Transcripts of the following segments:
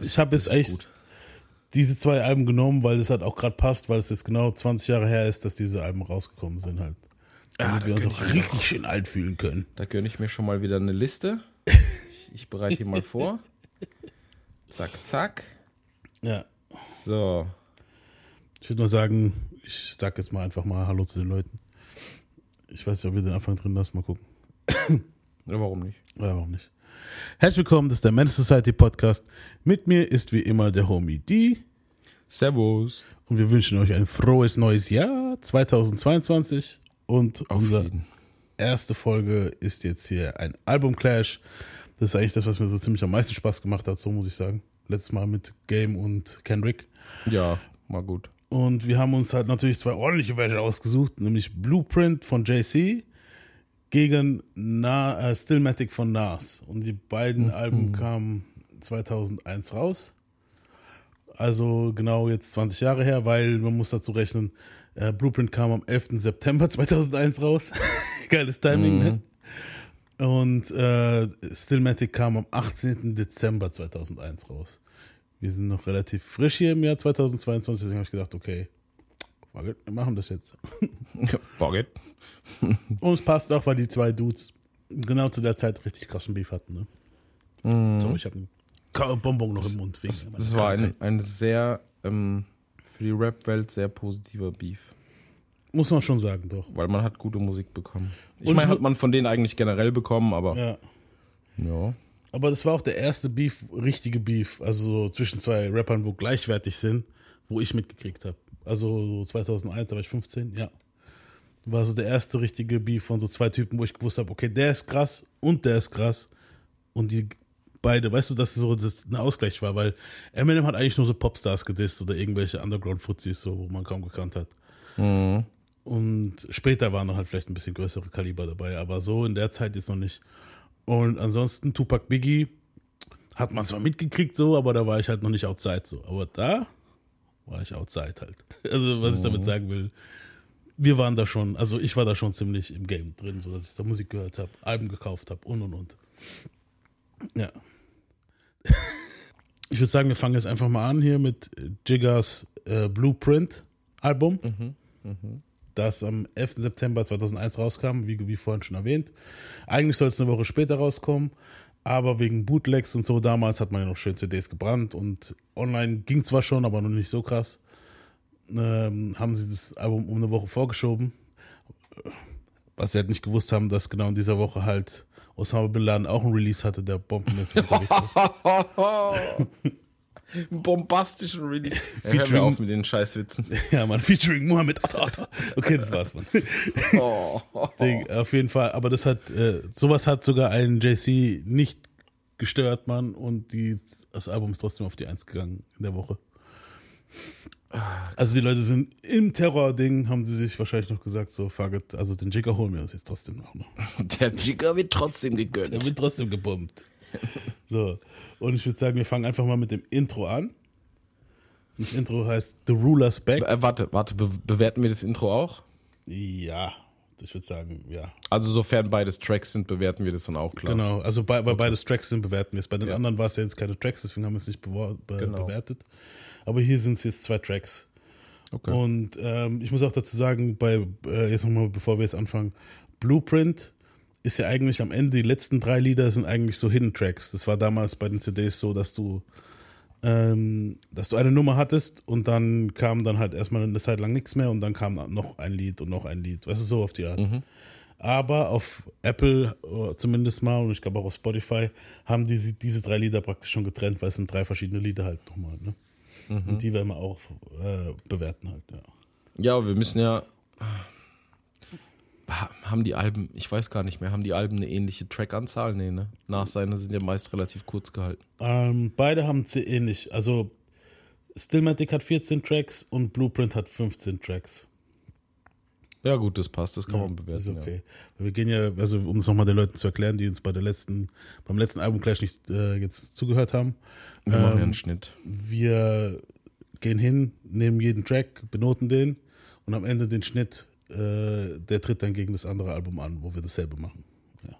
ich habe jetzt echt gut. diese zwei Alben genommen, weil es halt auch gerade passt, weil es jetzt genau 20 Jahre her ist, dass diese Alben rausgekommen sind halt. Damit da wir uns auch richtig schön alt fühlen können. Da gönne ich mir schon mal wieder eine Liste. Ich bereite hier mal vor. Zack, zack. Ja. So. Ich würde mal sagen, ich sag jetzt mal einfach mal Hallo zu den Leuten. Ich weiß nicht, ob wir den Anfang drin lassen, mal gucken. Ja, warum nicht? Oder warum nicht? Herzlich willkommen, das ist der Men's Society Podcast. Mit mir ist wie immer der Homie D. Servus. Und wir wünschen euch ein frohes neues Jahr 2022. Und Auf unsere jeden. erste Folge ist jetzt hier ein Album-Clash. Das ist eigentlich das, was mir so ziemlich am meisten Spaß gemacht hat, so muss ich sagen. Letztes Mal mit Game und Kendrick. Ja, mal gut. Und wir haben uns halt natürlich zwei ordentliche Wäsche ausgesucht, nämlich Blueprint von JC gegen Na, äh, Stillmatic von Nas. Und die beiden Alben kamen 2001 raus. Also genau jetzt 20 Jahre her, weil man muss dazu rechnen, äh, Blueprint kam am 11. September 2001 raus. Geiles Timing, ne? Und äh, Stillmatic kam am 18. Dezember 2001 raus. Wir sind noch relativ frisch hier im Jahr 2022, deswegen habe ich gedacht, okay, fuck it, wir machen das jetzt. Fuck it. Und es passt auch, weil die zwei Dudes genau zu der Zeit richtig krassen Beef hatten. Ne? So, ich habe einen Bonbon noch im Mund. Wegen meiner Das war ein, ein sehr, ähm, für die Rap-Welt sehr positiver Beef. Muss man schon sagen, doch. Weil man hat gute Musik bekommen. Ich meine, hat man von denen eigentlich generell bekommen, aber Ja. ja. Aber das war auch der erste Beef, richtige Beef, also so zwischen zwei Rappern, wo gleichwertig sind, wo ich mitgekriegt habe. Also so 2001, da war ich 15, ja. War so der erste richtige Beef von so zwei Typen, wo ich gewusst habe, okay, der ist krass und der ist krass. Und die beide, weißt du, dass so das ein Ausgleich war, weil Eminem hat eigentlich nur so Popstars gedisst oder irgendwelche Underground-Fuzis, so, wo man kaum gekannt hat. Und später waren dann halt vielleicht ein bisschen größere Kaliber dabei, aber so in der Zeit jetzt noch nicht. Und ansonsten Tupac Biggie hat man zwar mitgekriegt so, aber da war ich halt noch nicht outside so. Aber da war ich outside halt. Also was ich damit sagen will, wir waren da schon, also ich war da schon ziemlich im Game drin, so dass ich da Musik gehört habe, Alben gekauft habe und und und. Ja. Ich würde sagen, wir fangen jetzt einfach mal an hier mit Jiggers äh, Blueprint Album das am 11. September 2001 rauskam, wie, wie vorhin schon erwähnt. Eigentlich soll es eine Woche später rauskommen, aber wegen Bootlegs und so damals hat man ja noch schön CDs gebrannt und online ging zwar schon, aber noch nicht so krass. Ähm, haben sie das Album um eine Woche vorgeschoben. Was sie halt nicht gewusst haben, dass genau in dieser Woche halt Osama Bin Laden auch ein Release hatte, der bombenmäßig unterwegs war. Bombastischen Release. Ja, hör Featuring- mir auf mit den Scheißwitzen. Ja, man, featuring Mohammed Atta Atta. Okay, das war's, man. Oh. Ding, auf jeden Fall. Aber das hat, äh, sowas hat sogar einen JC nicht gestört, Mann. Und die, das Album ist trotzdem auf die Eins gegangen in der Woche. Also die Leute sind im Terror-Ding, haben sie sich wahrscheinlich noch gesagt, so, fuck it. Also den Jigger holen wir uns jetzt trotzdem noch. Ne? Der Jigger wird trotzdem Der gegönnt. wird trotzdem gebombt. So. Und ich würde sagen, wir fangen einfach mal mit dem Intro an. Das Intro heißt The Ruler's Back. Äh, warte, warte, be bewerten wir das Intro auch? Ja, ich würde sagen, ja. Also sofern beides Tracks sind, bewerten wir das dann auch klar. Genau, also bei, bei beides Tracks sind bewerten wir es. Bei den Ja. anderen war es ja jetzt keine Tracks, deswegen haben wir es nicht bewor- be Genau. bewertet. Aber hier sind es jetzt zwei Tracks. Okay. Und ähm, ich muss auch dazu sagen, bei äh, jetzt nochmal, bevor wir jetzt anfangen, Blueprint ist ja eigentlich am Ende, die letzten drei Lieder sind eigentlich so Hidden Tracks. Das war damals bei den CDs so, dass du ähm, dass du eine Nummer hattest und dann kam dann halt erstmal eine Zeit lang nichts mehr und dann kam noch ein Lied und noch ein Lied. Weißt du, so auf die Art. Aber auf Apple äh, zumindest mal und ich glaube auch auf Spotify haben die diese drei Lieder praktisch schon getrennt, weil es sind drei verschiedene Lieder halt nochmal. Ne? Und die werden wir auch äh, bewerten halt, ja. Ja, wir müssen ja. Ha- Haben die Alben, ich weiß gar nicht mehr, haben die Alben eine ähnliche Trackanzahl? Nee, ne? Nach seine sind ja meist relativ kurz gehalten. Ähm, beide haben sie ähnlich. Also Stillmatic hat 14 Tracks und Blueprint hat 15 Tracks. Ja, gut, das passt, das kann man Ist bewerten. okay. Wir gehen ja, also um es nochmal den Leuten zu erklären, die uns bei der letzten, beim letzten Album gleich nicht äh, jetzt zugehört haben. Ja. Wir machen ja Ähm, einen Schnitt. Wir gehen hin, nehmen jeden Track, benoten den und am Ende den Schnitt, äh, der tritt dann gegen das andere Album an, wo wir dasselbe machen. Ja.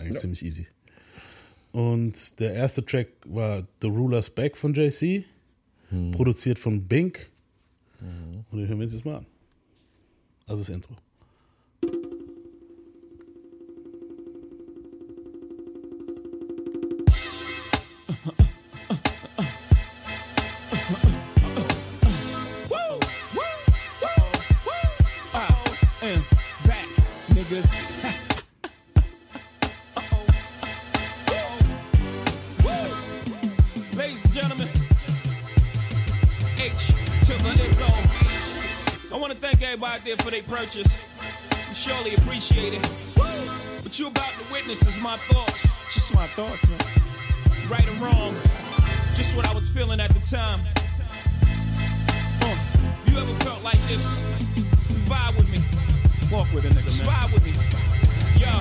Eigentlich Ja. ziemlich easy. Und der erste Track war The Ruler's Back von JC, produziert von Bink. Und den hören wir uns jetzt mal an. Also das Intro. Purchase. We surely appreciate it. What you about to witness is my thoughts. Just my thoughts, man. Right or wrong, just what I was feeling at the time. Uh, you ever felt like this? Vibe with me. Walk with a nigga, man. Vibe with me. Yo,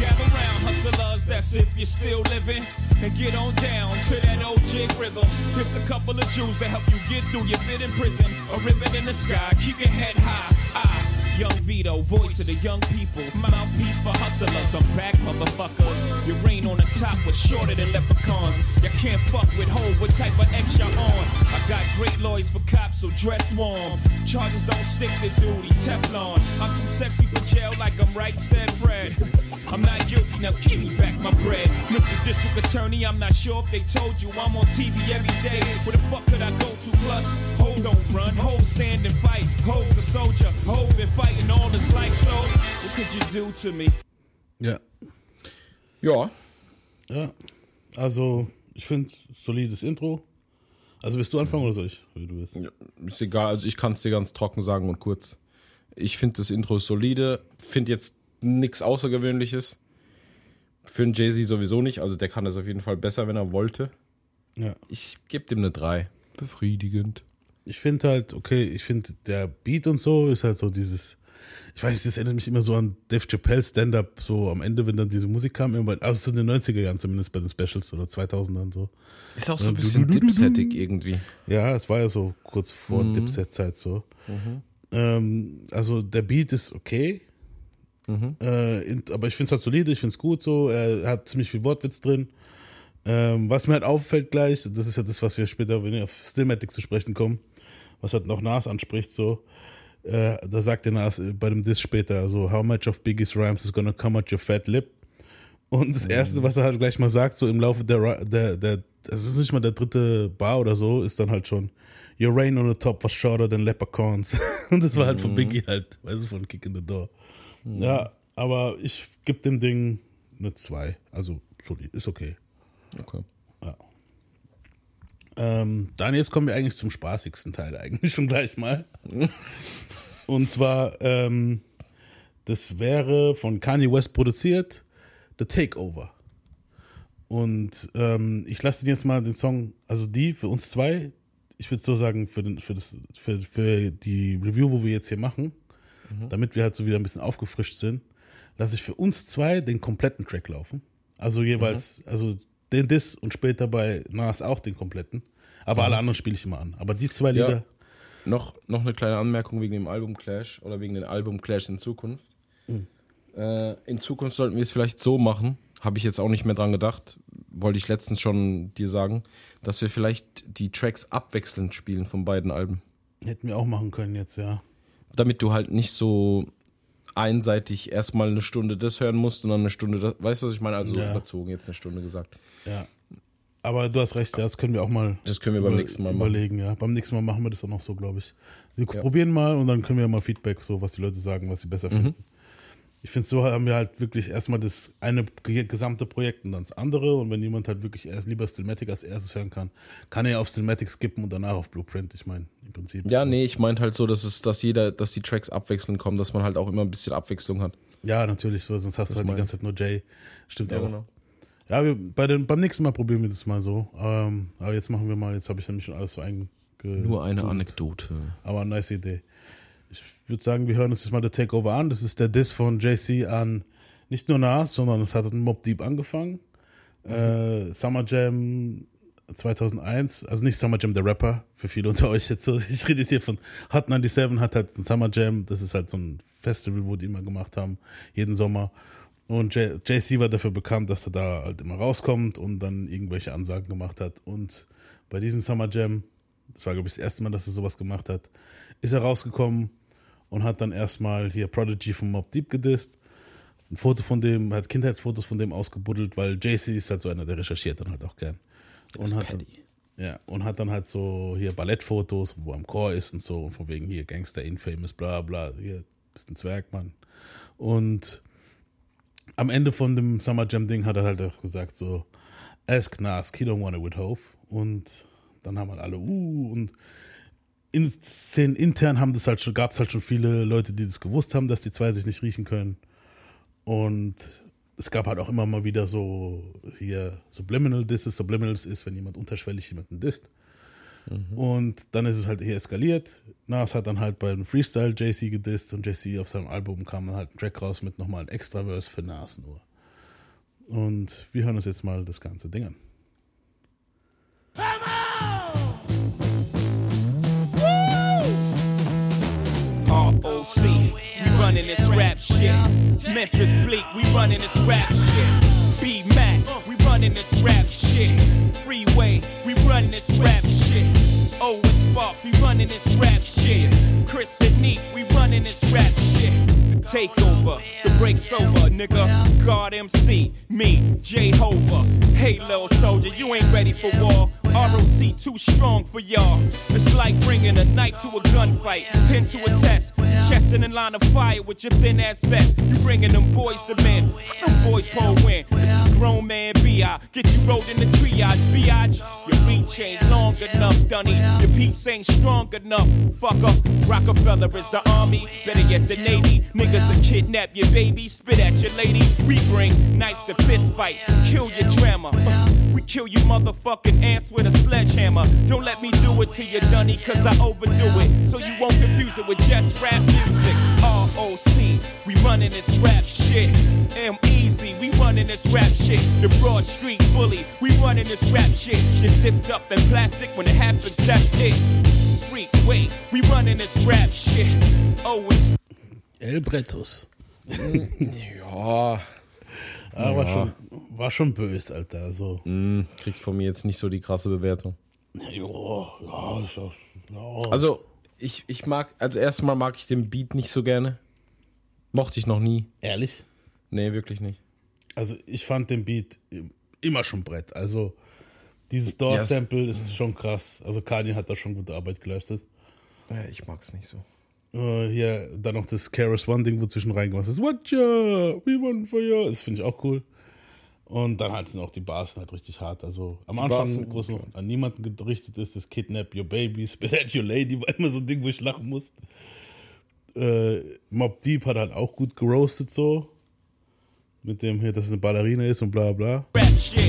gather round, hustlers, that's if you're still living. And get on down to that old jig rhythm. Here's a couple of Jews to help you get through your bit in prison. A ribbon in the sky, keep your head high. Young Vito, voice of the young people. Mouthpiece for hustlers, I'm back, motherfuckers. Your reign on the top was shorter than leprechauns. You can't fuck with hoe, what type of you on? I got great lawyers for cops, so dress warm. Charges don't stick to duty, Teflon. I'm too sexy for jail, like I'm right, said Fred. I'm not guilty, now give me back my bread. Mr. District Attorney, I'm not sure if they told you I'm on TV every day. Where the fuck could I go to? Plus, run, ho stand and fight. Ho's a soldier, ho been fighting all his life, so what could you do to me? Ja, Ja, ja. Also, ich finde solides Intro. Also, willst du anfangen oder soll ich? Wie du willst. ist egal. Also ich kann es dir ganz trocken sagen und kurz. Ich finde das Intro solide. Finde jetzt nichts Außergewöhnliches. Für einen Jay-Z sowieso nicht. Also der kann das auf jeden Fall besser, wenn er wollte. Ja. Ich gebe dem eine 3. Befriedigend. Ich finde halt, okay, ich finde der Beat und so ist halt so dieses, ich weiß, das erinnert mich immer so an Dave Chappelle Stand-Up, so am Ende, wenn dann diese Musik kam, irgendwann, also zu den 90er Jahren zumindest bei den Specials oder 2000ern so. Ist auch so ein bisschen dipsettig irgendwie. Ja, es war ja so kurz vor Dipset-Zeit so. Ähm, also der Beat ist okay, äh, in, aber ich finde es halt solide, ich finde es gut so. Er hat ziemlich viel Wortwitz drin. Ähm, was mir halt auffällt gleich, das ist ja das, was wir später, wenn wir auf Stillmatic zu sprechen kommen, was halt noch Nas anspricht, so, äh, da sagt der Nas äh, bei dem Diss später so, how much of Biggie's rhymes is gonna come out your fat lip? Und das erste, was er halt gleich mal sagt, so im Laufe der, der, der, das ist nicht mal der dritte Bar oder so, ist dann halt schon, your reign on the top was shorter than leprechauns. Und das war halt von Biggie halt, weißt du, von Kick in the Door. Ja, aber ich gebe dem Ding eine 2. Also, solid, ist okay. Okay. Ähm, dann jetzt kommen wir eigentlich zum spaßigsten Teil eigentlich schon gleich mal. Und zwar, ähm, das wäre von Kanye West produziert, The Takeover. Und ähm, ich lasse den jetzt mal den Song, also die für uns zwei, ich würde so sagen, für, den, für, das, für, für die Review, wo wir jetzt hier machen, damit wir halt so wieder ein bisschen aufgefrischt sind, lasse ich für uns zwei den kompletten Track laufen. Also jeweils, also den Diss und später bei Nas auch den kompletten. Aber alle anderen spiele ich immer an. Aber die zwei Lieder, Ja. Noch, noch eine kleine Anmerkung wegen dem Album Clash oder wegen den Album Clash in Zukunft. Äh, in Zukunft sollten wir es vielleicht so machen, habe ich jetzt auch nicht mehr dran gedacht, wollte ich letztens schon dir sagen, dass wir vielleicht die Tracks abwechselnd spielen von beiden Alben. hätten wir auch machen können jetzt, ja. Damit du halt nicht so einseitig erstmal eine Stunde das hören musst und dann eine Stunde das. Weißt du, was ich meine? Also Ja. überzogen, jetzt eine Stunde gesagt. Ja. Aber du hast recht, ja, das können wir auch mal, Das können wir beim nächsten Mal machen. überlegen, ja. Beim nächsten Mal machen wir das auch noch so, glaube ich. Wir Ja. probieren mal und dann können wir mal Feedback, so was die Leute sagen, was sie Mhm. besser finden. Ich finde, so haben wir halt wirklich erstmal das eine ge- gesamte Projekt und dann das andere. Und wenn jemand halt wirklich erst lieber Stillmatic als erstes hören kann, kann er auf Stillmatic skippen und danach auf Blueprint. Ich meine, im Prinzip. Ja, nee, ich meinte halt so, dass es, dass jeder, dass die Tracks abwechselnd kommen, dass man halt auch immer ein bisschen Abwechslung hat. Ja, natürlich, so, sonst hast du halt die ganze Zeit nur Jay. Stimmt Ja, auch. genau. Ja, wir, bei den, beim nächsten Mal probieren wir das mal so. Ähm, aber jetzt machen wir mal, jetzt habe ich nämlich schon alles so einge. Nur eine. Anekdote. Aber nice Idee. Ich würde sagen, wir hören uns jetzt mal der Takeover an. Das ist der Diss von JC an nicht nur Nas, sondern es hat mit Mob Deep angefangen. Äh, Summer Jam 2001, also nicht Summer Jam der Rapper, für viele unter euch jetzt so. Ich rede jetzt hier von Hot 97 hat halt ein Summer Jam, das ist halt so ein Festival, wo die immer gemacht haben, jeden Sommer. Und JC war dafür bekannt, dass er da halt immer rauskommt und dann irgendwelche Ansagen gemacht hat. Und bei diesem Summer Jam, das war, glaube ich, das erste Mal, dass er sowas gemacht hat, ist er rausgekommen und hat dann erstmal hier Prodigy von Mob Deep gedisst. Ein Foto von dem, hat Kindheitsfotos von dem ausgebuddelt, weil JC ist halt so einer, der recherchiert dann halt auch gern. Und hat, dann, ja, und hat dann halt so hier Ballettfotos, wo er am Chor ist und so, und von wegen hier Gangster Infamous, bla bla, hier bist ein Zwergmann. Und am Ende von dem Summer Jam Ding hat er halt auch gesagt so, ask Nas, he don't want it with Hove. Und dann haben halt alle, uh, und in Szenen intern haben das halt schon, gab es halt schon viele Leute, die das gewusst haben, dass die zwei sich nicht riechen können. Und es gab halt auch immer mal wieder so hier Subliminal Disses. Subliminals ist, wenn jemand unterschwellig jemanden disst. Und dann ist es halt hier eskaliert. Nas hat dann halt beim Freestyle JC gedisst und JC auf seinem Album kam dann halt ein Track raus mit nochmal ein Extraverse für Nas nur. Und wir hören uns jetzt mal das ganze Ding an. ROC, we running this rap shit. Memphis Bleak, we running this rap shit. B Mac, we running this rap shit. Freeway, we running this rap shit. Owen Sparks, we running this rap shit. Chris and Neat, we running this rap shit. The takeover, the break's over, nigga. God MC, me, Jehovah. Hey, little soldier, you ain't ready for war. ROC too strong for y'all. It's like bringing a knife to a gunfight, pin to a test. Chest in a line of fire with your thin ass vest. You bringing them boys to men. Them boys pull win. This is grown man Get you rolled in the triage, biatch. Your reach ain't long enough, Dunny. Your peeps ain't strong enough. Fuck up. Rockefeller is the army. Better yet, the Navy. Niggas will kidnap your baby, spit at your lady. We bring knife to fist fight, kill your drama. We kill you motherfucking ants with a sledgehammer. Don't let me do it to you, Dunny, cause I overdo it. So you won't confuse it with just rap music. ROC, we running this rap shit. M Easy, we running this rap shit. The Broad Street Bully, we running this rap shit. Get zipped up in plastic when it happens, that's it. Freak, wait, we running this rap shit. Oh, it's El Brettos. Ja, Ah, war, Ja. schon, war schon böse, Alter. Also, mh, kriegt von mir jetzt nicht so die krasse Bewertung. jo, ja, ist auch, ja. Also, ich, ich mag, als erstes Mal mag ich den Beat nicht so gerne. Mochte ich noch nie. ehrlich. Nee, wirklich nicht. Also ich fand den Beat im- immer schon Brett. Also dieses Ja, es- Door-Sample ist schon krass. Also Kanye hat da schon gute Arbeit geleistet. Ich mag's nicht so. Äh, hier dann noch das Keras One Ding, wo zwischen reingemacht ist. What ya? We want for you. Das finde ich auch cool. Und dann halt sind auch die Bars halt richtig hart. Also am Bars Anfang, wo es noch an niemanden gerichtet ist, das Kidnap Your Baby, Spit at Your Lady, war immer so ein Ding, wo ich lachen musste. Äh, Mob Deep hat halt auch gut geroastet so. Mit dem hier, dass es eine Ballerina ist und bla bla. rap shit.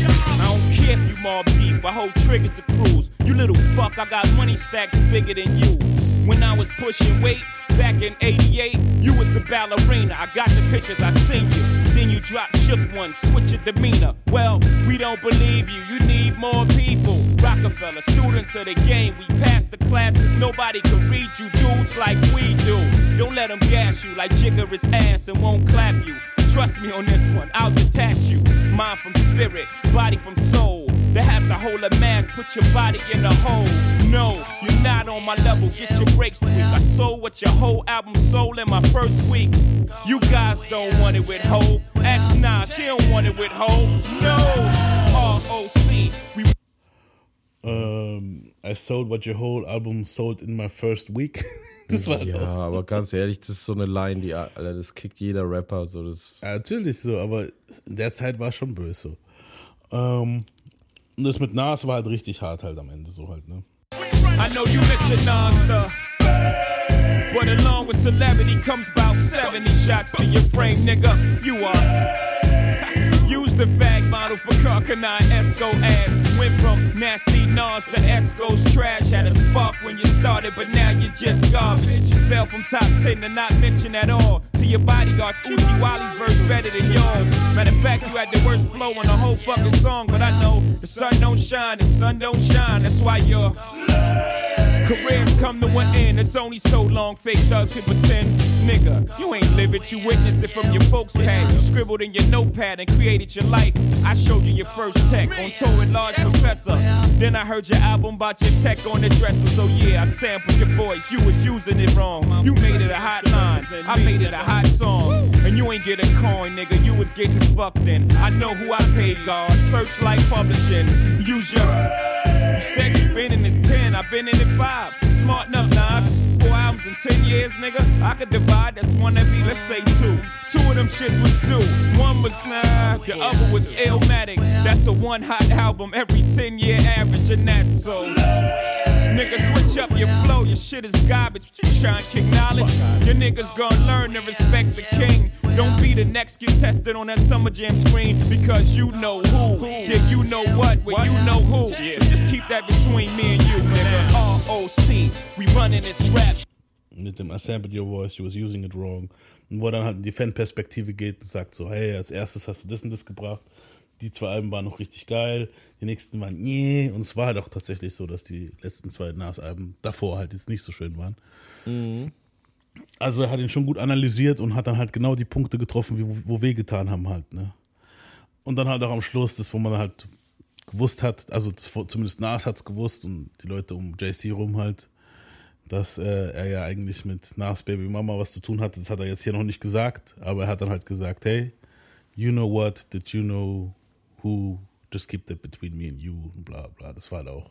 I don't care if you mob I hold triggers to cruise. You little fuck, I got money stacks bigger than you. When I was pushing weight back in 88, you was a ballerina. I got the pictures, I seen you. Then you dropped shook one, switch your demeanor. Well, we don't believe you, you need more people. Rockefeller, students of the game, we passed the class cause nobody can read you dudes like we do. Don't let them gas you like Jigger is ass and won't clap you. Trust me on this one, I'll detach you. Mind from spirit, body from soul. They have to hold a mask, put your body in a hole. No, you're not on my level, get your breaks tweaked. I sold what your whole album sold in my first week. You guys don't want it with hope. Ask Nas, he don't want it with hope. No, ROC, we Ähm, I sold what your whole album sold in my first week. das war Ja, doch. aber ganz ehrlich, das ist so eine Line, die, Alter, das kickt jeder Rapper. So, das, Ja, natürlich so, aber in der Zeit war schon böse so. Ähm, und das mit Nas war halt richtig hart halt am Ende so halt, ne? I know you listen, Nas, But along with celebrity comes about 70 shots to your frame, nigga. You are. Use the fag model for Carcanine Esco ass. Went from nasty Nas to Esco's trash. Had a spark when you started, but now you're just garbage. Fell from top 10 to not mention at all. To your bodyguards, Uchi Wally's verse better than yours. Matter of fact, you had the worst flow on the whole fucking song, but I know the sun don't shine and sun don't shine. That's why you're Careers come to an end. It's only so long fake thugs can pretend. Nigga, you ain't live it, you witnessed it from your folks' pad. You scribbled in your notepad and created your life. I showed you your first tech on tour with Large Professor. Then I heard your album about your tech on the dresser. So yeah, I sampled your voice. You was using it wrong. You made it a hot line. I made it a hot song. And you ain't get a coin, nigga. You was getting fucked in. I know who I paid, God. Searchlight Publishing. Use your. You said you been in this 10, I've been in it 5. Smart enough, Nas. Four albums in 10 years, nigga. I could divide, that's one every, let's say two. Two of them shits was due. One was nah, the other was Illmatic. That's a one hot album every 10 year average, and that's so. Nigga, switch up your flow, your shit is garbage. But You trying to kick knowledge? Your niggas gonna learn to respect the king. Don't be the next get tested on that summer jam screen because you know who. Yeah, you know what, but you know who. Just keep that between me and you, nigga. Uh. ROC, we running this rap. Mit dem sampled your voice, you was using it wrong. Und wo dann halt in die Fanperspektive geht und sagt so, hey, als erstes hast du das und das gebracht. Die zwei Alben waren noch richtig geil, die nächsten waren nee. Und es war halt auch tatsächlich so, dass die letzten zwei Nas-Alben davor halt jetzt nicht so schön waren. Also er hat ihn schon gut analysiert und hat dann halt genau die Punkte getroffen, wo weh getan haben halt, ne? Und dann halt auch am Schluss, das, wo man halt gewusst hat, also zumindest Nas hat's gewusst und die Leute um JC rum halt, dass äh, er ja eigentlich mit Nas Baby Mama was zu tun hatte. Das hat er jetzt hier noch nicht gesagt, aber er hat dann halt gesagt, hey, you know what, did you know who, just keep that between me and you und bla bla. Das war halt auch.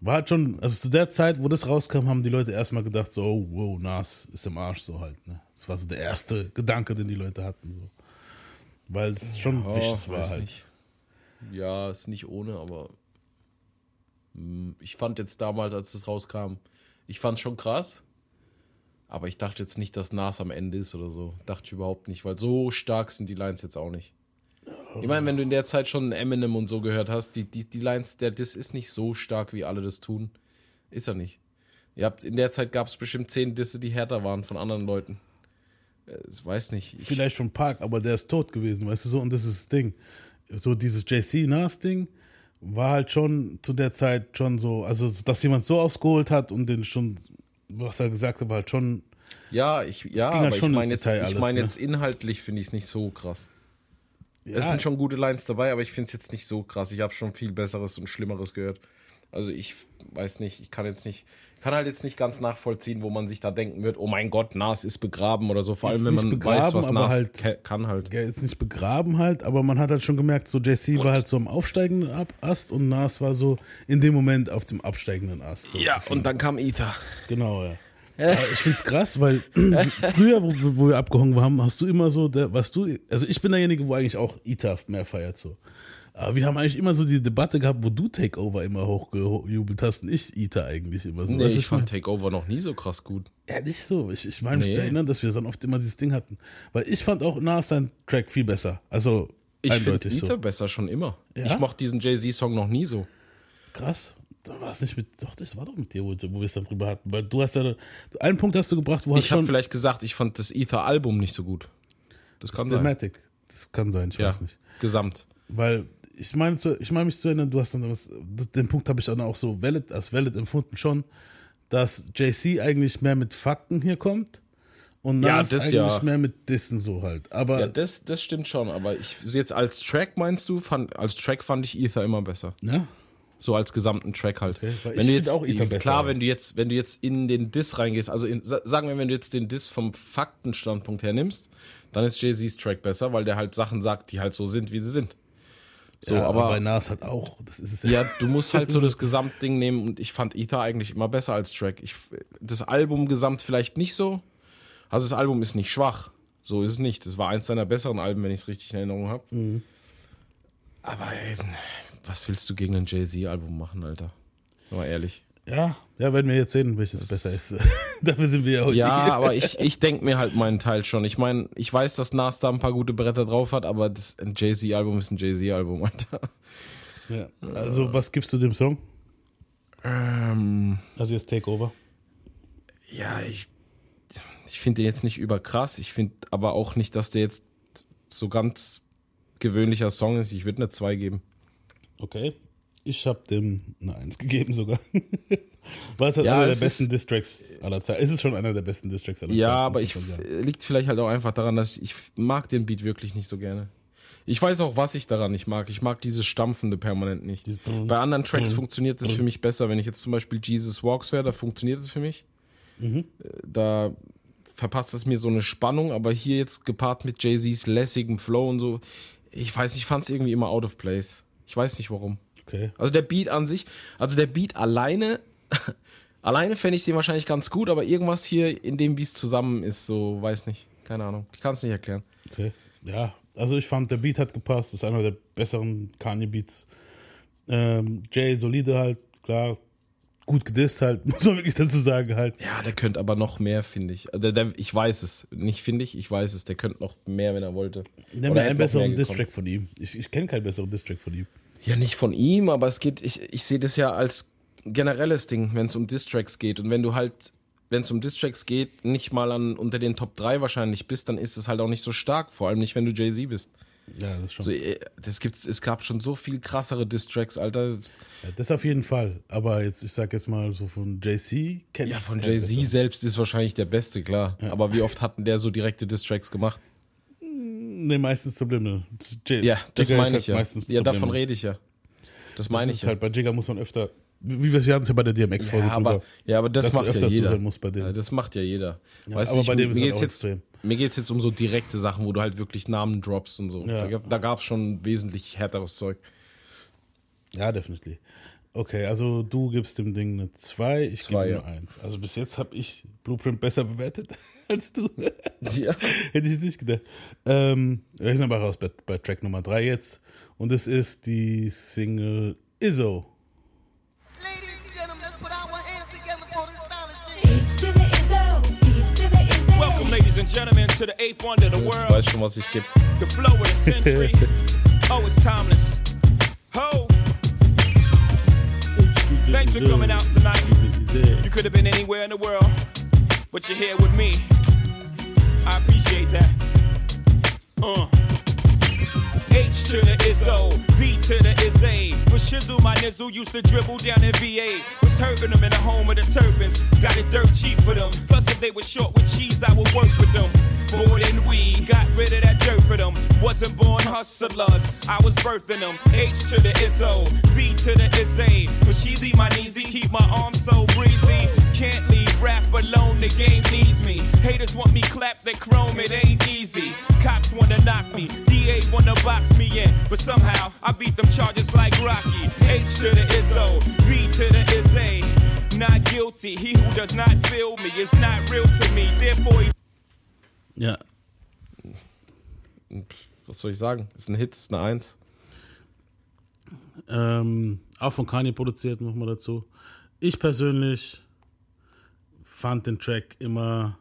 War halt schon, also zu der Zeit, wo das rauskam, haben die Leute erstmal gedacht, so, oh, wow, Nas ist im Arsch, so halt, ne? Das war so der erste Gedanke, den die Leute hatten, so. Weil es schon Ja, wichtig war halt. nicht. Ja, ist nicht ohne, aber hm, ich fand jetzt damals, als das rauskam, ich fand schon krass. Aber ich dachte jetzt nicht, dass Nas am Ende ist oder so. Dachte ich überhaupt nicht, weil so stark sind die Lines jetzt auch nicht. Ich meine, wenn du in der Zeit schon Eminem und so gehört hast, die, die, die Lines, der Diss ist nicht so stark, wie alle das tun. Ist er nicht. Ihr habt, in der Zeit gab es bestimmt zehn Disse, die härter waren von anderen Leuten. Äh, Ich weiß nicht. Ich, Vielleicht von Park, aber der ist tot gewesen, weißt du so, und das ist das Ding. So dieses JC-Nas-Ding war halt schon zu der Zeit schon so, also dass jemand so ausgeholt hat und den schon, was er gesagt hat, war halt schon, Ja, ich, ja, halt aber ich meine jetzt, ich mein ne? jetzt inhaltlich finde ich es nicht so krass. ja, Es sind schon gute Lines dabei, aber ich finde es jetzt nicht so krass. Ich habe schon viel Besseres und Schlimmeres gehört. Also ich weiß nicht, ich kann jetzt nicht, kann halt jetzt nicht ganz nachvollziehen, wo man sich da denken wird, oh mein Gott, Nas ist begraben oder so. Vor Ist allem, wenn man weiß, was Nas halt- kann halt. ja, jetzt nicht begraben halt, aber man hat halt schon gemerkt, so JC war halt so am aufsteigenden Ast und Nas war so in dem Moment auf dem absteigenden Ast. So Ja, und dann kam Ether. Genau, ja. Aber ich find's krass, weil früher, wo, wo wir abgehangen haben, hast du immer so, der, was du, also ich bin derjenige, wo eigentlich auch Ita mehr feiert so. Aber wir haben eigentlich immer so die Debatte gehabt, wo du Takeover immer hochgejubelt hast und ich Ita eigentlich immer so. Nee, du, ich fand Takeover noch nie so krass gut. ja, nicht so. Ich, ich meine mich Nee. zu erinnern, dass wir dann oft immer dieses Ding hatten. Weil ich fand auch Nas sein Track viel besser. Also Ich finde eindeutig Ether so. besser schon immer. Ja? Ich mochte diesen Jay-Z-Song noch nie so. Krass. Da war es nicht mit, doch, das war doch mit dir, wo, wo wir es dann drüber hatten. Weil du hast ja, einen Punkt hast du gebracht, wo halt Ich habe schon vielleicht gesagt, ich fand das Ether-Album nicht so gut. Das kann sein. Cinematic. Das kann sein, ich Ja, weiß nicht. gesamt. Weil ich meine, ich meine mich zu erinnern, du hast dann was, den Punkt habe ich dann auch so valid, als valid empfunden schon, dass JC eigentlich mehr mit Fakten hier kommt und Ja, Nas das eigentlich ja. mehr mit Dissen so halt. Aber Ja, das, das stimmt schon, aber ich jetzt als Track meinst du, fand, als Track fand ich Ether immer besser. ne? So als gesamten Track halt. ich wenn du jetzt, auch Ether besser, klar, ja. wenn du jetzt, wenn du jetzt in den Diss reingehst, also in, sa- sagen wir, wenn du jetzt den Diss vom Faktenstandpunkt her nimmst, dann ist Jay-Z's Track besser, weil der halt Sachen sagt, die halt so sind, wie sie sind. So, ja, aber, aber, bei Nas hat auch, das ist es ja, du musst halt so das Gesamtding nehmen und ich fand Ether eigentlich immer besser als Track. Ich, das Album gesamt vielleicht nicht so. Also das Album ist nicht schwach. So ist es nicht. Das war eins seiner besseren Alben, wenn ich es richtig in Erinnerung habe. Mhm. Aber ey, was willst du gegen ein Jay-Z-Album machen, Alter? Mal ehrlich. Ja, ja, werden wir jetzt sehen, welches besser ist. Dafür sind wir ja heute Ja, aber ich, ich denke mir halt meinen Teil schon. Ich meine, ich weiß, dass Nas da ein paar gute Bretter drauf hat, aber das, ein Jay-Z-Album ist ein Jay-Z-Album, Alter. Ja. Also, was gibst du dem Song? Ähm, Also jetzt Takeover. ja, ich, ich finde den jetzt nicht überkrass. Ich finde aber auch nicht, dass der jetzt so ganz gewöhnlicher Song ist. Ich würde eine 2 geben. Okay. Ich habe dem eine Eins gegeben sogar. War es halt Ja, einer der es besten ist- Distracks aller Zeiten. Es ist schon einer der besten Distracks aller Zeiten. Ja, aber ich liegt vielleicht halt auch einfach daran, dass ich, ich mag den Beat wirklich nicht so gerne. Ich weiß auch, was ich daran nicht mag. Ich mag dieses Stampfende permanent nicht. Bei anderen Tracks funktioniert es für mich besser. Wenn ich jetzt zum Beispiel Jesus Walks wäre, da funktioniert es für mich. Mhm. Äh, Da verpasst es mir so eine Spannung, aber hier jetzt gepaart mit Jay-Z's lässigem Flow und so, ich weiß nicht, ich fand es irgendwie immer out of place. Ich weiß nicht warum. Okay. Also der Beat an sich, also der Beat alleine, alleine fände ich den wahrscheinlich ganz gut, aber irgendwas hier in dem, wie es zusammen ist, so, weiß nicht. Keine Ahnung. Ich kann es nicht erklären. Okay. Ja, also ich fand, der Beat hat gepasst. Das ist einer der besseren Kanye-Beats. Ähm, Jay solide halt, klar. Gut gedisst halt, muss man wirklich dazu sagen halt. Ja, der könnte aber noch mehr, finde ich. Der, der, ich weiß es. Nicht finde ich, ich weiß es. Der könnte noch mehr, wenn er wollte. Oder mir einen besseren. Distrack von ihm. Ich, ich kenne keinen besseren Distrack von ihm. Ja, nicht von ihm, aber es geht, ich, ich sehe das ja als generelles Ding, wenn es um Distracks geht. Und wenn du halt, wenn es um Distracks geht, nicht mal an unter den Top 3 wahrscheinlich bist, dann ist es halt auch nicht so stark. Vor allem nicht, wenn du Jay-Z bist. Ja, das ist schon. So, äh, das gibt's, es gab schon so viel krassere Distracks, Alter. Ja, das auf jeden Fall. Aber jetzt, ich sag jetzt mal so von JC kenne Ja, von Jay-Z selbst ist wahrscheinlich der Beste, klar. Aber wie oft hatten der so direkte Distracks gemacht? Nee, meistens Subliminal. J Ja, das Jigga ist meine halt ich ja. Meistens Ja, davon rede ich ja. Das meine ist ich ja. halt bei Jigga muss man öfter, wie wir hatten es ja bei der DMX-Folge Ja, aber, drüber. ja, aber das macht ja jeder. Ja, das macht ja jeder. weißt aber du, bei ich, dem ist mir halt geht's auch jetzt, extrem. Mir geht es jetzt um so direkte Sachen, wo du halt wirklich Namen droppst und so. Ja. Da, gab- es schon wesentlich härteres Zeug. Ja, definitiv. Okay, also du gibst dem Ding eine 2, ich Zwei, gebe ja. eine 1. Also bis jetzt habe ich Blueprint besser bewertet als du. Ja. Hätte ich jetzt nicht gedacht. Ähm, wir sind aber raus bei, bei Track Nummer 3 jetzt. Und es ist die Single Izzo. Ladies and gentlemen, let's put our hands together for this astonishing. H to the Izzo, B to the Izzy. Welcome, ladies and gentlemen, to the eighth wonder of the Ich world, weiß schon, was ich gebe. the flow of the century. oh, it's timeless. Ho! Thanks for coming out tonight. You could have been anywhere in the world, but you're here with me. I appreciate that. Uh. H to the Izzo, V to the Izzy. For Shizzle, my nizzle used to dribble down in VA. Was hurting them in the home of the turbans. Got it dirt cheap for them. Plus, if they were short with cheese, I would work with them. More than we got rid of that dirt for them. Wasn't born hustlers, I was birthing them. H to the Izzo, V to the Izzy. For Sheezy, my kneesy, keep my arms so breezy. Can't leave rap alone, the game needs me. Haters want me clap that chrome, it ain't easy. Cops wanna knock me, DA wanna box me in, but somehow I beat them charges like Rocky. H to the Izzo, V to the Izzy. Not guilty, he who does not feel me is not real to me. Therefore, he Ja, Was soll ich sagen? Ist ein Hit, ist eine Eins. ähm, auch von Kanye produziert, noch mal dazu. Ich persönlich fand den Track immer.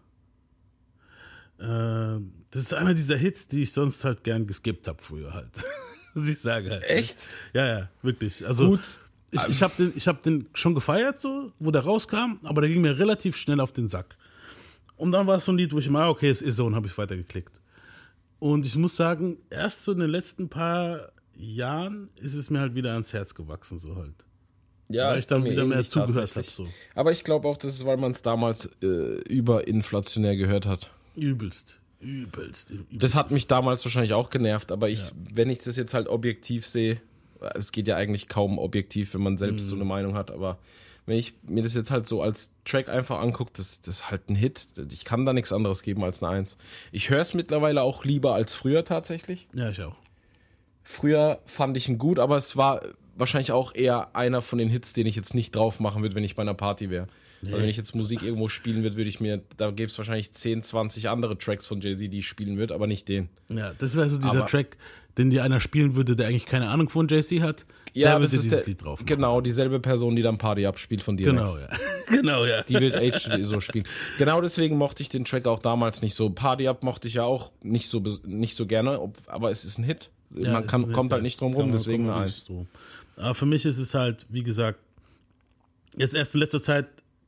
Äh, das ist einer dieser Hits, die ich sonst halt gern geskippt habe früher halt. Muss ich sagen halt. Echt? Ja, ja, wirklich. Also Gut. ich, ich habe den, ich hab den schon gefeiert, so, wo der rauskam, aber der ging mir relativ schnell auf den Sack. Und dann war es so ein Lied, wo ich mal, okay, es ist so, und habe ich weitergeklickt. Und ich muss sagen, erst so in den letzten paar Jahren ist es mir halt wieder ans Herz gewachsen, so halt. Ja, Weil ich dann mir wieder mehr zugehört tatsächlich. hab, so. Aber ich glaube auch, das ist, weil man es damals äh, überinflationär gehört hat. Übelst. Übelst. übelst. Das hat mich damals wahrscheinlich auch genervt, aber ich, wenn ich das jetzt halt objektiv sehe, es geht ja eigentlich kaum objektiv, wenn man selbst Mhm. so eine Meinung hat, aber wenn ich mir das jetzt halt so als Track einfach angucke, das, das ist halt ein Hit. Ich kann da nichts anderes geben als eine Eins. Ich höre es mittlerweile auch lieber als früher tatsächlich. Ja, ich auch. Früher fand ich ihn gut, aber es war wahrscheinlich auch eher einer von den Hits, den ich jetzt nicht drauf machen würde, wenn ich bei einer Party wäre. Weil wenn ich jetzt Musik irgendwo spielen würde, würde ich mir, da gäbe es wahrscheinlich 10, 20 andere Tracks von Jay-Z, die ich spielen würde, aber nicht den. Ja, das wäre so dieser Aber- Track, den dir einer spielen würde, der eigentlich keine Ahnung von JC hat. Ja, der würde dieses der, Lied drauf machen. Genau, dieselbe Person, die dann Party abspielt von dir. Genau, ja. genau, ja. Die wird H so spielen. Genau deswegen mochte ich den Track auch damals nicht so. Party Up mochte ich ja auch nicht so, nicht so gerne, ob, aber es ist ein Hit. Ja, Man kann, kommt nett, halt nicht drum rum, deswegen eine Eins. drum. Aber für mich ist es halt, wie gesagt, jetzt erst in letzter Zeit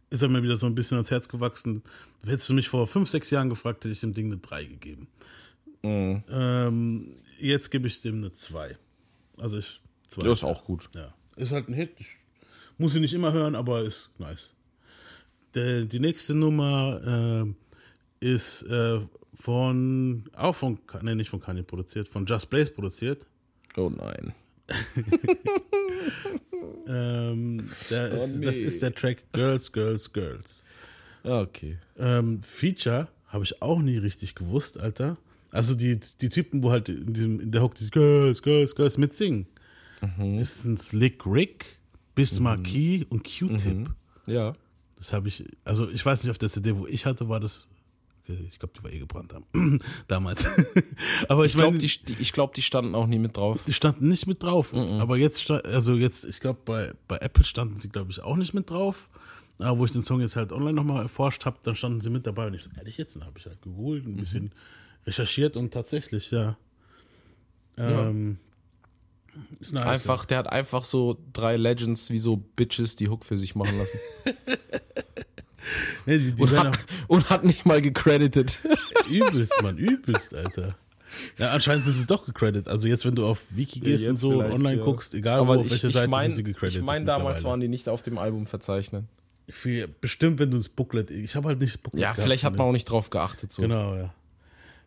ist er mir wieder so ein bisschen ans Herz gewachsen. Hättest du mich vor fünf, sechs Jahren gefragt, hätte ich dem Ding eine 3 gegeben. Ähm, jetzt gebe ich dem eine 2. Also ich. Zwei. Das ist auch gut. Ja. Ist halt ein Hit. Ich muss sie nicht immer hören, aber ist nice. Der, die nächste Nummer äh, ist äh, von, auch von, ne, nicht von Kanye produziert, von Just Blaze produziert. Oh nein. Ähm, der Oh, ist, Das nee. ist der Track Girls, Girls, Girls. Okay. Ähm, Feature habe ich auch nie richtig gewusst, Alter. Also die, die Typen, wo halt in, diesem, in der Hook diese Girls, Girls, Girls mitsingen, Mhm. ist ein Slick Rick, Bismarck Key und Q-Tip. Mhm. Ja. Das habe ich, also ich weiß nicht, auf der CD, wo ich hatte, war das, ich glaube, die war eh gebrannt haben. damals. Aber ich, Ich glaube, die, ich glaub, die standen auch nie mit drauf. die standen nicht mit drauf. Aber jetzt, also jetzt, ich glaube, bei, bei Apple standen sie, glaube ich, auch nicht mit drauf. Aber wo ich den Song jetzt halt online nochmal erforscht habe, dann standen sie mit dabei. Und ich so, ehrlich jetzt, dann habe ich halt gegoogelt, ein bisschen recherchiert und tatsächlich, ja. Ähm, Ist nice, Einfach, der hat einfach so drei Legends wie so Bitches die Hook für sich machen lassen. Ja. Nee, die, die Und hat, und hat nicht mal gecredited. übelst, Mann, übelst, Alter. Ja, anscheinend sind sie doch gecredited. Also jetzt, wenn du auf Wiki gehst und Jetzt so online ja. guckst, egal Aber wo, auf welcher Seite mein, sind sie gecredited. Ich meine, damals waren die nicht auf dem Album verzeichnet. Für, bestimmt, wenn du das Booklet, ich habe halt nicht das Booklet Ja, gehabt vielleicht hat man auch nicht drauf geachtet. So. Genau, ja.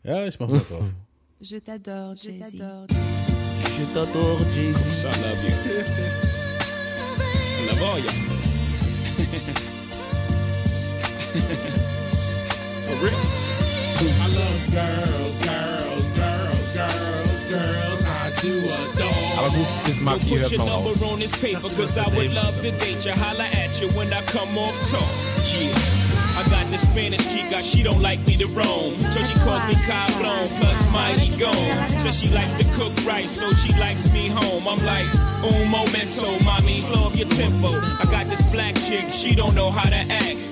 Ja, ich mach mal drauf. Je t'adore, Jay-Z. Je t'adore, Jay-Z. I love you. I love all y'all. For real. I love girls, girls, girls, girls, girls. I do adore. Aber gut, Bismarck, die Put hört your man number on this paper, cause I would love to date you. Holla at you when I come off talk. Yeah. I got this Spanish chica, she don't like me to roam. So she calls me Cablon, plus mighty gone. So she likes to cook right, so she likes me home. I'm like, un momento, mommy, slow up your tempo. I got this black chick, she don't know how to act.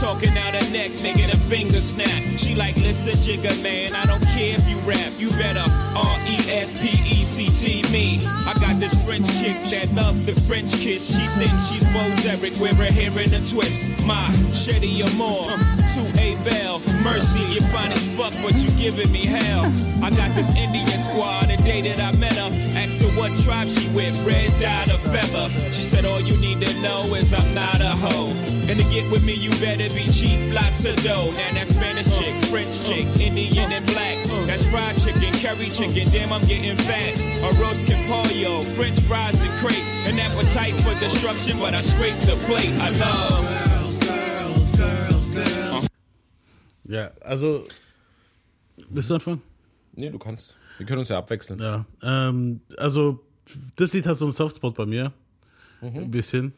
Talking out her neck, nigga, the finger snap. She like, listen, jigger, man, I don't care if you rap. You better R-E-S-P-E-C-T me. I got this French chick that love the French kiss. She thinks she's Bo Derek, wear her hair in a twist. My Shetty Amore, to A Bell. Mercy, you fine as fuck, but you giving me hell. I got this Indian squad the day that I met her. Asked her what tribe she with, red dot or feather. She said, all you need to know is I'm not a hoe. And to get with me, you better be cheap, lots of dough. Now that Spanish chick, French chick, Indian and black. That's fried chicken, curry chicken, damn I'm getting fat. A roast con pollo, French fries and crepe. An appetite for destruction, but I scrape the plate. I love. Ja, also. Bist du anfangen? Nee, du kannst. Wir können uns ja abwechseln. Ja. Ähm, also, das Lied hat so einen Softspot bei mir. Ein bisschen,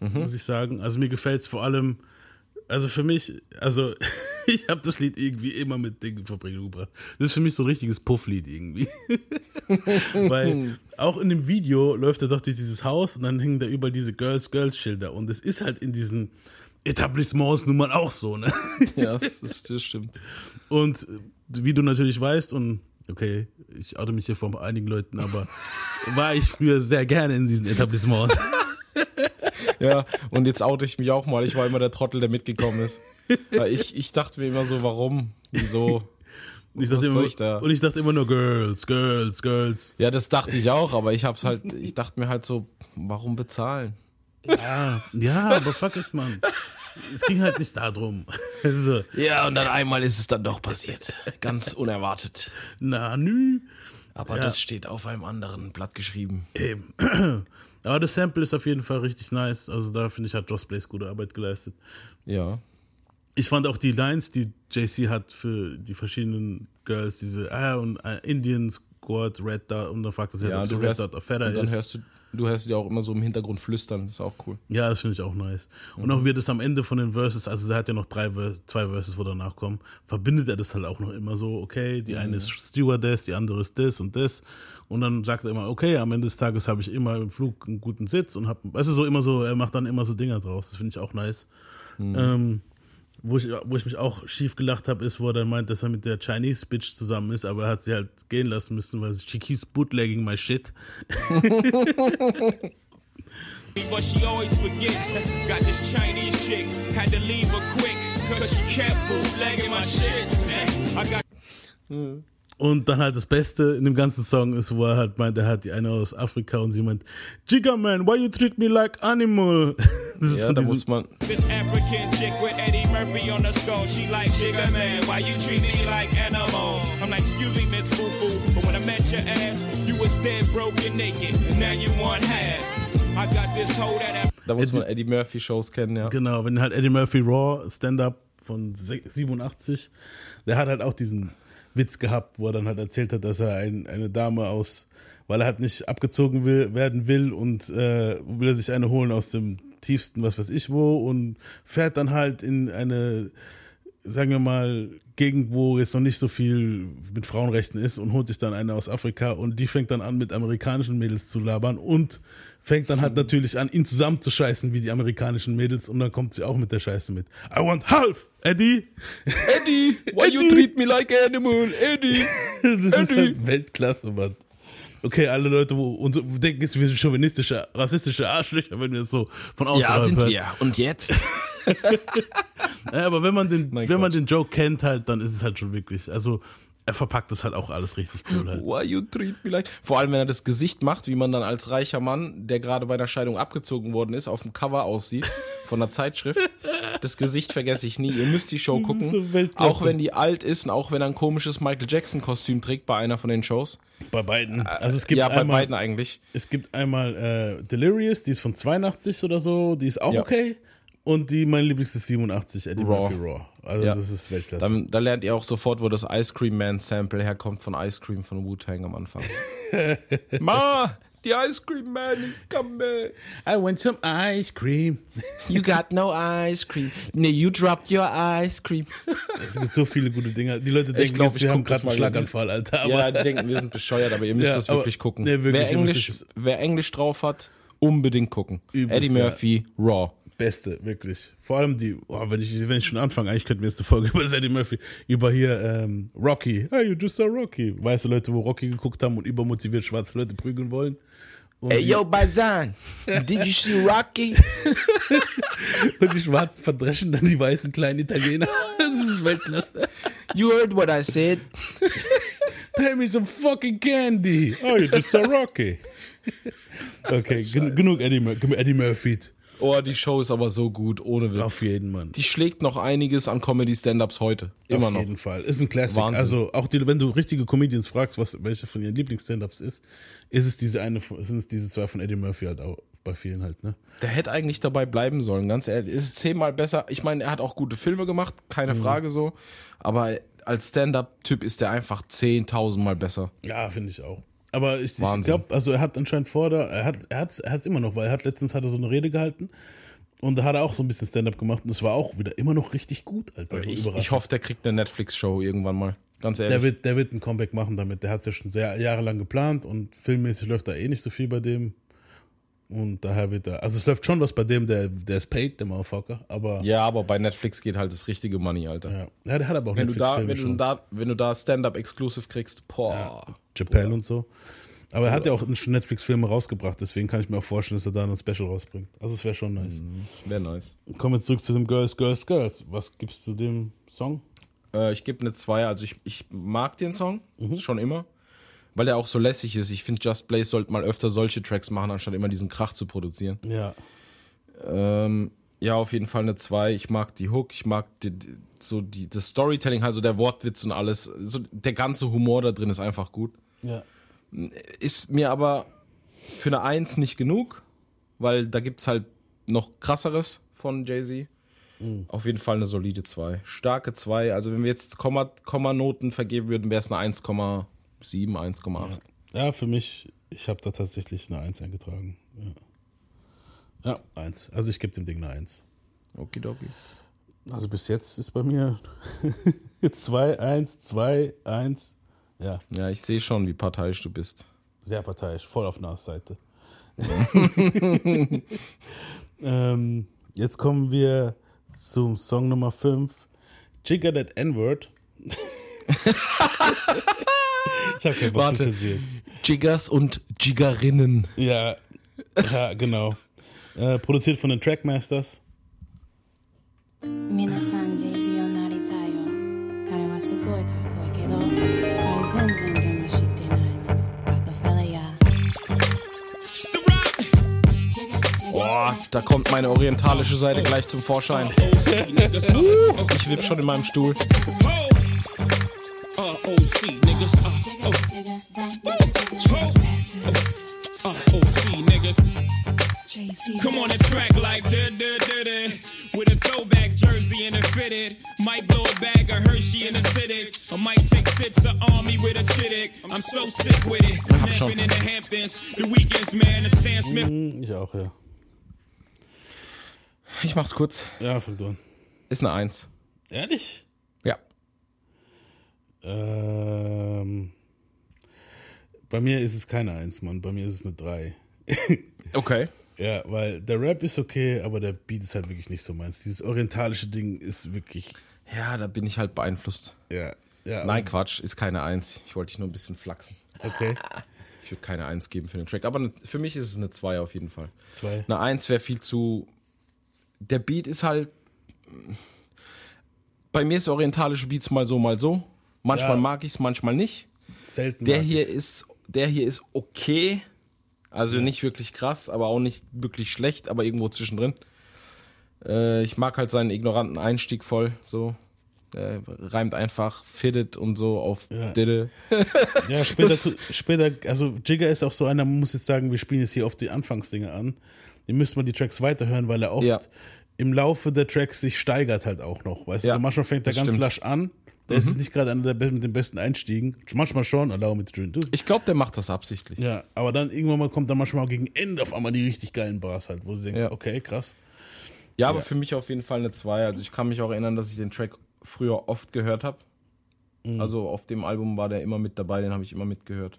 muss ich sagen. Also, mir gefällt es vor allem. Also, für mich, also, ich habe das Lied irgendwie immer mit Dingen in Verbindung gebracht. Das ist für mich so ein richtiges Pufflied irgendwie. Weil auch in dem Video läuft er doch durch dieses Haus und dann hängen da überall diese Girls, Girls Schilder. Und es ist halt in diesen Etablissements nun mal auch so, ne? Ja, das, ist, das stimmt. Und äh, wie du natürlich weißt, und okay, ich oute mich hier vor einigen Leuten, aber war ich früher sehr gerne in diesen Etablissements. Ja, und jetzt oute ich mich auch mal. Ich war immer der Trottel, der mitgekommen ist. Weil ich, ich dachte mir immer so, warum? Wieso? Und ich, Was dachte soll immer, ich da? und ich dachte immer nur Girls, Girls, Girls. Ja, das dachte ich auch, aber ich hab's halt, ich dachte mir halt so, warum bezahlen? Ja, ja, aber fuck it, Mann. Es ging halt nicht darum. Also, Ja, und dann einmal ist es dann doch passiert. Ganz unerwartet. na, nü. Aber Ja. das steht auf einem anderen Blatt geschrieben. Eben. Aber das Sample ist auf jeden Fall richtig nice. Also da finde ich, hat Joss Blaze gute Arbeit geleistet. Ja. Ich fand auch die Lines, die JC hat für die verschiedenen Girls, diese, ah, und äh, Indian Squad, Red Dot, und dann fragt er sich, Ja, ob sie du Red Dot und Feather dann ist. hörst du, du hörst ja auch immer so im Hintergrund flüstern, das ist auch cool. Ja, das finde ich auch nice. Und Mhm. auch wie er das am Ende von den Verses, also der hat ja noch drei, zwei Verses, wo danach kommen, verbindet er das halt auch noch immer so, okay, die eine Mhm. ist Stewardess, die andere ist das und das. Und dann sagt er immer, okay, am Ende des Tages habe ich immer im Flug einen guten Sitz und hab, weißt du, so immer so, er macht dann immer so Dinger draus. Das finde ich auch nice. Mhm. Ähm, wo ich, wo ich mich auch schief gelacht habe, ist, wo er dann meint, dass er mit der Chinese Bitch zusammen ist, aber er hat sie halt gehen lassen müssen, weil she keeps bootlegging my shit. But she always forgets. Got this Chinese chick, had to leave her quick, cause she kept bootlegging my shit. I got Und dann halt das Beste in dem ganzen Song ist, wo er halt meint, er hat die eine aus Afrika und sie meint, Jigga man, why you treat me like animal? Das ist Ja, da muss man. This African chick with Eddie Murphy on the skull. She like Jigga man, why you treat me like animal? I'm like, excuse me, Miss Foo Foo, but when I met your ass, you was dead, broke and naked, and now you want half. I got this hoe that Da muss man Eddie Murphy Shows kennen, ja. Genau, wenn halt Eddie Murphy Raw Stand-up von se- 87, der hat halt auch diesen Witz gehabt, wo er dann halt erzählt hat, dass er ein, eine Dame aus, weil er halt nicht abgezogen will, werden will und äh, will er sich eine holen aus dem tiefsten, was weiß ich wo und fährt dann halt in eine, sagen wir mal, Gegend, wo jetzt noch nicht so viel mit Frauenrechten ist und holt sich dann eine aus Afrika und die fängt dann an mit amerikanischen Mädels zu labern und fängt dann halt natürlich an, ihn zusammenzuscheißen wie die amerikanischen Mädels und dann kommt sie auch mit der Scheiße mit. I want half, Eddie. Eddie, why you Eddie. treat me like animal, Eddie? Das ist Eddie. halt Weltklasse, Mann. Okay, alle Leute, wo uns denken, wir sind chauvinistische, rassistische Arschlöcher, wenn wir es so von außerhalb hören. Und jetzt? Ja, aber wenn man den, Mein wenn man den Joke kennt halt, dann ist es halt schon wirklich, also er verpackt das halt auch alles richtig cool halt. Why you treat me like. Vor allem, wenn er das Gesicht macht, wie man dann als reicher Mann, der gerade bei der Scheidung abgezogen worden ist, auf dem Cover aussieht von einer Zeitschrift. Das Gesicht vergesse ich nie. Ihr müsst die Show gucken. so auch wenn die alt ist und auch wenn er ein komisches Michael Jackson-Kostüm trägt bei einer von den Shows. Bei beiden. Also es gibt ja, bei einmal, beiden eigentlich. es gibt einmal äh, Delirious, die ist von 82 oder so, die ist auch Ja. okay. Und die, mein Lieblings ist 87, Eddie Raw. Murphy Raw. Also Ja. das ist Weltklasse. Dann, da lernt ihr auch sofort, wo das Ice Cream Man Sample herkommt von Ice Cream von Wu-Tang am Anfang. Ma, the Ice Cream Man is coming. I want some ice cream. You got no ice cream. Nee, you dropped your ice cream. Es gibt so viele gute Dinge. Die Leute denken glaub, jetzt, ich wir haben gerade einen. Schlaganfall, Alter. Aber ja, die denken, wir sind bescheuert, aber ihr müsst Ja, das aber- wirklich gucken. Nee, wirklich, wer, Englisch, wer Englisch drauf hat, unbedingt gucken. Übelst, Eddie. Murphy, Raw. Beste, wirklich. Vor allem die, oh, wenn, ich, wenn ich schon anfange, eigentlich könnten wir jetzt eine Folge über das Eddie Murphy, über hier ähm, Rocky. Hey, you just saw Rocky. Weißt du, Leute, wo Rocky geguckt haben und übermotiviert schwarze Leute prügeln wollen? Und, Hey, die, yo, Bazan, did you see Rocky? und die Schwarzen verdreschen dann die weißen kleinen Italiener. Das ist Weltklasse. You heard what I said? Pay me some fucking candy. Oh, you just saw Rocky. Okay, gen genug Eddie, Mur Eddie Murphy. Oh, die Show ist aber so gut, ohne Witz. Auf jeden, Mann. Die schlägt noch einiges an Comedy-Stand-Ups heute. Immer Auf noch. jeden Fall. Ist ein Classic. Wahnsinn. Also auch die, wenn du richtige Comedians fragst, was welche von ihren Lieblings-Stand-Ups ist, ist es diese eine, sind es diese zwei von Eddie Murphy halt auch bei vielen halt, ne? Der hätte eigentlich dabei bleiben sollen, ganz ehrlich. Ist zehnmal besser. Ich meine, er hat auch gute Filme gemacht, keine Mhm. Frage so. Aber als Stand-Up-Typ ist der einfach 10.000 Mal besser. Ja, finde ich auch. Aber ich, ich glaube, also er hat anscheinend vor, der, er hat er hat's, er hat's immer noch, weil er hat letztens hat er so eine Rede gehalten und da hat er auch so ein bisschen Stand-up gemacht und es war auch wieder immer noch richtig gut, Alter. So Ich, ich hoffe, der kriegt eine Netflix-Show irgendwann mal. Ganz ehrlich. der wird, der wird ein Comeback machen damit. Der hat es ja schon sehr jahrelang geplant und filmmäßig läuft da eh nicht so viel bei dem. Und daher wird er. Also es läuft schon was bei dem, der, der ist paid, der Motherfucker, aber ja, aber bei Netflix geht halt das richtige Money, Alter. ja. ja der hat aber auch Wenn, du da, wenn, du schon. da, wenn du da Stand-Up-Exclusive kriegst, boah. Chappelle und so. Aber er hat ja auch schon Netflix-Filme rausgebracht, deswegen kann ich mir auch vorstellen, dass er da ein Special rausbringt. Also es wäre schon nice. Wäre nice. Kommen wir zurück zu dem Girls, Girls, Girls. Was gibst du dem Song? Äh, ich gebe eine 2. Also ich, ich mag den Song, Mhm. schon immer. Weil er auch so lässig ist. Ich finde, Just Blaze sollte mal öfter solche Tracks machen, anstatt immer diesen Krach zu produzieren. Ja. Ähm, ja, auf jeden Fall eine 2. Ich mag die Hook, ich mag die, die, so die, das Storytelling, also der Wortwitz und alles. So, der ganze Humor da drin ist einfach gut. Ja. Ist mir aber für eine 1 nicht genug, weil da gibt es halt noch krasseres von Jay-Z. Mhm. Auf jeden Fall eine solide 2. Starke 2. Also wenn wir jetzt Komma, Kommanoten vergeben würden, wäre es eine 1,7, 1,8. Ja, für mich, ich habe da tatsächlich eine 1 eingetragen. Ja, ja 1. Also ich gebe dem Ding eine 1. Okidoki. Also bis jetzt ist bei mir 2, 1, 2, 1. Ja, Ja, ich sehe schon, wie parteiisch du bist. sehr parteiisch, voll auf Nas Seite. ähm, jetzt kommen wir zum Song Nummer 5. Jigger That N-Word. ich habe keinen Bock zu Warte. zensieren. Jiggers und Jiggerinnen. Ja, ja genau. Äh, produziert von den Trackmasters. 皆さん Jay-Z をなりたいよ彼はすごいかっこいいけどパリ Zinzin Damashite Nine. Rockefeller, ja. It's the rock. Boah, da kommt meine orientalische Seite gleich zum Vorschein. OC niggas. Uh, uh, Ich wipp schon in meinem Stuhl. ho. Uh, OC niggas. Uh, oh, uh, OC niggas. Come on the track like da da da da. With a throwback jersey and a fitted. Might blow a bag of Hershey in the Civics. I might take sips of Army with a chittick. I'm so sick with it. Napping in the Hamptons. The weekends, man. The Stan Smith. Hm, Ich auch, ja. Ich mach's kurz. Ja, fang du an. Ist eine Eins. Ehrlich? Ähm, bei mir ist es keine Eins, Mann. Bei mir ist es eine Drei. Okay. Ja, weil der Rap ist okay, aber der Beat ist halt wirklich nicht so meins. Dieses orientalische Ding ist wirklich, Ja, da bin ich halt beeinflusst. ja. ja Nein, Quatsch, ist keine Eins. Ich wollte dich nur ein bisschen flachsen. Okay, Ich würde keine Eins geben für den Track. Aber ne- für mich ist es eine Zwei auf jeden Fall. zwei. Eine Eins wäre viel zu. Der Beat ist halt. Bei mir ist orientalische Beats mal so, mal so. Manchmal Ja. mag ich es, manchmal nicht. Selten. Der hier ist, der hier ist okay. Also nicht wirklich krass, aber auch nicht wirklich schlecht, aber irgendwo zwischendrin. Äh, ich mag halt seinen ignoranten Einstieg voll. So. Der reimt einfach fitted und so auf Ja. Didde. Ja, später, zu- später, also Jigger ist auch so einer, man muss jetzt sagen, wir spielen jetzt hier oft die Anfangsdinge an. Ihr müsst mal die Tracks weiterhören, weil er oft Ja. im Laufe der Tracks sich steigert halt auch noch. Weißt du, Ja, so manchmal fängt er ganz stimmt. Lasch an. Der ist jetzt nicht gerade einer der mit den besten Einstiegen. Manchmal schon, allow me to dream. Du, Ich glaube, der macht das absichtlich. ja, aber dann irgendwann mal kommt dann manchmal auch gegen Ende auf einmal die richtig geilen Bars halt, wo du denkst, Ja. okay, krass. Ja, aber Ja. für mich auf jeden Fall eine 2. Also ich kann mich auch erinnern, dass ich den Track früher oft gehört habe. Mhm. Also auf dem Album war der immer mit dabei, den habe ich immer mitgehört.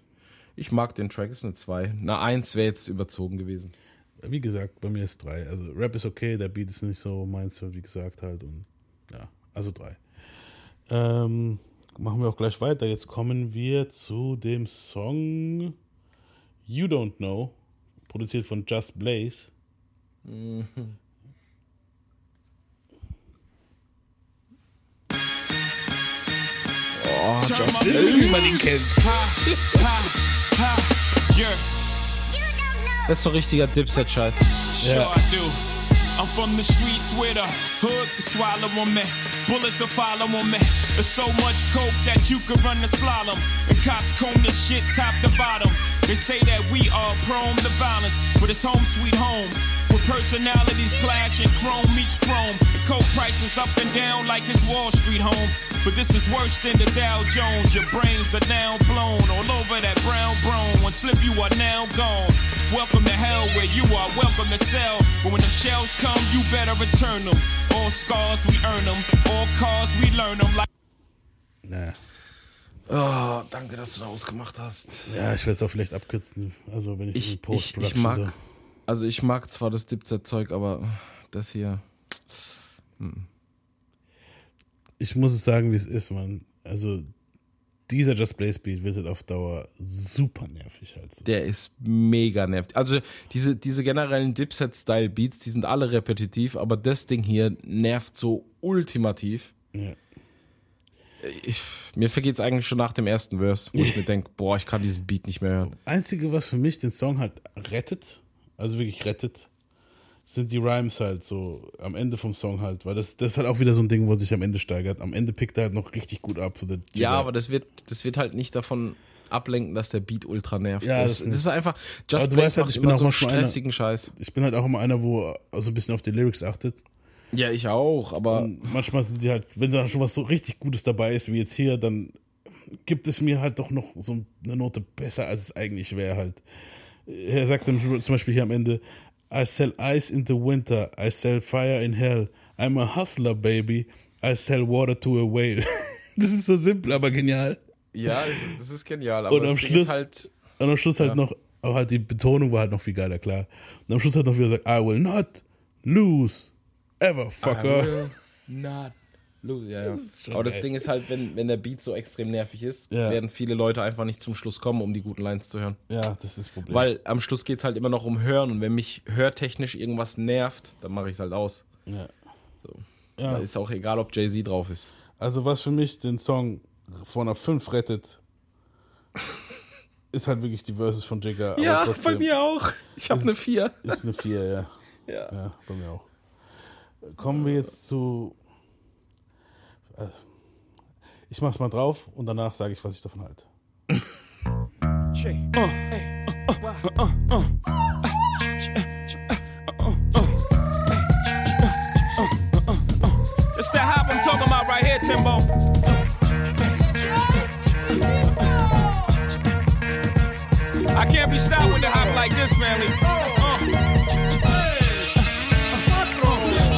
Ich mag den Track, ist eine 2. Eine 1 wäre jetzt überzogen gewesen. Wie gesagt, bei mir ist drei. Also Rap ist okay, der Beat ist nicht so meins, wie gesagt halt. Und ja, also drei. Ähm, machen wir auch gleich weiter. Jetzt kommen wir zu dem Song You Don't Know, produziert von Just Blaze. Oh, Just Wie man ihn kennt. Das ist so richtiger Dipset-Scheiß. Sure Yeah. The the. Bullets will follow on me. There's so much coke that you could run the slalom. And cops comb this shit top to bottom. They say that we are prone to violence, but it's home sweet home. Where personalities clash and chrome meets chrome. The coke prices up and down like it's Wall Street home. But this is worse than the Dow Jones. Your brains are now blown all over that brown brown. One slip, you are now gone. Welcome to hell where you are welcome to sell. But when the shells come, you better return them. All scars, we earn them. All cars, we learn them. Like Na, Oh, danke, dass du da ausgemacht hast. ja, ich werde es auch vielleicht abkürzen. Also wenn ich, Ich, in ich, ich mag, so. also ich mag zwar das Dipset-Zeug, aber das hier. Ich muss es sagen, wie es ist, man. Also dieser Just Blaze Beat wird halt auf Dauer super nervig halt. So. Der ist mega nervig. Also diese, diese generellen Dipset-Style-Beats, die sind alle repetitiv, aber das Ding hier nervt so ultimativ. Ja. Ich, mir vergeht es eigentlich schon nach dem ersten Verse, wo ich mir denke, boah, ich kann diesen Beat nicht mehr hören. Einzige, was für mich den Song halt rettet, also wirklich rettet, sind die Rhymes halt so am Ende vom Song halt, weil das, das ist halt auch wieder so ein Ding, wo sich am Ende steigert. Am Ende pickt er halt noch richtig gut ab. So Ja, aber das wird, das wird halt nicht davon ablenken, dass der Beat ultra nervt. Ja, das, das das, ist einfach, Aber Just du Blaze weißt halt, ich bin auch so manchmal einer- stressigen Scheiß. ich bin halt auch immer einer, wo so ein bisschen auf die Lyrics achtet. Ja, ich auch, aber Und manchmal sind die halt, wenn da schon was so richtig Gutes dabei ist, wie jetzt hier, dann gibt es mir halt doch noch so eine Note besser, als es eigentlich wäre halt. Er sagt zum Beispiel hier am Ende, I sell ice in the winter, I sell fire in hell, I'm a hustler, baby, I sell water to a whale. Das ist so simpel, aber genial. ja, das- ist genial. Aber Und am Schluss, halt, und am Schluss halt noch, auch halt die Betonung war halt noch viel geiler, klar. Und am Schluss halt noch wieder sagt, I will not lose ever, fucker. I will not lose. Ja, ja. schon Aber das geil. Ding ist halt, wenn, wenn der Beat so extrem nervig ist, Ja. werden viele Leute einfach nicht zum Schluss kommen, um die guten Lines zu hören. Ja, das ist das Problem. Weil am Schluss geht es halt immer noch um Hören und wenn mich hörtechnisch irgendwas nervt, dann mache ich es halt aus. ja. Da Ja. ist auch egal, ob Jay-Z drauf ist. Also was für mich den Song von einer 5 rettet, ist halt wirklich die Verses von Jigga. aber Ja, trotzdem bei mir auch. Ich habe eine 4. Ist eine 4, ja. Ja. Ja, bei mir auch. Kommen wir jetzt zu. Also, ich mach's mal drauf und danach sage ich, was ich davon halte. It's that hop I'm talking about right here, Timbo. I can't be stopped with the hop like this, family. Uh.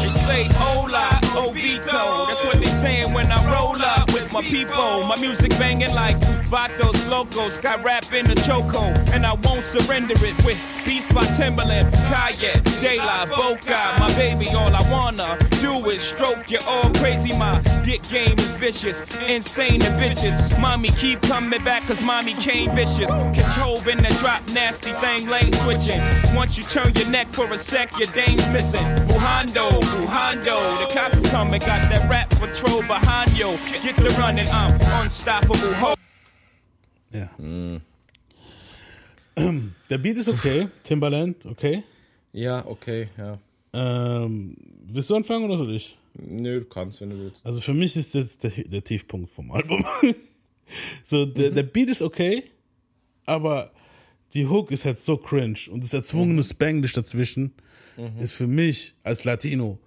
They say hola, Ovito. That's what they saying when I roll up my people. My music banging like Vatos Locos. Got rap in the choco, and I won't surrender it with beats by Timberland, Kayet, De La Boca. My baby, all I wanna do is stroke you all crazy. My dick game is vicious, insane and bitches. Mommy keep coming back, cause mommy came vicious. Control in the drop, nasty thing, lane switching. Once you turn your neck for a sec, your dame's missing. Buhando, Buhando, the cops coming, got that rap patrol behind you. Get the running, I'm unstoppable. Ho- Ja. Der Beat ist okay. Timbaland, okay. Ja, okay, ja. Ähm, willst du anfangen oder soll ich? Nö, du kannst, wenn du willst. Also für mich ist das der, der Tiefpunkt vom Album. so, der, der Beat ist okay, aber die Hook ist halt so cringe und das erzwungene Spanglish dazwischen ist für mich als Latino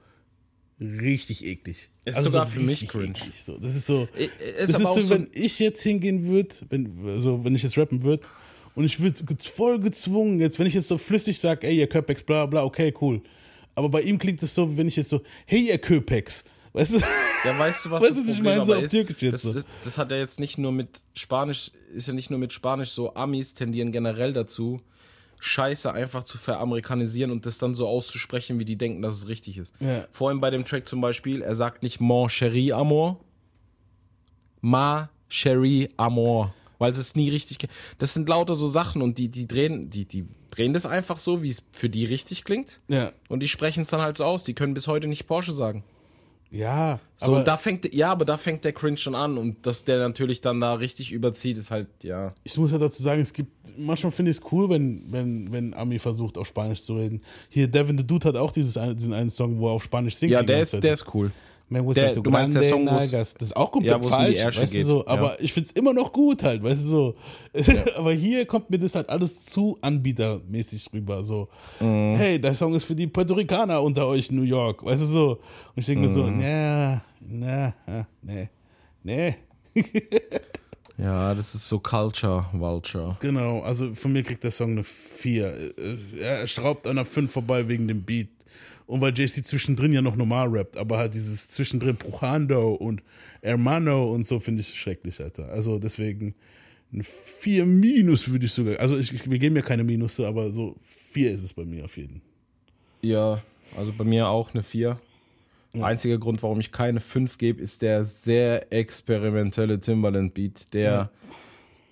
richtig eklig. Ist sogar für mich cringe. eklig, So. Das ist so, ist das ist so, so- wenn ich jetzt hingehen würde, wenn, also wenn ich jetzt rappen würde und ich würde voll gezwungen, jetzt, wenn ich jetzt so flüssig sage, ey, ihr Köpex, bla bla, okay, cool. Aber bei ihm klingt es so, wenn ich jetzt so, hey, ihr Köpex. Weißt du? Ja, weißt du, was Weißt das du, was ich meine? So auf ist? Türkisch jetzt das, so. das, das hat ja jetzt nicht nur mit Spanisch, ist ja nicht nur mit Spanisch so, Amis tendieren generell dazu, Scheiße einfach zu veramerikanisieren und das dann so auszusprechen, wie die denken, dass es richtig ist. Ja. Vorhin bei dem Track zum Beispiel, er sagt nicht Mon Chéri Amor, Ma Chéri Amor, weil es ist nie richtig. Das sind lauter so Sachen und die, die drehen, die, die drehen das einfach so, wie es für die richtig klingt. Ja. Und die sprechen es dann halt so aus. Die können bis heute nicht Porsche sagen. Ja, So, aber da fängt, ja, aber da fängt der Cringe schon an und dass der natürlich dann da richtig überzieht, ist halt, ja. ich muss ja dazu sagen, es gibt, manchmal finde ich es cool, wenn, wenn, wenn Ami versucht, auf Spanisch zu reden. Hier, Devin the Dude hat auch dieses, diesen einen Song, wo er auf Spanisch singt. Ja, der ist, Zeit. der ist cool. Man muss der- halt du meinst der Song, Nagas. Das ist auch komplett Ja, falsch, weißt du geht, so. ja. Aber ich finde es immer noch gut halt, weißt du so. aber hier kommt mir das halt alles zu anbietermäßig rüber. So, Mhm. hey, der Song ist für die Puerto Ricaner unter euch in New York, weißt du so. Und ich denke mir so, ja, na, ah, nee, nee. Ja, das ist so Culture Vulture. Genau, also von mir kriegt der Song eine 4. Er schraubt an einer 5 vorbei wegen dem Beat. Und weil JC zwischendrin ja noch normal rappt, aber halt dieses zwischendrin Brujando und Hermano und so finde ich schrecklich, Alter. Also deswegen ein 4 Minus würde ich sogar. Also ich, ich, wir geben ja keine Minusse, aber so 4 ist es bei mir auf jeden. Ja, also bei mir auch eine 4. Einziger Grund, warum ich keine 5 gebe, ist der sehr experimentelle Timbaland-Beat, der Ja.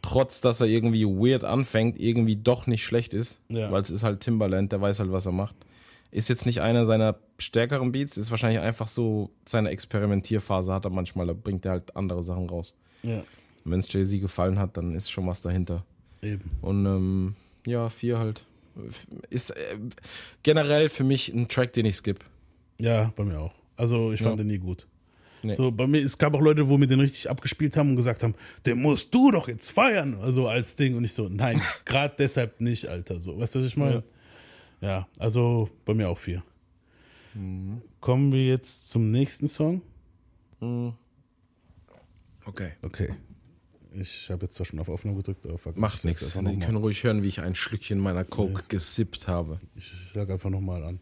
trotz, dass er irgendwie weird anfängt, irgendwie doch nicht schlecht ist. Ja. Weil es ist halt Timbaland, der weiß halt, was er macht. Ist jetzt nicht einer seiner stärkeren Beats, ist wahrscheinlich einfach so seine Experimentierphase hat er manchmal, da bringt er halt andere Sachen raus. Ja, wenn es Jay-Z gefallen hat, dann ist schon was dahinter. eben. Und ähm, ja, 4 halt. Ist äh, generell für mich ein Track, den ich skip. Ja, bei mir auch. Also ich fand Ja. den nie gut. Nee. So, bei mir, es gab auch Leute, wo mir den richtig abgespielt haben und gesagt haben, den musst du doch jetzt feiern, also als Ding. Und ich so, nein, gerade deshalb nicht, Alter. So, weißt du, was ich meine? Ja. Also bei mir auch vier. Mhm. Kommen wir jetzt zum nächsten Song. Okay. Okay. Ich habe jetzt zwar schon auf Aufnahme gedrückt, aber fuck, Macht nichts. noch können ruhig hören, wie ich ein Schlückchen meiner Coke gesippt habe. Ich sag einfach nochmal an.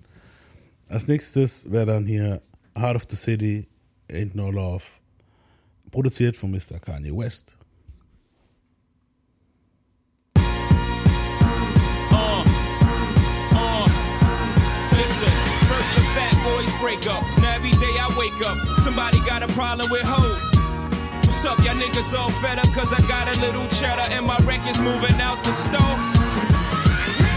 Als nächstes wäre dann hier Heart of the City, Ain't No Love. Produziert von Mr. Kanye West. Up. Now every day I wake up, somebody got a problem with hope. What's up, y'all niggas all fed up? Cause I got a little cheddar and my record's moving out the store.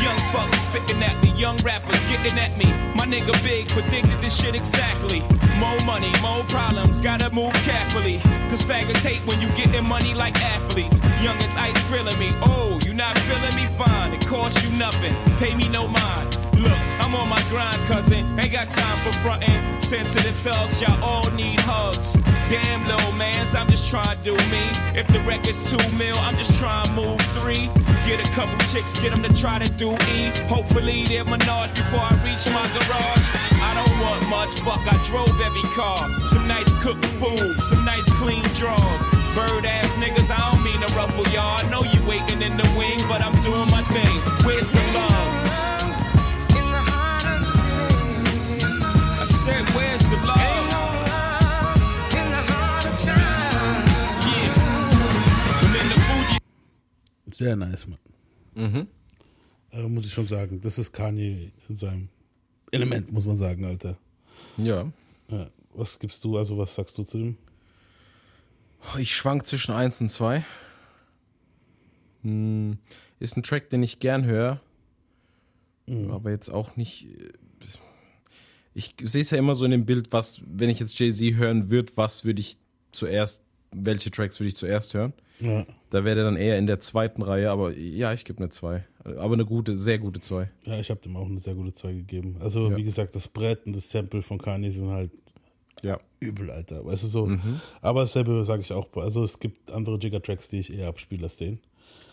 Young fucks spitting at me, young rappers getting at me. My nigga Big predicted this shit exactly. More money, more problems, gotta move carefully. Cause faggots hate when you getting money like athletes. Youngins ice grilling me, oh, you not feeling me fine. It costs you nothing, pay me no mind. Look, I'm on my grind, cousin. Ain't got time for frontin'. Sensitive thugs, y'all all need hugs. Damn, little mans, I'm just trying to do me. If the record's two mil, I'm just trying to move three. Get a couple chicks, get them to try to do E. Hopefully, they're menage before I reach my garage. I don't want much, fuck, I drove every car. Some nice cooked food, some nice clean drawers. Bird ass niggas, I don't mean to ruffle y'all. I know you waiting in the wing, but I'm doing my thing. Where's the love? Said, where's the love? Yeah. Und in the Fuji Sehr nice, Mann. Mhm. Äh, muss ich schon sagen. Das ist Kanye in seinem Element, muss man sagen, Alter. Ja. Ja. Was gibst du, also was sagst du zu dem? Ich schwank zwischen 1 und 2. Hm, ist ein Track, den ich gern höre. Aber jetzt auch nicht. Ich sehe es ja immer so in dem Bild, was, wenn ich jetzt Jay-Z hören würde, was würde ich zuerst, welche Tracks würde ich zuerst hören? Ja. Da wäre der dann eher in der zweiten Reihe, aber ja, ich gebe eine 2. Aber eine gute, sehr gute 2. Ja, ich habe dem auch eine sehr gute 2 gegeben. Also, Ja. wie gesagt, das Brett und das Sample von Kanye sind halt Ja. übel, Alter. Weißt du so? Mhm. Aber dasselbe sage ich auch. Also, es gibt andere Jigger-Tracks, die ich eher abspiele als den.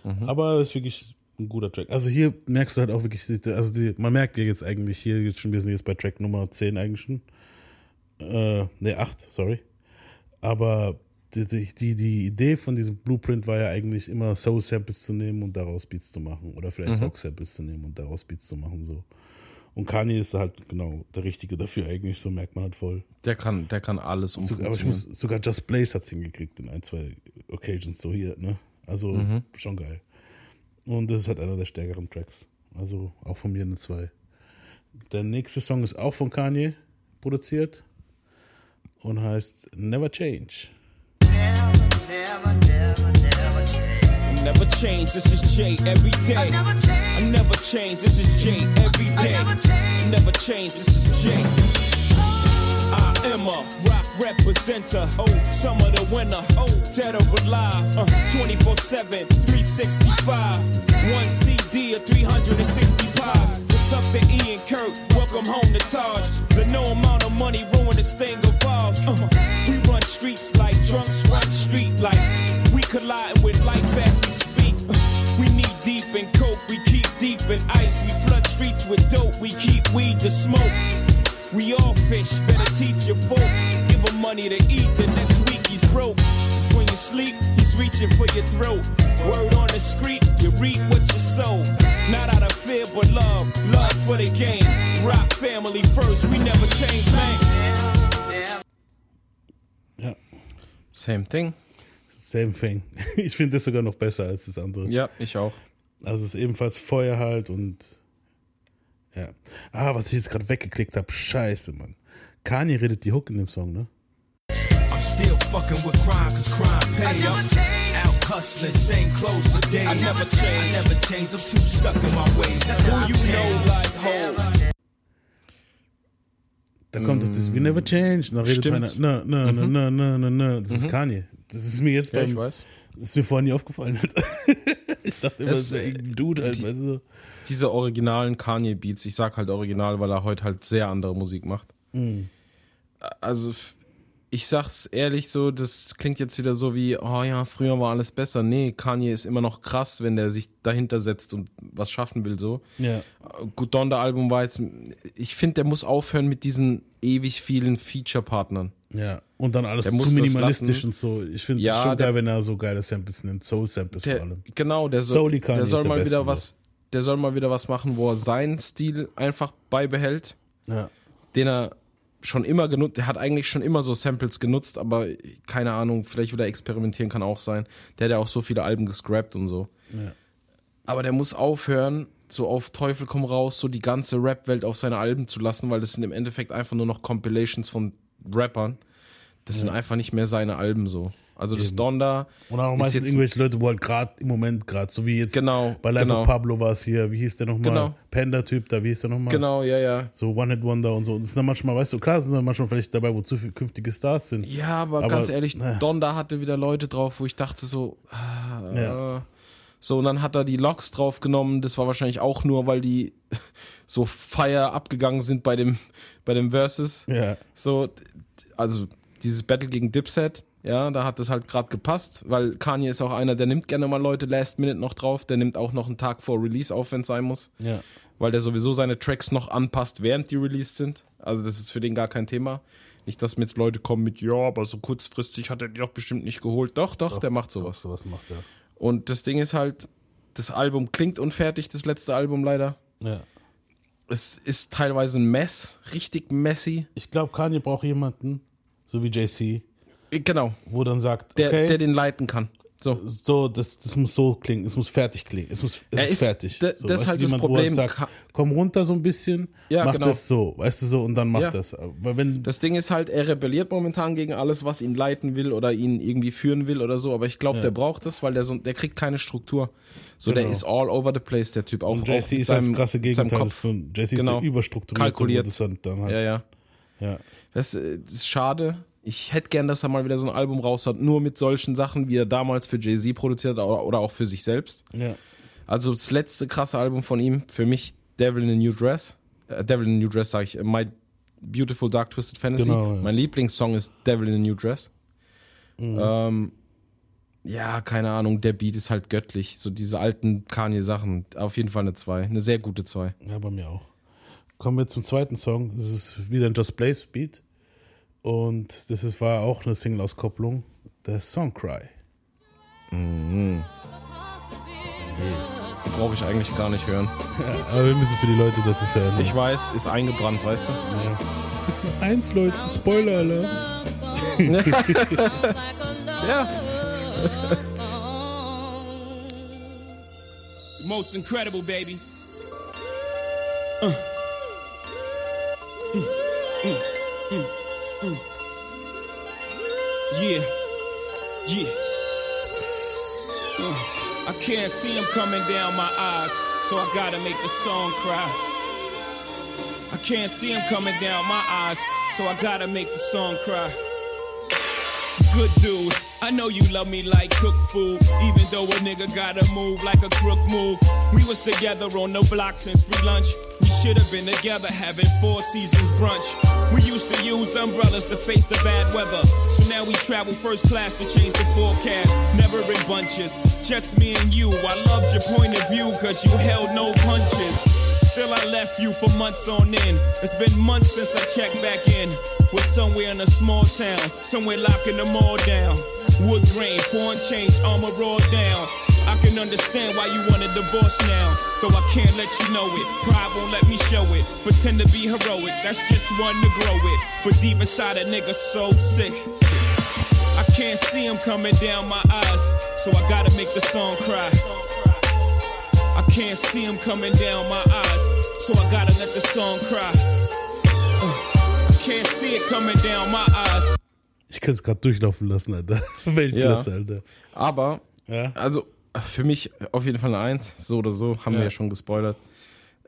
Mhm. Aber es ist wirklich ein guter Track. Also, hier merkst du halt auch wirklich, also die, man merkt ja jetzt eigentlich hier, jetzt schon, wir sind jetzt bei Track Nummer 10 eigentlich schon. Äh, ne, 8, sorry. Aber die, die, die, Idee von diesem Blueprint war ja eigentlich immer Soul-Samples zu nehmen und daraus Beats zu machen. Oder vielleicht Rock-Samples zu nehmen und daraus Beats zu machen. So. Und Kanye ist halt genau der Richtige dafür eigentlich, so merkt man halt voll. Der kann, der kann alles So, aber ich muss, sogar Just Blaze hat es hingekriegt in ein, zwei Occasions so hier, ne? Also Mhm. schon geil. Und das ist halt einer der stärkeren Tracks. Also auch von mir eine 2. Der nächste Song ist auch von Kanye produziert und heißt Never Change. never change. This is Jay every day. I never change. This is Jay every day. Never change. This is Jay. I am a rock representer. Oh, summer the winter. Oh, dead or alive. Uh, 24 7, 365. One CD of 360 pies. What's up to Ian Kirk? Welcome home to Taj. The no amount of money ruin this thing of ours. Uh, we run streets like drunks run street lights. We colliding with life as we speak. Uh, we need deep in coke, we keep deep in ice. We flood streets with dope, we keep weed to smoke. We all fish, better teach your folk. Give him money to eat, the next week he's broke. Just when you sleep, he's reaching for your throat. Word on the street, you reap what you sow. Not out of fear, but love, love for the game. Rock family first, we never change, man. Ja, Same thing. same thing. Ich finde das sogar noch besser als das andere. Ja, ich auch. Also es ist ebenfalls Feuer halt und ja. Ah, was ich jetzt gerade weggeklickt habe. Scheiße, Mann. Kanye redet die Hook in dem Song, ne? I'm still fucking with crime, cause crime pay us. Out hustling, same clothes for days. I never change. I never change, I'm too stuck in my ways. Who you know like Hov? Da kommt es das We Never Change. Dann redet Stimmt. einer, na, na, na, na, na, na, na. Das ist Kanye. Das ist mir jetzt Ja, ich beim, weiß. das ist mir vorher nie aufgefallen. ich dachte immer, das Es, ist ja irgendein Dude halt, weißt du. Diese originalen Kanye-Beats, ich sag halt original, weil er heute halt sehr andere Musik macht. Also, f- ich sag's ehrlich so, das klingt jetzt wieder so wie, oh ja, früher war alles besser. Nee, Kanye ist immer noch krass, wenn der sich dahinter setzt und was schaffen will, so. Ja. Gut, Donda-Album war jetzt, ich finde, der muss aufhören mit diesen ewig vielen Feature-Partnern. Ja. Und dann alles Der zu minimalistisch und so. Ich finde Ja, es schon der- geil, wenn er so geile Samples nimmt. Soul-Samples vor Der, allem. genau, der soll, Kanye der soll der mal wieder was, der soll mal wieder was machen, wo er seinen Stil einfach beibehält. Ja. den er schon immer genutzt, der hat eigentlich schon immer so Samples genutzt, aber keine Ahnung, vielleicht wieder experimentieren kann auch sein. Der hat ja auch so viele Alben gescrapped und so. Ja. Aber der muss aufhören, so auf Teufel komm raus, so die ganze Rap-Welt auf seine Alben zu lassen, weil das sind im Endeffekt einfach nur noch Compilations von Rappern. Das sind einfach nicht mehr seine Alben so. Also das Donda Und auch ist meistens irgendwelche Leute, wo halt gerade im Moment gerade, so wie jetzt Genau, bei Life genau. of Pablo war es hier, wie hieß der nochmal? Genau. Panda-Typ, da wie hieß der nochmal? Genau, ja, ja. So One-Hit-Wonder und so. Und das sind dann manchmal, weißt du, klar sind dann manchmal vielleicht dabei, wo zu viele künftige Stars sind. Ja, aber, Aber, ganz ehrlich, ne. Donda hatte wieder Leute drauf, wo ich dachte so, ah, Ja. so und dann hat er die Loks draufgenommen. Das war wahrscheinlich auch nur, weil die so fire abgegangen sind bei dem bei dem Versus. Ja. So, also dieses Battle gegen Dipset, ja, da hat das halt gerade gepasst, weil Kanye ist auch einer, der nimmt gerne mal Leute last minute noch drauf, der nimmt auch noch einen Tag vor Release auf, wenn es sein muss, Ja. weil der sowieso seine Tracks noch anpasst, während die released sind. Also das ist für den gar kein Thema. Nicht, dass mir jetzt Leute kommen mit, ja, aber so kurzfristig hat er die doch bestimmt nicht geholt. Doch, doch, der macht sowas. Sowas macht er. Und das Ding ist halt, das Album klingt unfertig, das letzte Album leider. Ja. Es ist teilweise ein Mess, richtig messy. Ich glaube, Kanye braucht jemanden, so wie JC, Genau, wo dann sagt, der, okay, der den leiten kann. So. so, das, das muss so klingen, es muss fertig klingen, es muss es ist, ist- fertig. so, das ist halt du, das jemand, wo Problem. Sagt, komm runter so ein bisschen, Ja, mach genau. das so, weißt du so, und dann mach Ja. das. Weil wenn, Das Ding ist halt, er rebelliert momentan gegen alles, was ihn leiten will oder ihn irgendwie führen will oder so. Aber ich glaube, der braucht das, weil der so, der kriegt keine Struktur. So, der Genau. ist all over the place, der Typ. Auch, und mit ist das seinem- krasse mit seinem Gegenteil, Kopf. das ist so ein, JC Genau. ist der überstrukturierte, Kalkuliert. das halt, Ja, ja. ja. Das, äh, das ist schade. Ich hätte gern, dass er mal wieder so ein Album raus hat, nur mit solchen Sachen, wie er damals für Jay-Z produziert hat oder, oder auch für sich selbst. ja. Also das letzte krasse Album von ihm, für mich Devil in a New Dress. Äh, Devil in a New Dress sage ich, My Beautiful Dark Twisted Fantasy. Genau, ja. Mein Lieblingssong ist Devil in a New Dress. Mhm. Ähm, ja, keine Ahnung, der Beat ist halt göttlich. So diese alten Kanye-Sachen. Auf jeden Fall eine 2. Eine sehr gute 2. Ja, bei mir auch. Kommen wir zum zweiten Song. Das ist wieder ein Just Blaze Beat. Und das ist, war auch eine Single-Auskopplung. Der Song Cry. Brauche ich eigentlich gar nicht hören. Aber wir müssen für die Leute, das ist ja. Ich weiß, ist eingebrannt, weißt du? Das ist nur eins, Leute. Spoiler Alarm. Ja. Most incredible, baby. Yeah. Yeah. Uh, I can't see him coming down my eyes, so I gotta make the song cry. I can't see him coming down my eyes, so I gotta make the song cry. Good dude, I know you love me like cook food, even though a nigga gotta move like a crook move. We was together on the block since free lunch. Should have been together having four seasons brunch. We used to use umbrellas to face the bad weather. So now we travel first class to change the forecast. Never in bunches, just me and you. I loved your point of view, cause you held no punches. Still, I left you for months on end. It's been months since I checked back in. We're somewhere in a small town, somewhere locking them all down. Wood grain, foreign change, armor raw down. I can understand why you want a divorce now. Though I can't let you know it. Pride won't let me show it. Pretend to be heroic, that's just one to grow it. But deep inside a nigga so sick. I can't see him coming down my eyes, so I gotta make the song cry. I can't see him coming down my eyes, so I gotta let the song cry. Uh, I can't see it coming down my eyes. Ich kann es gerade durchlaufen lassen, Alter. Weltklasse, Alter. Aber, Ja. also für mich auf jeden Fall eine Eins, so oder so, haben Ja. wir ja schon gespoilert.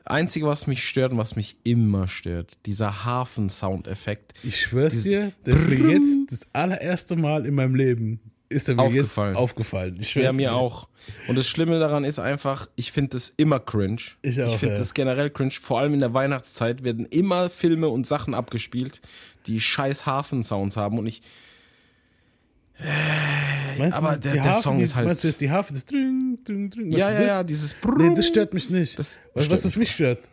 Einzige, was mich stört und was mich immer stört, dieser Hafen-Soundeffekt. Ich schwör's Dieses dir, das ist mir jetzt das allererste Mal in meinem Leben ist er mir Aufgefallen. jetzt aufgefallen. Ich schwör's Ja, mir auch. Und das Schlimme daran ist einfach, ich finde das immer cringe. Ich auch, finde ja. das generell cringe. Vor allem in der Weihnachtszeit werden immer Filme und Sachen abgespielt, die scheiß Hafen-Sounds haben. Und ich, Meinst aber der- der Harfe, Song die, ist halt- Meinst du, ist die Harfe, das drüng, drüng, drüng, ja, weißt ja, ja, das? dieses Nee, das stört mich nicht. Das weißt du, was das mich stört?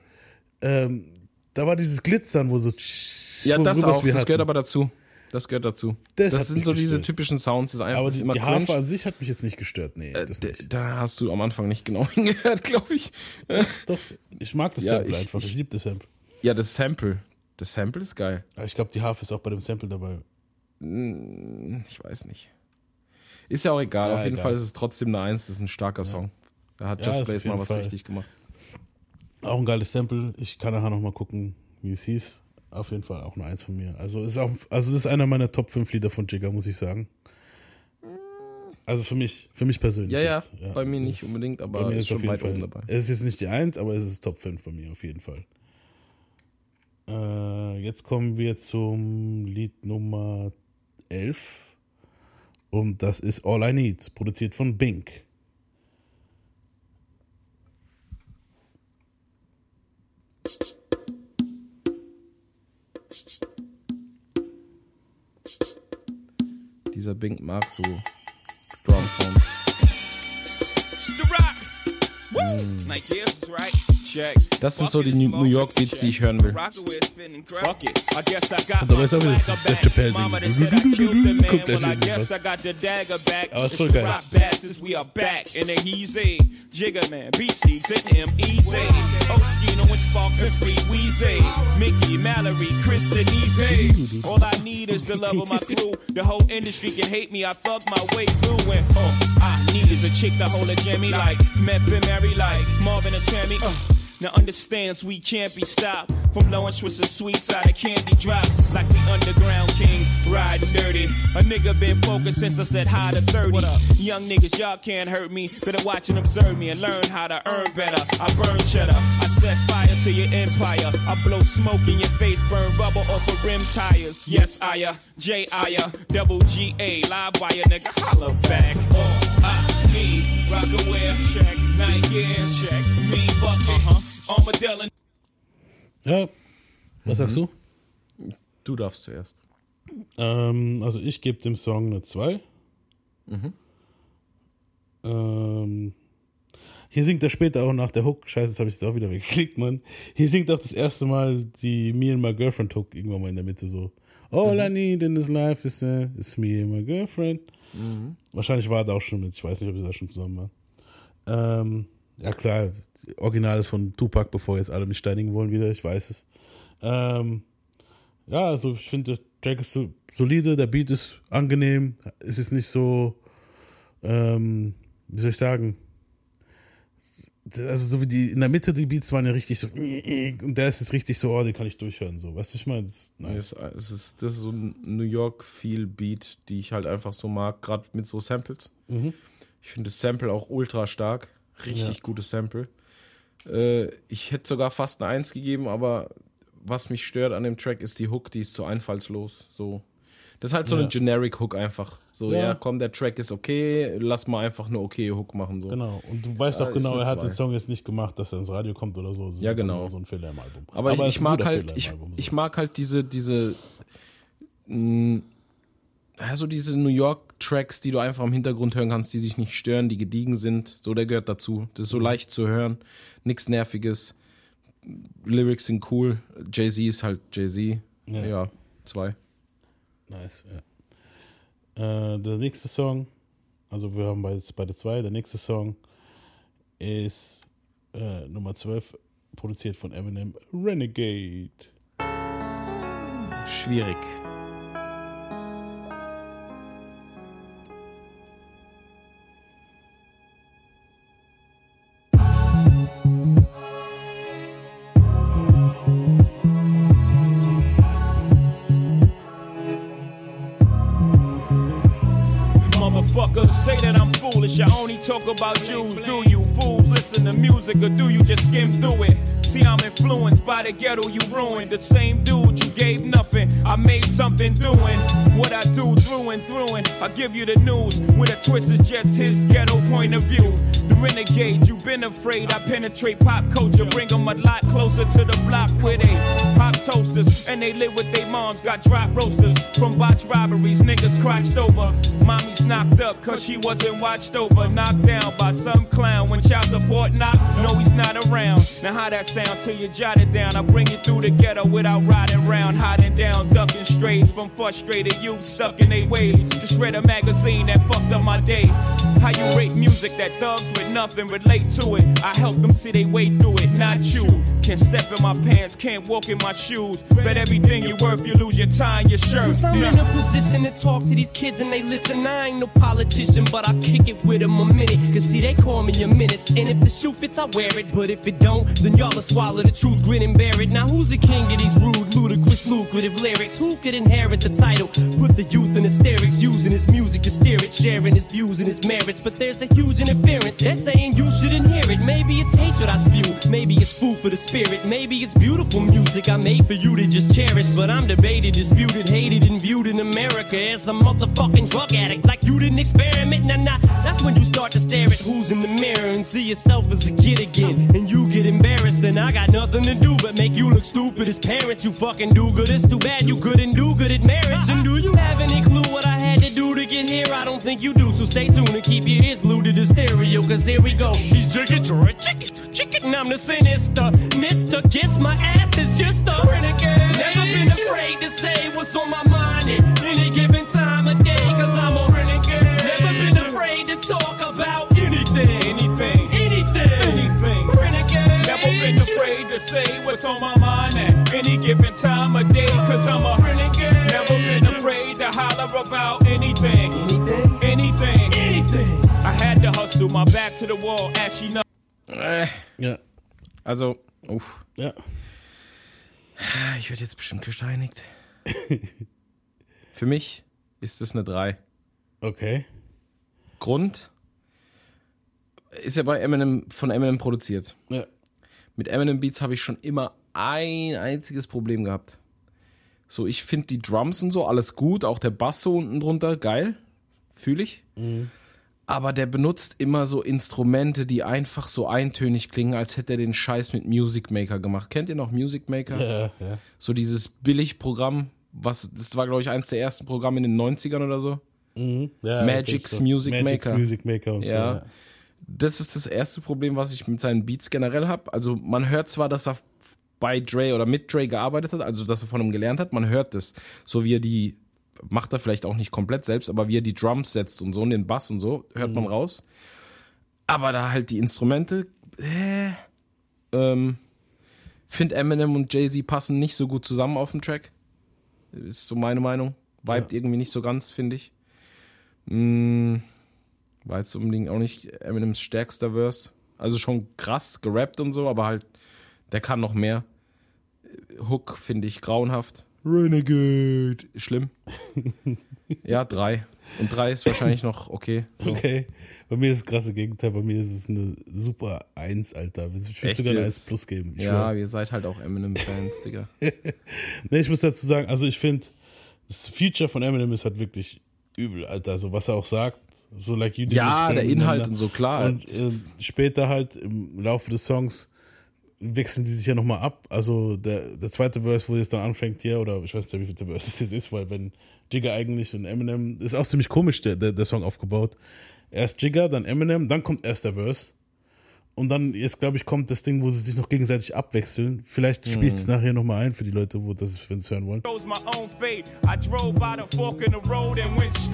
Ähm, da war dieses Glitzern, wo so. Ja, das auch. Das gehört aber dazu. Das gehört dazu. Das Das, sind so diese gestört. typischen Sounds. Das einfach Aber das die, die. Harfe an sich hat mich jetzt nicht gestört. Nee, das D- nicht. Da hast du am Anfang nicht genau hingehört, glaube ich. Doch, ich mag das Ja, Sample ich- einfach. Ich, ich- liebe das Sample. Ja, das Sample. Das Sample ist geil. Aber ich glaube, die Harfe ist auch bei dem Sample dabei. Ich weiß nicht. Ist ja auch egal. Ja, auf jeden egal. Fall ist es trotzdem eine Eins. Das ist ein starker Song. Da hat Ja, Just Blaze mal was Fall. richtig gemacht. Auch ein geiles Sample. Ich kann nachher nochmal gucken, wie es hieß. Auf jeden Fall auch eine Eins von mir. Also ist auch, also ist einer meiner Top 5 Lieder von Jigga, muss ich sagen. Also für mich, für mich persönlich. Ja, ja, jetzt. bei mir nicht ist- unbedingt, bei aber mir ist ist schon weit Fall, oben dabei. Es ist jetzt nicht die 1, aber es ist Top 5 bei mir auf jeden Fall. Äh, jetzt kommen wir zum Lied Nummer 11. Und das ist All I Need, produziert von Bink. Dieser Bink mag so Drum Sound. It's the rock. Woo! Like this is right. Check. Das sind so die New York Beats, die ich hören will. Fuck it. I guess I got Und dabei my ist auch wieder swagger das Def back. Chappelle-Ding. Mama that said I killed the man. Kommt gleich Well, I irgendwas. guess I got the dagger back. Aber ist It's voll the geil. rock bastards, we are back. And then he's a Jigger man, BC, and him easy. Oskino and Sparks and Free Weezy. Mickey, Mallory, Chris, and Eve. All I need is the love of my crew. The whole industry can hate me. I thug my way through. And all I need is a chick to hold a jammy like Meth and Mary like Marvin and Tammy. Uh. Now understands we can't be stopped from blowing Swiss sweets out of candy drops like we underground kings riding dirty. A nigga been focused since I said hi to 30. Young niggas, y'all can't hurt me. Better watch and observe me and learn how to earn better. I burn cheddar. I set fire to your empire. I blow smoke in your face, burn rubber off of rim tires. Yes, I, uh, J, I, uh, double G, A, live wire, nigga, holla back. All I need, rock aware, check, night gear, check, me bucket, uh-huh, armadillo. Ja, was sagst du? Du darfst zuerst. Ähm, also ich gebe dem Song eine 2. Ähm, hier singt er später auch nach der Hook. Scheiße, jetzt habe ich es auch wieder weggeklickt, Mann. Hier singt auch das erste Mal die Me and My Girlfriend Hook irgendwann mal in der Mitte so. All I need in this life is, uh, is me and my girlfriend. Wahrscheinlich war er da auch schon mit. Ich weiß nicht, ob sie da schon zusammen waren. Ähm, ja klar, Original ist von Tupac, bevor jetzt alle mich steinigen wollen wieder. Ich weiß es. Ähm, ja, also ich finde, der Track ist so solide, der Beat ist angenehm, es ist nicht so, ähm, wie soll ich sagen, also so wie die, in der Mitte die Beats waren ja richtig so, und der ist jetzt richtig so, oh, den kann ich durchhören, so, weißt du, ich meine, das ist nice. Es, es ist, das ist so ein New York Feel Beat, die ich halt einfach so mag, gerade mit so Samples. Ich finde das Sample auch ultra stark. Richtig Ja. gutes Sample. Äh, ich hätte sogar fast eine Eins gegeben, aber was mich stört an dem Track ist die Hook, die ist zu einfallslos. So. Das ist halt so Ja. eine Generic Hook einfach. So, ja. Ja. komm, der Track ist okay, lass mal einfach eine okay Hook machen. So. Genau, und du weißt Ja, auch genau, er hat den Zwei. Song jetzt nicht gemacht, dass er ins Radio kommt oder so. Das Ja, genau. So ein Fehler im Album. Aber, es ich, ich ein mag halt, ich, Album, so. ich mag halt diese, diese, mh, ja, so diese New York Tracks, die du einfach im Hintergrund hören kannst, die sich nicht stören, die gediegen sind. So, der gehört dazu. Das ist Mhm. so leicht zu hören, nichts Nerviges. Lyrics sind cool. Jay-Z ist halt Jay-Z. Ja. Ja. zwei. Nice, ja. Äh, der nächste Song, also wir haben beide, beide zwei, der nächste Song ist äh, Nummer 12, produziert von Eminem, Renegade. Schwierig. I only talk about Jews. Do you fools listen to music or do you just skim through it? See, I'm influenced by the ghetto you ruined. The same dude you gave nothing. I made something doing what I do through and through. And I give you the news with a twist is just his ghetto point of view. The renegade, you've been afraid. I penetrate pop culture, bring them a lot closer to the block where they pop toasters and they live with their moms. Got drop roasters from botch robberies, niggas crotched over. Mommy's knocked up cause she wasn't watched over. Knocked down by some clown when child support knocked. No, he's not around. Now, how that sound till you jot it down? I bring you through the ghetto without riding round, hiding down, ducking strays from frustrated youth stuck in their ways. Just read a magazine that fucked up my day. How you rate music that thugs with nothing relate to it? I help them see they way through it, not you. Can't step in my pants, can't walk in my shoes. Bet everything you worth, you lose your tie and your shirt. Since I'm Nah. in a position to talk to these kids and they listen, I ain't no politician, but I kick it with them a minute. Cause see, they call me a menace. And if the shoe fits, I wear it. But if it don't, then y'all will swallow the truth, grin and bear it. Now, who's the king of these rude, ludicrous, lucrative? lyrics. Who could inherit the title? Put the youth in hysterics, using his music to steer it, sharing his views and his merits. But there's a huge interference. They're saying you shouldn't hear it. Maybe it's hatred I spew. Maybe it's food for the spirit. Maybe it's beautiful music I made for you to just cherish. But I'm debated, disputed, hated, and viewed in America as a motherfucking drug addict. Like you didn't experiment. Nah, nah. That's when you start to stare at who's in the mirror and see yourself as a kid again. And you get embarrassed. Then I got nothing to do but make you look stupid as parents. You fucking do good. It's too bad you couldn't do good at marriage. And do you have any clue what I had to do to get here? I don't think you do. So stay tuned and keep your ears glued to the stereo. Cause here we go. He's chicken, chicken, chicken. And I'm the sinister. Mr. Kiss my ass is just a renegade. Never been afraid to say what's on my mind at any given time of day. Cause I'm a say what's on my mind at any given time of day. Cause I'm a renegade. Never been afraid to holler about anything. Anything. Anything. Anything. I had to hustle my back to the wall as she know. Äh, Ja, also, uff. ja. Ich werde jetzt bestimmt gesteinigt. Für mich ist es eine 3. Okay. Grund ist ja bei Eminem von Eminem produziert. Ja. Mit Eminem Beats habe ich schon immer ein einziges Problem gehabt. So, ich finde die Drums und so alles gut, auch der Bass so unten drunter, geil, fühle ich. Aber der benutzt immer so Instrumente, die einfach so eintönig klingen, als hätte er den Scheiß mit Music Maker gemacht. Kennt ihr noch Music Maker? Ja, ja. So dieses Billigprogramm, was, das war, glaube ich, eins der ersten Programme in den 90ern oder so. ja Magic's so. Music Magic's Maker. Music Maker und Ja. so. Das ist das erste Problem, was ich mit seinen Beats generell habe. Also man hört zwar, dass er bei Dre oder mit Dre gearbeitet hat, also dass er von ihm gelernt hat, man hört das. So wie er die, macht er vielleicht auch nicht komplett selbst, aber wie er die Drums setzt und so und den Bass und so, hört man raus. Aber da halt die Instrumente, äh, ähm, finde Eminem und Jay-Z passen nicht so gut zusammen auf dem Track. Ist so meine Meinung. Vibet irgendwie nicht so ganz, finde ich. Mm, war jetzt unbedingt auch nicht Eminems stärkster Verse. Also schon krass gerappt und so, aber halt, der kann noch mehr. Hook finde ich grauenhaft. Renegade. Schlimm. ja, drei. Und drei ist wahrscheinlich noch okay. So. Okay. Bei mir ist das krasse Gegenteil. Bei mir ist es eine super 1, Alter. Ich würde sogar eine? 1 plus geben. Ich Ja, schwör. ihr seid halt auch Eminem-Fans, Digga. Nee, ich muss dazu sagen, also ich finde, das Feature von Eminem ist halt wirklich übel, Alter. Also was er auch sagt, so like you did Ja, der Inhalt und so, klar. Und äh, später halt im Laufe des Songs wechseln die sich ja nochmal ab. Also der, der zweite Verse, wo es dann anfängt hier, oder ich weiß nicht, wie viel der Verse es jetzt ist, weil wenn Jigga eigentlich und Eminem, ist auch ziemlich komisch, der, der, der Song aufgebaut. Erst Jigga, dann Eminem, dann kommt erst der Verse. Und dann, jetzt glaube ich, kommt das Ding, wo sie sich noch gegenseitig abwechseln. Vielleicht spielt es nachher nochmal ein für die Leute, wo das, wenn sie hören wollen.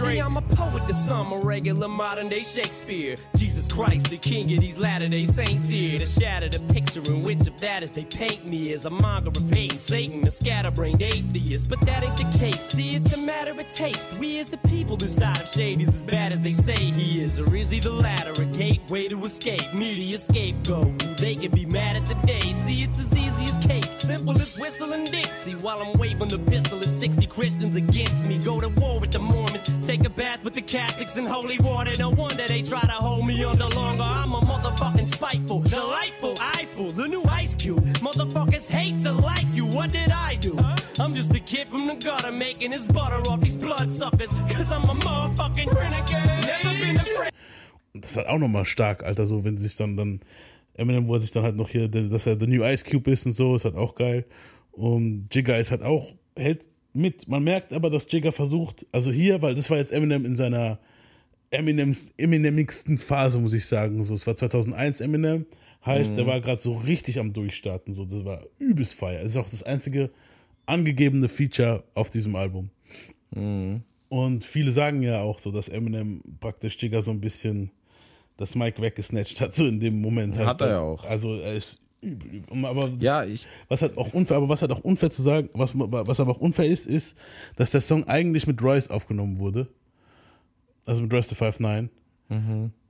See. I'm a poet to some, a regular modern day Shakespeare. Jesus Christ, the king of these latter day saints here. To shatter the picture in which of that as they paint me as a monger of hate and Satan, a scatterbrained atheist. But that ain't the case. See, it's a matter of taste. We as the people decide if Shade is as bad as they say he is, or is he the latter, a gateway to escape, media scapegoat. They can be mad at today. See, it's as easy as cake, simple as whistling Dixie. While I'm waving the pistol at 60 Christians against me, go to war with the Mormons, take a bath with the Catholics in holy water. No wonder they try to hold me under longer. I'm a motherfucking spiteful, delightful, eyeful, the new Ice Cube. Motherfuckers hate to like you. What did I do? I'm just a kid from the gutter making his butter off these bloodsuckers. Ist halt auch nochmal stark, Alter, so wenn sich dann, dann, Eminem, wo er sich dann halt noch hier, dass er der New Ice Cube ist und so, ist halt auch geil. Und Jigga ist halt auch, hält mit. Man merkt aber, dass Jigga versucht, also hier, weil das war jetzt Eminem in seiner Eminems, Eminemigsten Phase, muss ich sagen. So, es war 2001 Eminem, heißt, er war gerade so richtig am Durchstarten, so, das war übelst feier. Es ist auch das einzige angegebene Feature auf diesem Album. Und viele sagen ja auch so, dass Eminem praktisch Jigga so ein bisschen das Mike weggesnatcht hat, so in dem Moment. Halt. Hat er ja auch. Also er ist übel. Aber das, Ja, ich- was halt auch unfair, aber was halt auch unfair zu sagen, was, was aber auch unfair ist, ist, dass der Song eigentlich mit Royce aufgenommen wurde. Also mit Royce the 5'9.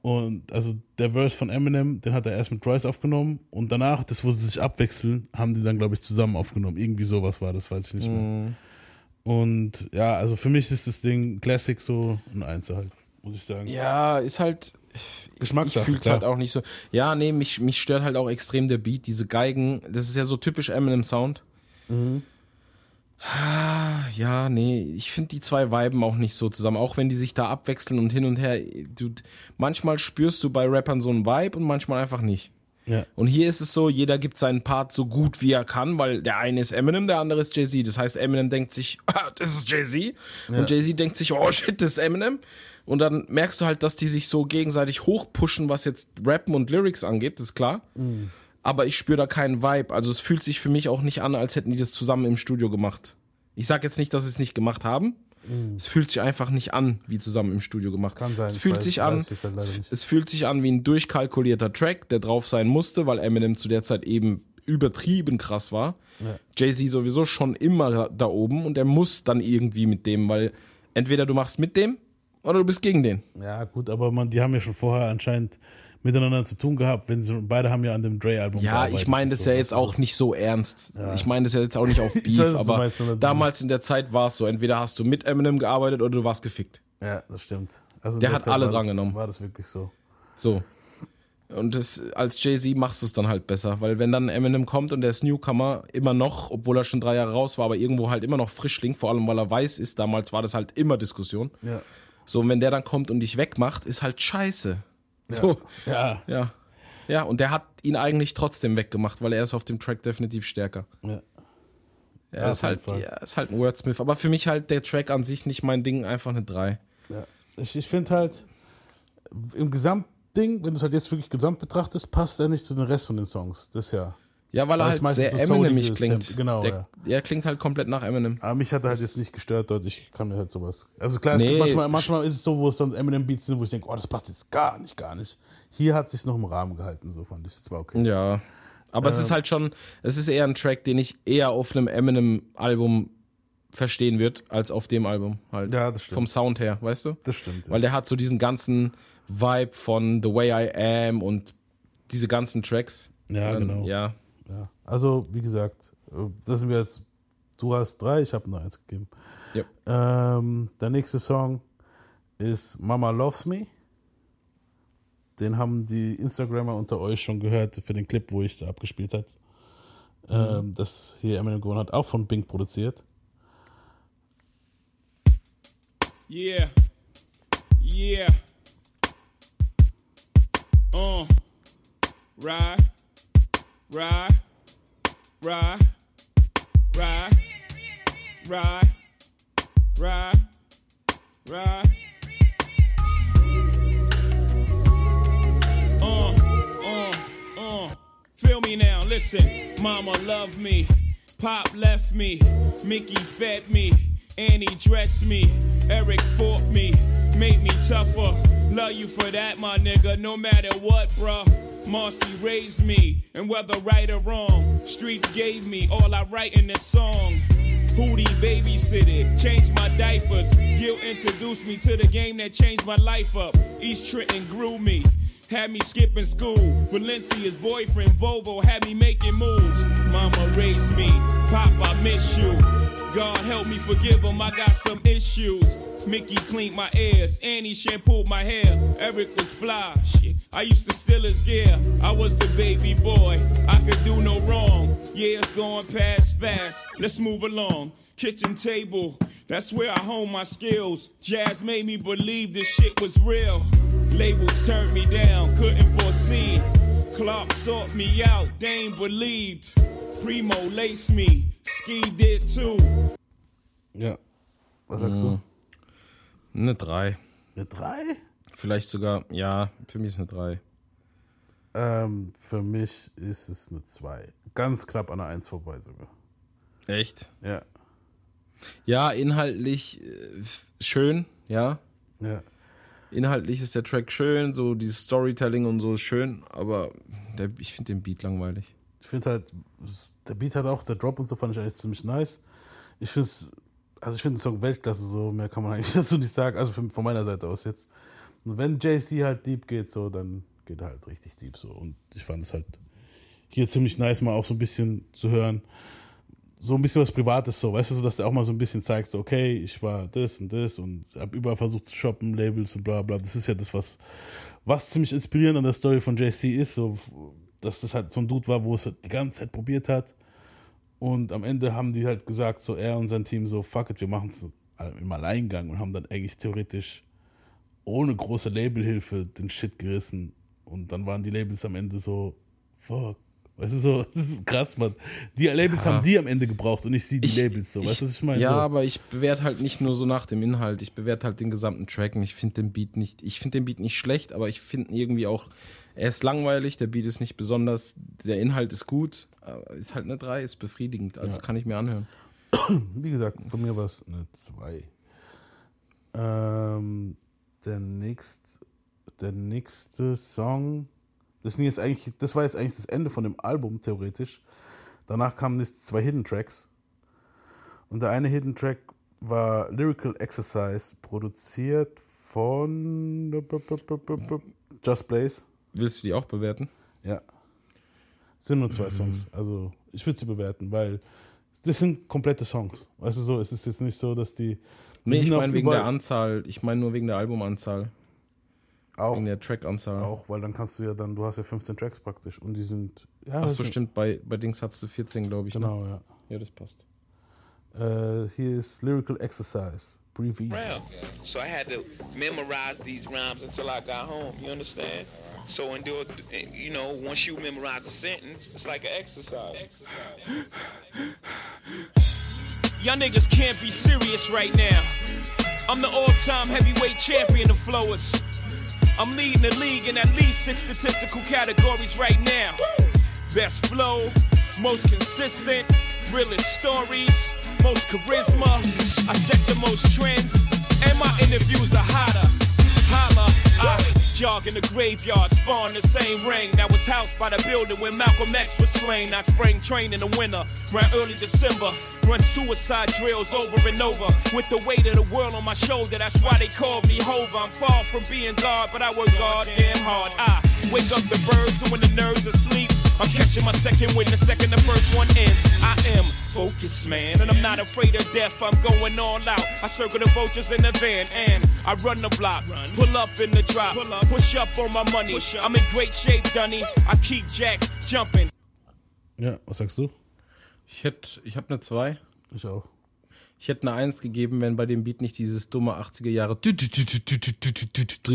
Und also der Verse von Eminem, den hat er erst mit Royce aufgenommen und danach, das wo sie sich abwechseln, haben die dann, glaube ich, zusammen aufgenommen. Irgendwie sowas war das, weiß ich nicht mehr. Und ja, also für mich ist das Ding Classic so ein Einzel halt, muss ich sagen. Ja, ist halt. Ich Geschmackssache, fühle es klar. halt auch nicht so. Ja, nee, mich, mich stört halt auch extrem der Beat, diese Geigen. Das ist ja so typisch Eminem-Sound. Ah, Ja, nee, ich finde die zwei Viben auch nicht so zusammen. Auch wenn die sich da abwechseln und hin und her. Du, manchmal spürst du bei Rappern so einen Vibe und manchmal einfach nicht. Ja. Und hier ist es so, jeder gibt seinen Part so gut wie er kann, weil der eine ist Eminem, der andere ist Jay-Z. Das heißt, Eminem denkt sich, ah, das ist Jay-Z. Und Jay-Z denkt sich, oh shit, das ist Eminem. Und dann merkst du halt, dass die sich so gegenseitig hochpushen, was jetzt Rappen und Lyrics angeht, das ist klar. Aber ich spüre da keinen Vibe. Also es fühlt sich für mich auch nicht an, als hätten die das zusammen im Studio gemacht. Ich sag jetzt nicht, dass sie es nicht gemacht haben. Es fühlt sich einfach nicht an, wie zusammen im Studio gemacht. Kann sein, Es fühlt weiß- sich an, es es, fühlt sich an wie ein durchkalkulierter Track, der drauf sein musste, weil Eminem zu der Zeit eben übertrieben krass war. Jay-Z sowieso schon immer da oben und er muss dann irgendwie mit dem, weil entweder du machst mit dem oder du bist gegen den. Ja, gut, aber man, die haben ja schon vorher anscheinend miteinander zu tun gehabt, wenn sie beide haben ja an dem Dre-Album Ja, gearbeitet ich meine das so, ja jetzt weißt du, auch nicht so ernst. Ich meine das ja jetzt auch nicht auf Beef, weiß, aber meinst, damals in der Zeit war es so, entweder hast du mit Eminem gearbeitet oder du warst gefickt. Ja, das stimmt. Also Der der hat Zeit alle war das- drangenommen. War das wirklich so? So. Und das, als Jay-Z machst du es dann halt besser, weil wenn dann Eminem kommt und der ist Newcomer immer noch, obwohl er schon drei Jahre raus war, aber irgendwo halt immer noch Frischling, vor allem weil er weiß ist, damals war das halt immer Diskussion. Ja. So, und wenn der dann kommt und dich wegmacht, ist halt scheiße. So, Ja. ja. Ja, und der hat ihn eigentlich trotzdem weggemacht, weil er ist auf dem Track definitiv stärker. Ja. Ja, auf ist, halt, ja, ist halt ein Wordsmith. Aber für mich halt der Track an sich nicht mein Ding, einfach eine 3. ja. Ich, ich finde halt, im Gesamtding, wenn du es halt jetzt wirklich gesamt betrachtest, passt er nicht zu den Rest von den Songs. Das ja. Ja, weil er es halt meistens sehr so Eminem klingt. Genau, der, ja. Er klingt halt komplett nach Eminem. Aber mich hat er halt jetzt nicht gestört dort. Ich kann mir halt sowas. Also klar, es Nee, manchmal, manchmal ist es so, wo es dann Eminem-Beats sind, wo ich denke, oh, das passt jetzt gar nicht, gar nicht. Hier hat sich noch im Rahmen gehalten, so fand ich. Das war okay. Ja. Aber es ist Ähm. halt schon, es ist eher ein Track, den ich eher auf einem Eminem-Album verstehen wird, als auf dem Album halt. Ja, das stimmt. Vom Sound her, weißt du? Das stimmt. Weil der hat so diesen ganzen Vibe von The Way I Am und diese ganzen Tracks. Ja, dann- genau. Ja. Ja. Also, wie gesagt, äh, das sind wir jetzt. Du hast drei, ich habe nur eins gegeben. Yep. Ähm, der nächste Song ist Mama Loves Me. Den haben die Instagrammer unter euch schon gehört für den Clip, wo ich da abgespielt hat. Ähm, das hier Eminem gewonnen hat, auch von Bing produziert. Yeah. Yeah. Uh. Ride. Ride. Ride. Ride. Ride. Ride. Ride. Uh, uh, uh. Feel me now, listen. Mama loved me. Pop left me. Mickey fed me. Annie dressed me. Eric fought me. Made me tougher. Love you for that, my nigga. No matter what, bruh. Marcy raised me. And whether right or wrong, streets gave me all I write in this song. Hootie babysitted, changed my diapers. Gil introduced me to the game that changed my life up. East Trenton grew me. Had me skipping school. Valencia's boyfriend Volvo had me making moves. Mama raised me. Pop, I miss you. God help me forgive him, I got some issues. Mickey cleaned my ears, Annie shampooed my hair. Eric was fly, shit. I used to steal his gear. I was the baby boy, I could do no wrong. Yeah, it's going past fast. Let's move along. Kitchen table, that's where I hone my skills. Jazz made me believe this shit was real. Labels turned me down, couldn't foresee. Clark sought me out, they believed. Primo laced me, Ski did too. Ja. Was sagst du? Eine 3. Eine drei? Vielleicht sogar, ja, für mich ist eine 3. Ähm, für mich ist es eine zwei. Ganz knapp an der Eins vorbei sogar. Echt? Ja. Ja, inhaltlich äh, schön, ja. Ja. Inhaltlich ist der Track schön, so dieses Storytelling und so ist schön, aber der, ich finde den Beat langweilig. Ich finde halt, der Beat hat auch, der Drop und so fand ich eigentlich ziemlich nice. Ich finde es, also ich finde den Song Weltklasse, so mehr kann man eigentlich dazu nicht sagen, also von meiner Seite aus jetzt. Und wenn JC halt deep geht, so, dann geht er halt richtig deep so. Und ich fand es halt hier ziemlich nice, mal auch so ein bisschen zu hören. So ein bisschen was Privates, so, weißt du, so, dass er auch mal so ein bisschen zeigt, so, okay, ich war das und das und hab überall versucht zu shoppen, Labels und bla bla. Das ist ja das, was, was ziemlich inspirierend an der Story von JC ist, so, dass das halt so ein Dude war, wo es halt die ganze Zeit probiert hat. Und am Ende haben die halt gesagt, so er und sein Team, so, fuck it, wir machen es im Alleingang und haben dann eigentlich theoretisch ohne große Labelhilfe den Shit gerissen. Und dann waren die Labels am Ende so, fuck. Weißt du, so, das ist krass, Mann. Die Labels Ja. haben die am Ende gebraucht und nicht sie die Ich- Labels, so. Weißt du, was ich meine? Ja, so. aber ich bewerte halt nicht nur so nach dem Inhalt, ich bewerte halt den gesamten Track und ich finde den Beat nicht, ich finde den Beat nicht schlecht, aber ich finde irgendwie auch, er ist langweilig, der Beat ist nicht besonders, der Inhalt ist gut, aber ist halt eine 3, ist befriedigend, also kann ich mir anhören. Wie gesagt, von mir war es eine 2. Ähm, der, nächst, der nächste Song, das, sind jetzt eigentlich, das war jetzt eigentlich das Ende von dem Album, theoretisch. Danach kamen jetzt zwei Hidden Tracks. Und der eine Hidden Track war Lyrical Exercise, produziert von Just Blaze. Willst du die auch bewerten? Ja. Es sind nur Mhm. zwei Songs. Also ich würde sie bewerten, weil das sind komplette Songs. Weißt du so, es ist jetzt nicht so, dass die. die Nee, ich meine wegen der Anzahl, ich meine nur wegen der Albumanzahl, Auch, wegen der Trackanzahl. auch, weil dann kannst du ja dann, du hast ja 15 Tracks praktisch und die sind. Ja, Ach das so, sind- stimmt, bei, bei Dings hattest du 14, glaube ich. Ne? Genau, ja. Ja, das passt. Äh, hier ist Lyrical Exercise. Breathe easy. round. So I had to memorize these rhymes until I got home. You understand? So and do it, you know, once you memorize a sentence, it's like an exercise. Y'all niggas can't be serious right now. I'm the all-time heavyweight champion of flowers. I'm leading the league in at least six statistical categories right now. Best flow, most consistent, realest stories, most charisma. I set the most trends, and my interviews are hotter. Holla, I jog in the graveyard, spawn the same ring that was housed by the building when Malcolm X was slain. I spring train in the winter, around early December. Run suicide drills over and over with the weight of the world on my shoulder. That's why they call me Hova. I'm far from being God, but I work goddamn hard. I wake up the birds, and when the nerves are asleep, I'm catching my second wind the second the first one ends. I am focused, man, and I'm not afraid of death. I'm going all out. I circle the vultures in the van, and I run the block. Pull up in the drop, pull up, push up on my money. I'm in great shape, Dunny. I keep jacks jumping. Ja, was sagst du? Ich hätte, ich habe eine 2. Ich auch. Ich hätte eine 1 gegeben, wenn bei dem Beat nicht dieses dumme 80er Jahre drin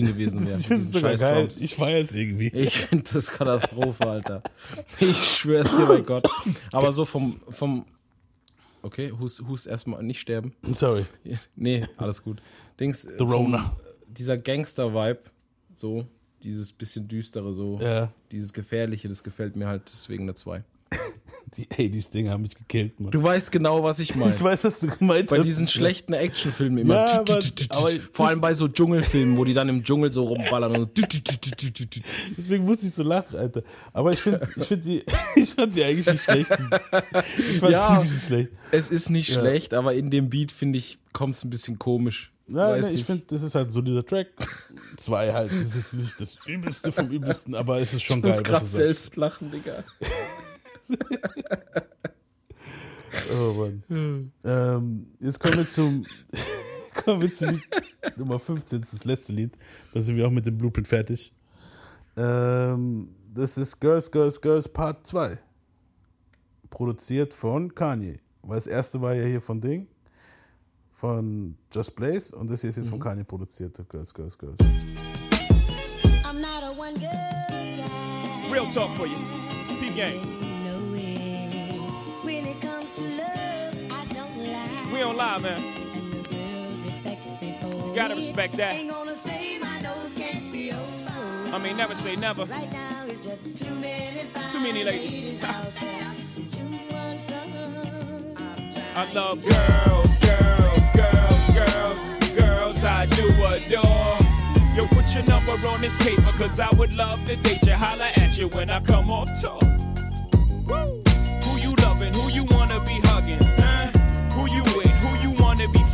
gewesen wäre. ich finde es sogar geil. Drums. Ich feiere es irgendwie. Ich finde das Katastrophe, Alter. Ich schwör's dir bei Gott. Aber so vom, vom Okay, Hus, Hus erstmal nicht sterben. Sorry. Nee, alles gut. Dings, The Rona. Dieser Gangster-Vibe, so, dieses bisschen düstere, so, Ja. dieses Gefährliche, das gefällt mir halt deswegen eine 2. Die 80s-Dinger haben mich gekillt, Mann. Du weißt genau, was ich meine. Ich weiß, was du gemeint Bei hast. diesen schlechten Actionfilmen immer. Ja, aber- aber Vor allem bei so Dschungelfilmen, wo die dann im Dschungel so rumballern und Deswegen muss ich so lachen, Alter. Aber ich finde ich find die, ich fand die eigentlich nicht schlecht. Ich fand Ja. sie nicht schlecht. Es ist nicht Ja. schlecht, aber in dem Beat, finde ich, kommt es ein bisschen komisch. Ja, Weiß ne, ich finde, das ist halt ein solider Track. Zwei halt. Das ist nicht das Übelste vom Übelsten, aber es ist schon Ich geil. gerade was er sagt. selbst lachen, Digga. Oh Mann. ähm, jetzt kommen wir zum kommen wir zu Lied Nummer 15, das ist das letzte Lied. Da sind wir auch mit dem Blueprint fertig. Ähm, das ist Girls, Girls, Girls Part 2. Produziert von Kanye. Weil das erste war ja hier von Ding. Von Just Blaze und das hier ist jetzt von Kanye produziert. Girls, Girls, Girls. I'm not a one girl guy. Real talk for you. Peep game. We don't lie, man. And the girls respect me for You gotta respect that. Ain't gonna say my nose can't be open. I mean, never say never. Right now it's just too many Too many ladies. out there to choose one from. I love girls, girls, girls, girls, girls I do adore. Yo, put your number on this paper, cause I would love to date you. Holla at you when I come off tour. Woo.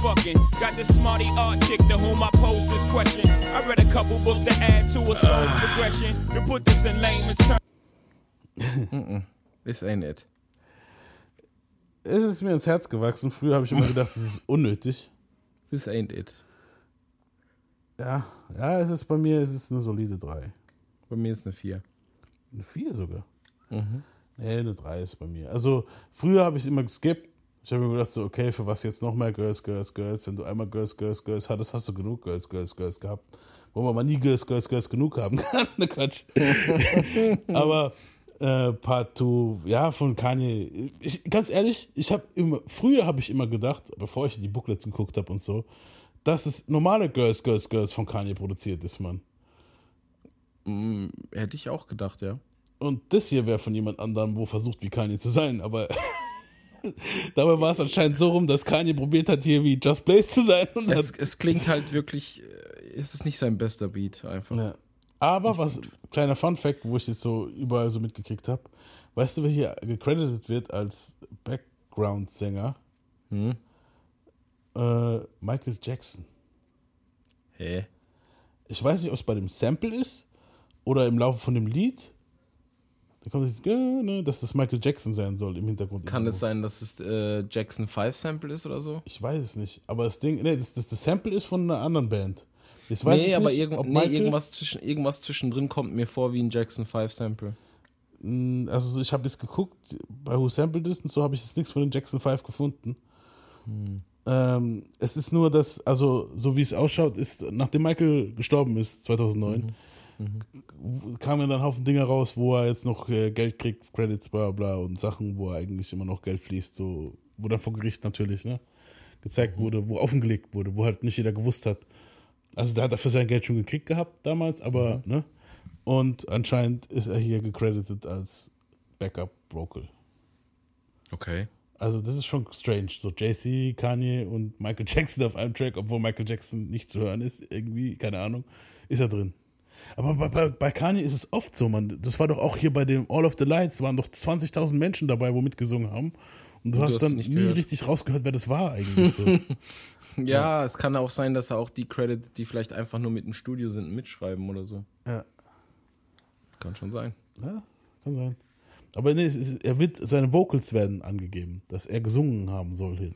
Fucking? Got this smarty art chick to whom I pose this question. I read a couple books to add to a soul progression. To put this in layman's terms. This ain't it. Es ist mir ins Herz gewachsen. Früher habe ich immer gedacht, es ist unnötig. This ain't it. Ja, ja, es ist bei mir, es ist eine solide 3. Bei mir ist eine 4. Eine 4 sogar. Nee, eine 3 ist bei mir. Also, früher habe ich immer geskippt. Ich habe mir gedacht, so, okay, für was jetzt noch mehr Girls, Girls, Girls? Wenn du einmal Girls, Girls, Girls hattest, hast du genug Girls, Girls, Girls gehabt. Wo man mal nie Girls, Girls, Girls genug haben kann. ne Quatsch. Aber äh, Part 2, ja, von Kanye. Ich, ganz ehrlich, ich habe immer, früher habe ich immer gedacht, bevor ich in die Booklets geguckt habe und so, dass es normale Girls, Girls, Girls von Kanye produziert ist, Mann. Hätte ich auch gedacht, ja. Und das hier wäre von jemand anderem, wo versucht, wie Kanye zu sein. Aber dabei war es anscheinend so rum, dass Kanye probiert hat, hier wie Just Blaze zu sein. Und Es, es klingt halt wirklich, äh, es ist nicht sein bester Beat einfach. ja. Aber was, kleiner Fun Fact, wo ich jetzt so überall so mitgekriegt habe, weißt du, wer hier gecredited wird als Background-Sänger? Äh, Michael Jackson. Hä? Ich weiß nicht, ob es bei dem Sample ist oder im Laufe von dem Lied. Da kommt dieses, ne, dass das Michael Jackson sein soll im Hintergrund. Kann irgendwo. es sein, dass es äh, Jackson 5 Sample ist oder so? Ich weiß es nicht. Aber das Ding, nee, das, das, das Sample ist von einer anderen Band. Jetzt weiß nee, ich aber nicht, irgend, ob nee, irgendwas, zwischen, irgendwas zwischendrin kommt mir vor wie ein Jackson 5 Sample. Mm, Also so, ich habe jetzt geguckt, bei Who Sampled It und so habe ich jetzt nichts von den Jackson 5 gefunden. Ähm, es ist nur, dass, also so wie es ausschaut, ist, nachdem Michael gestorben ist, 2009, kamen ja dann Haufen Dinge raus, wo er jetzt noch äh, Geld kriegt, Credits, bla bla und Sachen, wo er eigentlich immer noch Geld fließt, so, wo dann vor Gericht natürlich, ne, gezeigt wurde, wo offengelegt wurde, wo halt nicht jeder gewusst hat. Also der hat dafür sein Geld schon gekriegt gehabt damals, aber, ne, und anscheinend ist er hier gecredited als Backup Vocal. Okay. Also das ist schon strange. So JC, Kanye und Michael Jackson auf einem Track, obwohl Michael Jackson nicht zu hören ist, irgendwie, keine Ahnung, ist er drin. Aber bei, bei, bei Kanye ist es oft so, man. Das war doch auch hier bei dem All of the Lights, waren doch 20.000 Menschen dabei, wo mitgesungen haben. Und du du hast hast dann nie gehört. richtig rausgehört, wer das war eigentlich so. Ja, es kann auch sein, dass er auch die Credits, die vielleicht einfach nur mit im Studio sind, mitschreiben oder so. ja. Kann schon sein. ja, kann sein. Aber nee, es ist, er wird, seine Vocals werden angegeben, dass er gesungen haben soll hin.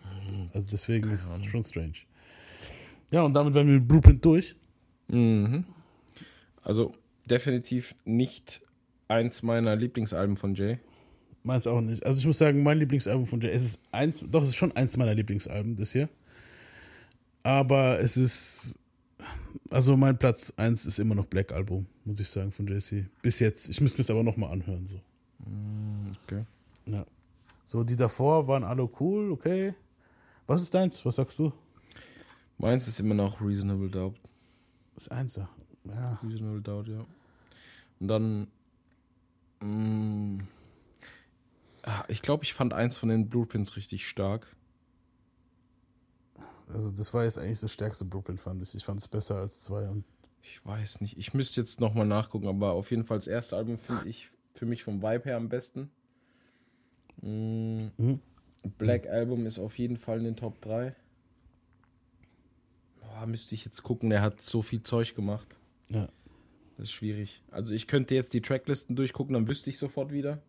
Also deswegen ist es schon strange. Ja, und damit werden wir mit Blueprint durch. Also definitiv nicht eins meiner Lieblingsalben von Jay. Meins auch nicht. Also ich muss sagen, mein Lieblingsalbum von Jay, es ist eins, doch, es ist schon eins meiner Lieblingsalben, das hier. Aber es ist, also mein Platz eins ist immer noch Black Album, muss ich sagen, von JC. Bis jetzt. Ich müsste mir es aber nochmal anhören, so. Okay. Ja. So, die davor waren alle cool, okay. Was ist deins? Was sagst du? Meins ist immer noch Reasonable Doubt. Das ist eins, ja. Reasonable Doubt, ja. Und dann. mm, ah, ich glaube, ich fand eins von den Blueprints richtig stark. Also das war jetzt eigentlich das stärkste Blueprint, fand ich. Ich fand es besser als zwei und Ich weiß nicht. Ich müsste jetzt nochmal nachgucken, aber auf jeden Fall das erste Album finde ich für mich vom Vibe her am besten. Mm, Black Album ist auf jeden Fall in den Top 3. Boah, müsste ich jetzt gucken, der hat so viel Zeug gemacht. Ja. Das ist schwierig. Also ich könnte jetzt die Tracklisten durchgucken, dann wüsste ich sofort wieder.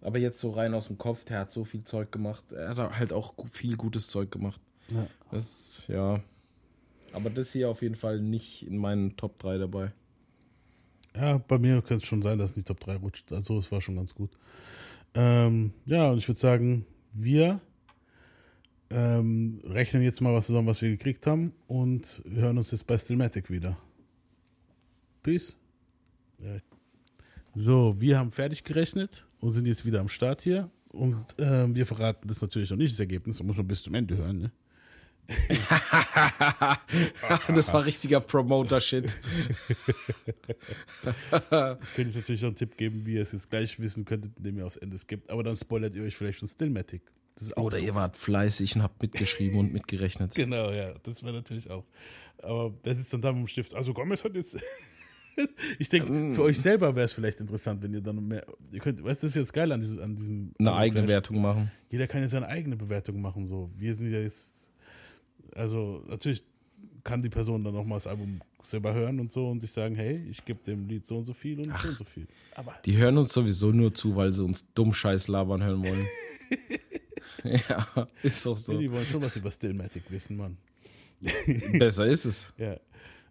Aber jetzt so rein aus dem Kopf, der hat so viel Zeug gemacht. Er hat halt auch viel gutes Zeug gemacht. Ja. Das, ja. Aber das hier auf jeden Fall nicht in meinen Top 3 dabei. Ja, bei mir könnte es schon sein, dass es nicht Top 3 rutscht. Also es war schon ganz gut. Ähm, ja, und ich würde sagen, wir ähm, rechnen jetzt mal was zusammen, was wir gekriegt haben und hören uns jetzt bei Stillmatic wieder. Peace. Ja. So, wir haben fertig gerechnet und sind jetzt wieder am Start hier. Und ähm, wir verraten das natürlich noch nicht, das Ergebnis. Da muss man bis zum Ende hören. Ne? das war richtiger Promoter-Shit. Ich könnte jetzt natürlich noch einen Tipp geben, wie ihr es jetzt gleich wissen könntet, indem ihr aufs Ende skippt. Aber dann spoilert ihr euch vielleicht schon Stillmatic. Das ist Oder doof. ihr wart fleißig und habt mitgeschrieben und mitgerechnet. Genau, ja, das wäre natürlich auch. Aber wer sitzt dann da mit dem Stift? Also Gomez hat jetzt. ich denke, für euch selber wäre es vielleicht interessant, wenn ihr dann mehr. Ihr könnt, weißt du, das ist jetzt geil an, dieses, an diesem. Eine eigene. Wertung machen. Jeder kann jetzt seine eigene Bewertung machen. So, wir sind ja jetzt. also natürlich kann die Person dann nochmal das Album selber hören und so und sich sagen, hey, ich gebe dem Lied so und so viel und so und so viel. Aber Die hören uns sowieso nur zu, weil sie uns dumm Scheiß labern hören wollen. ja, ist doch so. die wollen schon was über Stillmatic wissen, Mann. Besser ist es. Ja.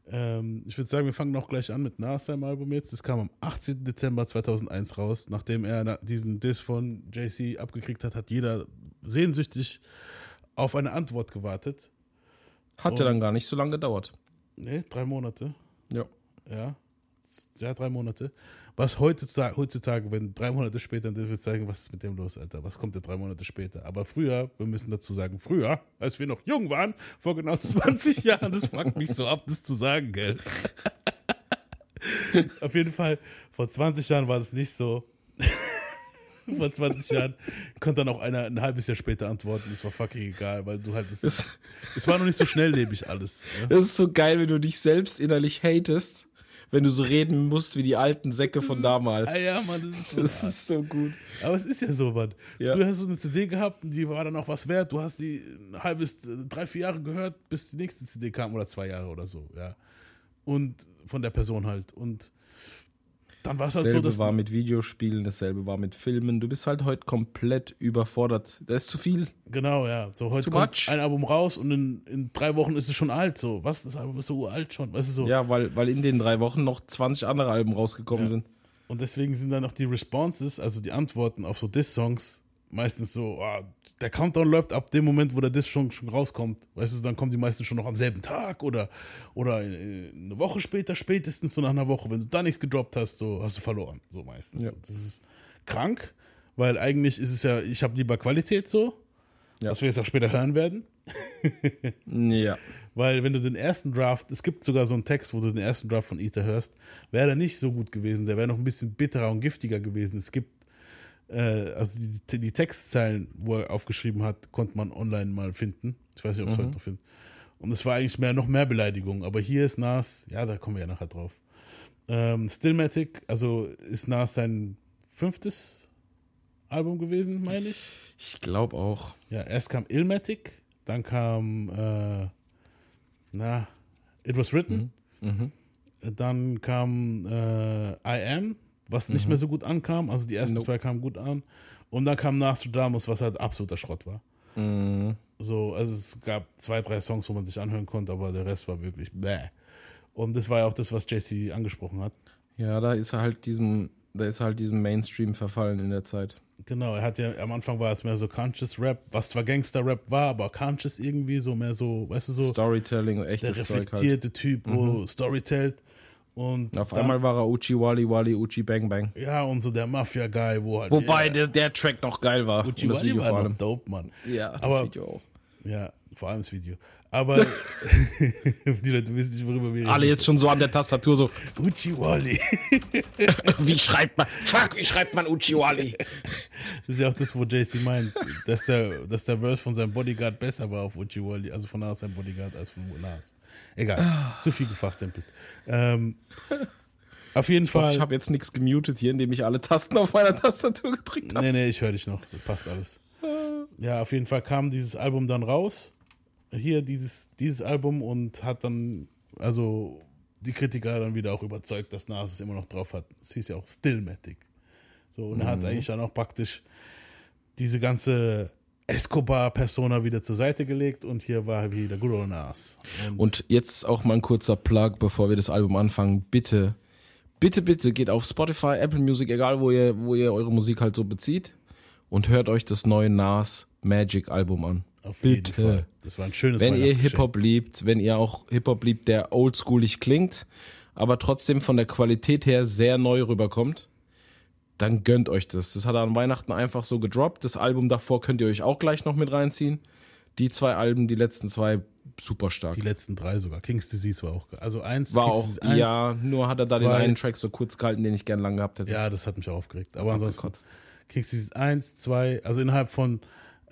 Ähm, ich würde sagen, wir fangen noch gleich an mit Nas seinem Album jetzt. Das kam am 18. Dezember 2001 raus. Nachdem er diesen Diss von JC abgekriegt hat, hat jeder sehnsüchtig auf eine Antwort gewartet. Hat ja dann gar nicht so lange gedauert. Ne, drei Monate. Ja. Ja. Ja, drei Monate. Was heutzutage, heutzutage wenn drei Monate später, dann wird zeigen, was ist mit dem los, Alter? Was kommt denn drei Monate später? Aber früher, wir müssen dazu sagen, früher, als wir noch jung waren, vor genau 20 Jahren, das fuckt mich so ab, das zu sagen, gell? Auf jeden Fall, vor 20 Jahren war das nicht so. vor 20 Jahren konnte dann auch einer ein halbes Jahr später antworten, das war fucking egal, weil du halt, Das, es war noch nicht so schnelllebig alles. Ja? das ist so geil, wenn du dich selbst innerlich hatest, wenn du so reden musst wie die alten Säcke von damals. Ah ja, Mann, das ist Das ist so gut. Aber es ist ja so, Mann. Ja. Früher hast du eine CD gehabt und die war dann auch was wert. Du hast die ein halbes, äh, drei, vier Jahre gehört, bis die nächste CD kam oder zwei Jahre oder so, ja. Und von der Person halt. Und dann war es halt so, Dasselbe dass. war mit Videospielen, dasselbe war mit Filmen. Du bist halt heute komplett überfordert. Da ist zu viel. Genau, ja. So heute kommt much. ein Album raus und in, in drei Wochen ist es schon alt. So, was? Das Album ist so alt schon. Weißt du so? Ja, weil, weil in den drei Wochen noch 20 andere Alben rausgekommen Ja. sind. Und deswegen sind dann auch die Responses, also die Antworten auf so Diss-Songs, meistens so, ah, der Countdown läuft ab dem Moment, wo der Diss schon, schon rauskommt. Weißt du, dann kommen die meisten schon noch am selben Tag oder, oder äh, eine Woche später, spätestens so nach einer Woche. Wenn du da nichts gedroppt hast, so hast du verloren. So meistens. Ja. Das ist krank, weil eigentlich ist es ja, ich habe lieber Qualität so, Ja. was wir jetzt auch später hören werden. Ja. Weil wenn du den ersten Draft, es gibt sogar so einen Text, wo du den ersten Draft von Ether hörst, wäre der nicht so gut gewesen, der wäre noch ein bisschen bitterer und giftiger gewesen. Es gibt, äh, also die, die Textzeilen, wo er aufgeschrieben hat, konnte man online mal finden. Ich weiß nicht, ob es heute noch findet. Und es war eigentlich mehr, noch mehr Beleidigung. Aber hier ist Nas, ja, da kommen wir ja nachher drauf. Ähm, Stillmatic, also ist Nas sein fünftes Album gewesen, meine ich. Ich glaube auch. Ja, erst kam Illmatic, dann kam, äh, na, It Was Written, dann kam äh, I Am, was nicht mehr so gut ankam, also die ersten Nope. zwei kamen gut an, und dann kam Nostradamus, was halt absoluter Schrott war. So, also es gab zwei, drei Songs, wo man sich anhören konnte, aber der Rest war wirklich bäh. Und das war ja auch das, was JC angesprochen hat. Ja, da ist er halt diesem, da ist er halt diesem Mainstream verfallen in der Zeit. Genau, er hat ja, am Anfang war es mehr so Conscious Rap, was zwar Gangster-Rap war, aber Conscious irgendwie, so mehr so, weißt du, so. Storytelling der echtes Zeug halt. reflektierte Typ, wo Storytellt. Und Auf dann- einmal war er Uchi Wally Wally Uchi Bang Bang. ja, und so der Mafia-Guy, wo halt. Wobei ja, der, der Track noch geil war. Uchi Video war noch dope, Mann. Ja, das aber, Video auch. Ja, vor allem das Video. Aber die Leute wissen nicht, worüber wir Alle jetzt schon so an der Tastatur so, Uchi Wally. wie schreibt man, fuck, wie schreibt man Uchi Wally? Das ist ja auch das, wo JC meint, dass der, dass der Verse von seinem Bodyguard besser war auf Uchi Wally, also von Nas sein Bodyguard als von Nas. Egal, Ah. zu viel gefachsimpelt. Ähm, auf jeden Ich, hoffe, Fall. ich habe jetzt nichts gemutet hier, indem ich alle Tasten auf meiner Tastatur gedrückt habe. Nee, nee, ich höre dich noch. Das passt alles. Ja, auf jeden Fall kam dieses Album dann raus. Hier dieses, dieses Album und hat dann, also die Kritiker dann wieder auch überzeugt, dass Nas es immer noch drauf hat. Es hieß ja auch Stillmatic. So, und er hat eigentlich dann auch praktisch diese ganze Escobar-Persona wieder zur Seite gelegt und hier war wieder Good Old Nas. Und jetzt auch mal ein kurzer Plug, bevor wir das Album anfangen. Bitte, bitte, bitte geht auf Spotify, Apple Music, egal wo ihr, wo ihr eure Musik halt so bezieht und hört euch das neue Nas Magic Album an. Auf bitte. jeden Fall. Das war ein schönes Wenn ihr. Hip-Hop liebt, wenn ihr auch Hip-Hop liebt, der oldschoolig klingt, aber trotzdem von der Qualität her sehr neu rüberkommt, dann gönnt euch das. Das hat er an Weihnachten einfach so gedroppt. Das Album davor könnt ihr euch auch gleich noch mit reinziehen. Die zwei Alben, die letzten zwei, super stark. Die letzten drei sogar. King's Disease war auch. Also eins, War King's auch, eins, ja, nur hat er da den zwei. einen Track so kurz gehalten, den ich gern lang gehabt hätte. Ja, das hat mich auch aufgeregt. Aber ansonsten. King's Disease 1, 2, also innerhalb von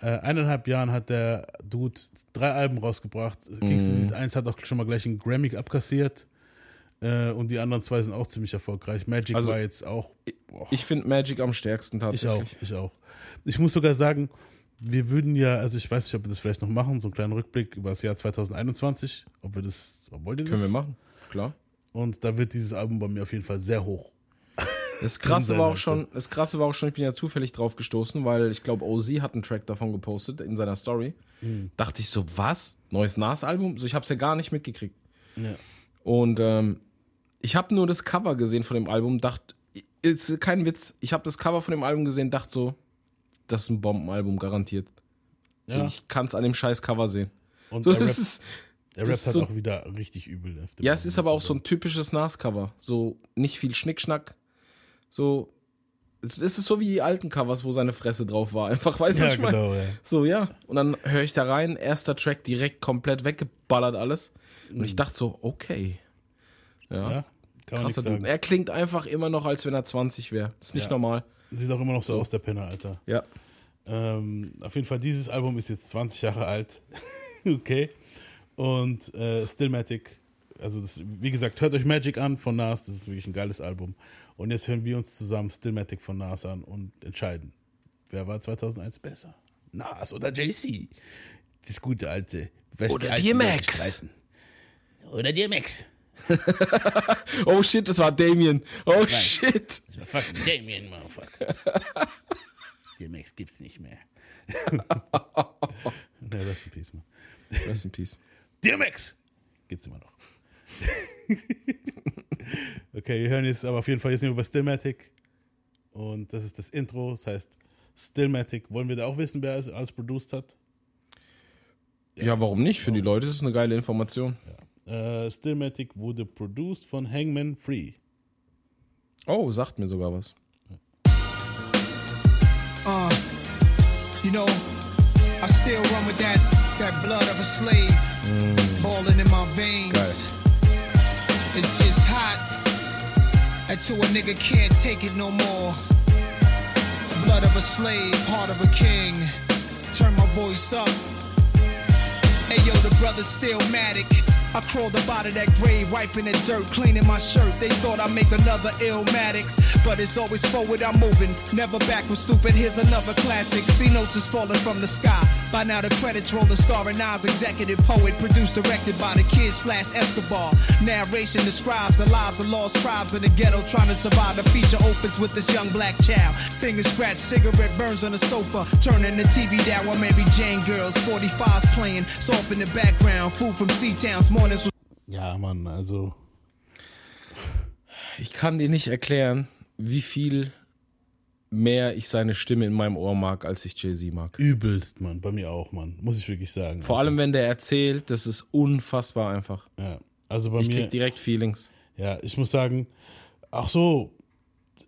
äh, eineinhalb Jahren hat der Dude drei Alben rausgebracht. King's Mhm. Disease 1 hat auch schon mal gleich einen Grammy abkassiert. Äh, und die anderen zwei sind auch ziemlich erfolgreich. Magic Also, war jetzt auch. Boah, Ich finde Magic am stärksten ich tatsächlich. auch, ich auch. Ich muss sogar sagen, wir würden ja, also ich weiß nicht, ob wir das vielleicht noch machen, so einen kleinen Rückblick über das Jahr 2021, ob wir das, wollt ihr das? Können wir machen, klar. Und da wird dieses Album bei mir auf jeden Fall sehr hoch. Das Krasse war auch schon, das Krasse war auch schon, ich bin ja zufällig drauf gestoßen, weil ich glaube, OZ hat einen Track davon gepostet in seiner Story. Mhm. Dachte ich so, was? Neues Nas-Album? So, ich habe es ja gar nicht mitgekriegt. Ja. Und ähm, ich habe nur das Cover gesehen von dem Album, dachte, ist kein Witz, ich habe das Cover von dem Album gesehen, dachte so, das ist ein Bombenalbum, garantiert. So, Ja. Ich kann es an dem scheiß Cover sehen. Und So, das ist, er rappt ist halt so- auch wieder richtig übel. ja, es ist aber auch so ein typisches Nas-Cover. So nicht viel Schnickschnack. So, es ist so wie die alten Covers, wo seine Fresse drauf war. Einfach, weißt du, Ja, was ich meine? genau, ja. So, ja. Und dann höre ich da rein, erster Track direkt komplett weggeballert alles. Und ich dachte so, okay. Ja. Mhm. Ja, Krasser Dude. Er klingt einfach immer noch, als wenn er 20 wäre. Ist nicht Ja. normal. Sieht auch immer noch so aus, der Penner, Alter. Ja. Ähm, auf jeden Fall, dieses Album ist jetzt 20 Jahre alt. okay. Und äh, Stillmatic, also das, wie gesagt, hört euch Magic an von Nas, das ist wirklich ein geiles Album. Und jetzt hören wir uns zusammen Stillmatic von Nas an und entscheiden, wer war 2001 besser? Nas oder JC? Das gute alte. West- Oder DMX. Oder DMX. Oh shit, das war Damien. Oh shit. Das war fucking Damien, Motherfucker. DMX gibt's nicht mehr. Na, rest in peace, man. Rest in peace. DMX gibt's immer noch. okay, wir hören jetzt aber auf jeden Fall jetzt sind wir bei Stillmatic. Und das ist das Intro, das heißt Stillmatic. Wollen wir da auch wissen, wer es alles produced hat? Ja, warum nicht? Für die Leute ist es eine geile Information. Äh, Stillmatic wurde produced von Hangman Free. Oh, sagt mir sogar was. Uh, you know, I still run with that that blood of a slave balling in my veins. It's just hot until a nigga can't take it no more. Blood of a slave, heart of a king. Turn my voice up. Hey yo, the brother's still matic. I crawled up out of that grave, wiping the dirt, cleaning my shirt. They thought I'd make another illmatic, but it's always forward I'm moving, never backward. Stupid. Here's another classic. C notes is falling from the sky. By now the credits rolling, starring Nas, executive poet, produced, directed by the kid slash Escobar. Narration describes the lives of lost tribes in the ghetto trying to survive. The feature opens with this young black child. Finger scratch, cigarette burns on the sofa, turning the TV down while Mary Jane girls, 45s playing, soft in the background. Food from mornings with Ja, Mann, also Ich kann dir nicht erklären, wie viel mehr ich seine Stimme in meinem Ohr mag, als ich Jay-Z mag. übelst, Mann. Bei mir auch, Mann. Muss ich wirklich sagen. Vor allem, wenn der erzählt, das ist unfassbar einfach. Ja. Also bei Ich mir. krieg direkt Feelings. Ja, ich muss sagen, auch so,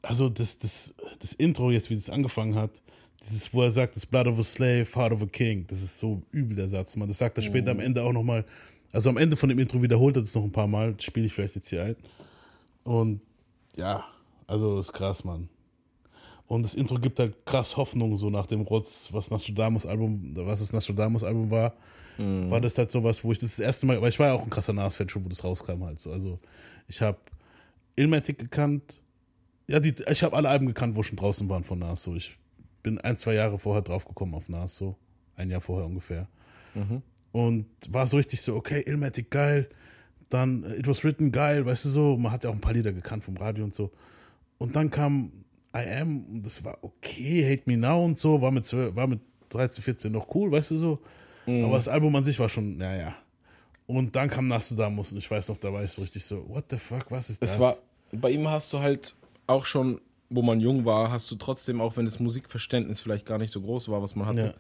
also das, das, das Intro jetzt, wie das angefangen hat, dieses, wo er sagt, das Blood of a Slave, Heart of a King, das ist so übel der Satz, man. Das sagt er später am Ende auch nochmal, also am Ende von dem Intro wiederholt er das noch ein paar Mal, spiele ich vielleicht jetzt hier ein. Und ja, also ist krass, Mann. Und das Intro gibt halt krass Hoffnung, so nach dem Rotz, was Nostradamus Album, was das Nostradamus Album war, war das halt sowas, wo ich das, das erste Mal, weil ich war ja auch ein krasser Nas-Fan schon, wo das rauskam halt so. Also ich habe Illmatic gekannt, ja, die, ich habe alle Alben gekannt, wo schon draußen waren von Nas, so. Ich bin ein, zwei Jahre vorher draufgekommen auf Nas, so. Ein Jahr vorher ungefähr. Und war so richtig so, okay, Illmatic geil, dann äh, It Was Written geil, weißt du so, man hat ja auch ein paar Lieder gekannt vom Radio und so. Und dann kam I Am und das war okay, Hate Me Now und so, war mit, 12, war mit 13, 14 noch cool, weißt du so. Aber das Album an sich war schon, naja. Und dann kam Nostradamus und ich weiß noch, da war ich so richtig so, what the fuck, was ist das? War, bei ihm hast du halt auch schon, wo man jung war, hast du trotzdem, auch wenn das Musikverständnis vielleicht gar nicht so groß war, was man hatte, ja,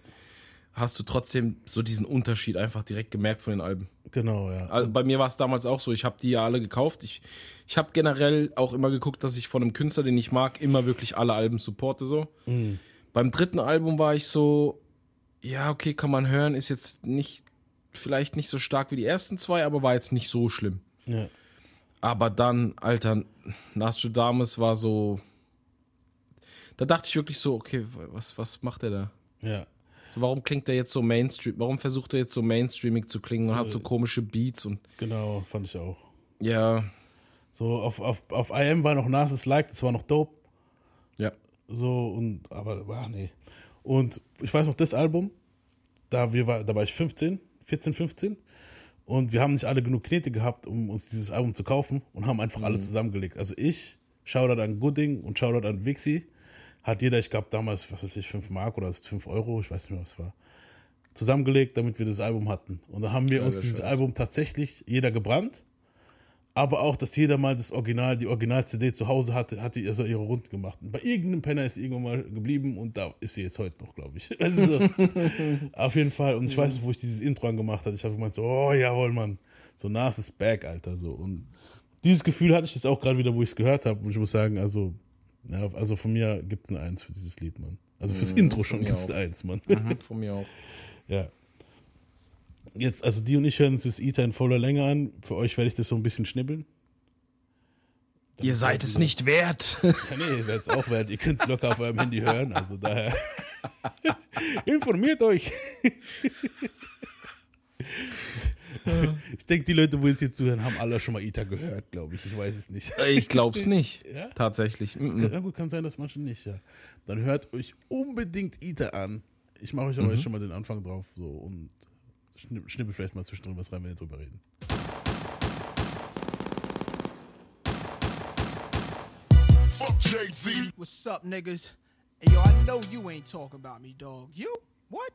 hast du trotzdem so diesen Unterschied einfach direkt gemerkt von den Alben. genau, ja. Also bei mir war es damals auch so, ich habe die ja alle gekauft. Ich, ich habe generell auch immer geguckt, dass ich von einem Künstler, den ich mag, immer wirklich alle Alben supporte so. Beim dritten Album war ich so, ja, okay, kann man hören, ist jetzt nicht, vielleicht nicht so stark wie die ersten zwei, aber war jetzt nicht so schlimm. ja. Aber dann, Alter, Nostradamus war so, da dachte ich wirklich so, okay, was, was macht er da? Ja, Warum klingt er jetzt so Mainstream? Warum versucht er jetzt so mainstreamig zu klingen und hat so komische Beats und genau, fand ich auch. ja, So, auf, auf, auf IM war noch Nases Like, das war noch dope. ja. So, und, aber, ach nee. Und ich weiß noch, das Album, da, wir war, da war ich 15, 14, 15. Und wir haben nicht alle genug Knete gehabt, um uns dieses Album zu kaufen und haben einfach alle zusammengelegt. Also ich, Shoutout an Gooding und Shoutout an Vixi, hat jeder, ich glaube damals, was weiß ich, 5 Mark oder 5 Euro, ich weiß nicht mehr, was es war, zusammengelegt, damit wir das Album hatten. Und da haben wir uns dieses Album tatsächlich jeder gebrannt. Aber auch, dass jeder mal das Original, die Original-CD zu Hause hatte, hat die also ihre Runden gemacht. Und bei irgendeinem Penner ist sie irgendwann mal geblieben und da ist sie jetzt heute noch, glaube ich. Also, auf jeden Fall. Und ich weiß noch, wo ich dieses Intro angemacht habe. Ich habe gemeint so, oh jawohl, Mann. So Nas ist back, Alter. So. Und dieses Gefühl hatte ich jetzt auch gerade wieder, wo ich es gehört habe. Und ich muss sagen, also, ja, also von mir gibt es eine Eins für dieses Lied, Mann. Also fürs Intro schon gibt es eine Eins, Mann. Mhm, von mir auch. Ja. Jetzt, also die und ich hören uns das Ita in voller Länge an. Für euch werde ich das so ein bisschen schnibbeln. Ihr seid es nicht wert. Ja, nee, ihr seid es auch wert. Ihr könnt es locker auf eurem Handy hören. Also daher. Informiert euch. ich denke, die Leute, wo jetzt hier zuhören, haben alle schon mal Ita gehört, glaube ich. Ich weiß es nicht. Ich glaub's nicht. Ja? Tatsächlich. Mhm. Ja, gut, kann sein, dass manche nicht, ja. Dann hört euch unbedingt Ita an. Ich mache euch aber jetzt schon mal den Anfang drauf so und schnipp- schnippel vielleicht mal zwischendrin was rein, wenn wir drüber reden. Fuck Jay-Z. What's up, niggas? Hey, yo, I know you ain't talking about me, dog. You? What?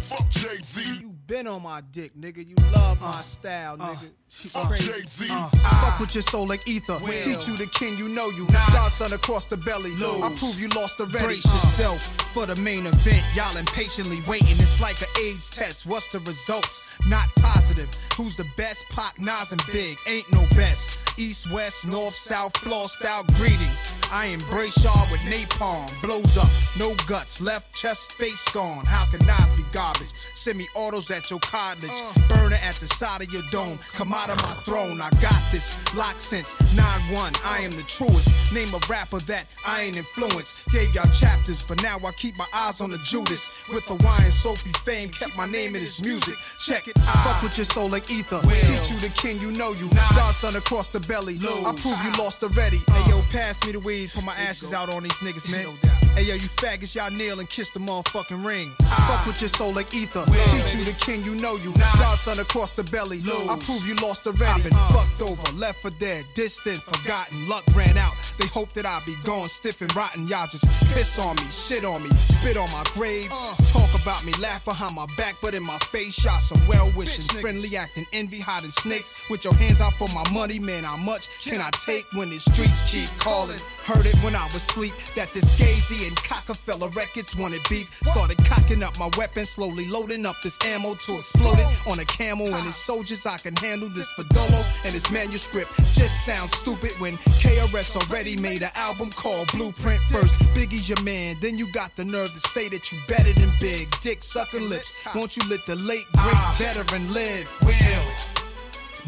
Fuck Jay-Z. You been on my dick, nigga. You love my uh, style, uh, nigga. Uh, she Fuck. Jay-Z. Fuck with your soul like ether. Will. Teach you the king, you know you. Godson across the belly. Lose. I prove you lost already. Brace yourself for the main event. Y'all impatiently waiting. It's like an AIDS test. What's the results? Not positive. Who's the best? Pac, Nas, and Big. Ain't no best. East, west, north, south, flossed style greetings. I embrace y'all with napalm. Blows up, no guts. Left chest, face gone. How can Nas be garbage? Semi autos at your cottage. Uh. Burner at the side of your dome. Come out of my throne. I got this. Lock since 9-1. I am the truest. Name a rapper that I ain't influenced. Gave y'all chapters, but now I keep my eyes on the Judas. With Hawaiian Sophie fame, kept my name in his music. Check it. Fuck with your soul like ether. Teach you the king, you know you. Godson across the belly. I prove you lost already. Hey yo, pass me the weed. Put my ashes out on these niggas, man. Hey yo, you faggots, y'all kneel and kiss the motherfucking ring. Fuck with your soul like ether. Teach you the king, you know you. Godson across the belly. I prove you lost already. Been fucked over, left for dead, distant, forgotten. Luck ran out. They hope that I be gone stiff and rotten. Y'all just piss on me, shit on me, spit on my grave. Talk about me, laugh behind my back, but in my face, shot some well wishing, friendly acting, envy, hiding snakes. With your hands out for my money, man. How much can I take when the streets keep calling? Heard it when I was asleep that this Gazy and Cockefeller records wanted beef. Started cocking up my weapon, slowly loading up this ammo to explode it on a camel and his soldiers. I can handle this Fadolo and his manuscript. Just sounds stupid when KRS already made an album called Blueprint. First, Biggie's your man, then you got the nerve to say that you better than Big. Dick sucking lips. Won't you let the late great veteran live? Will.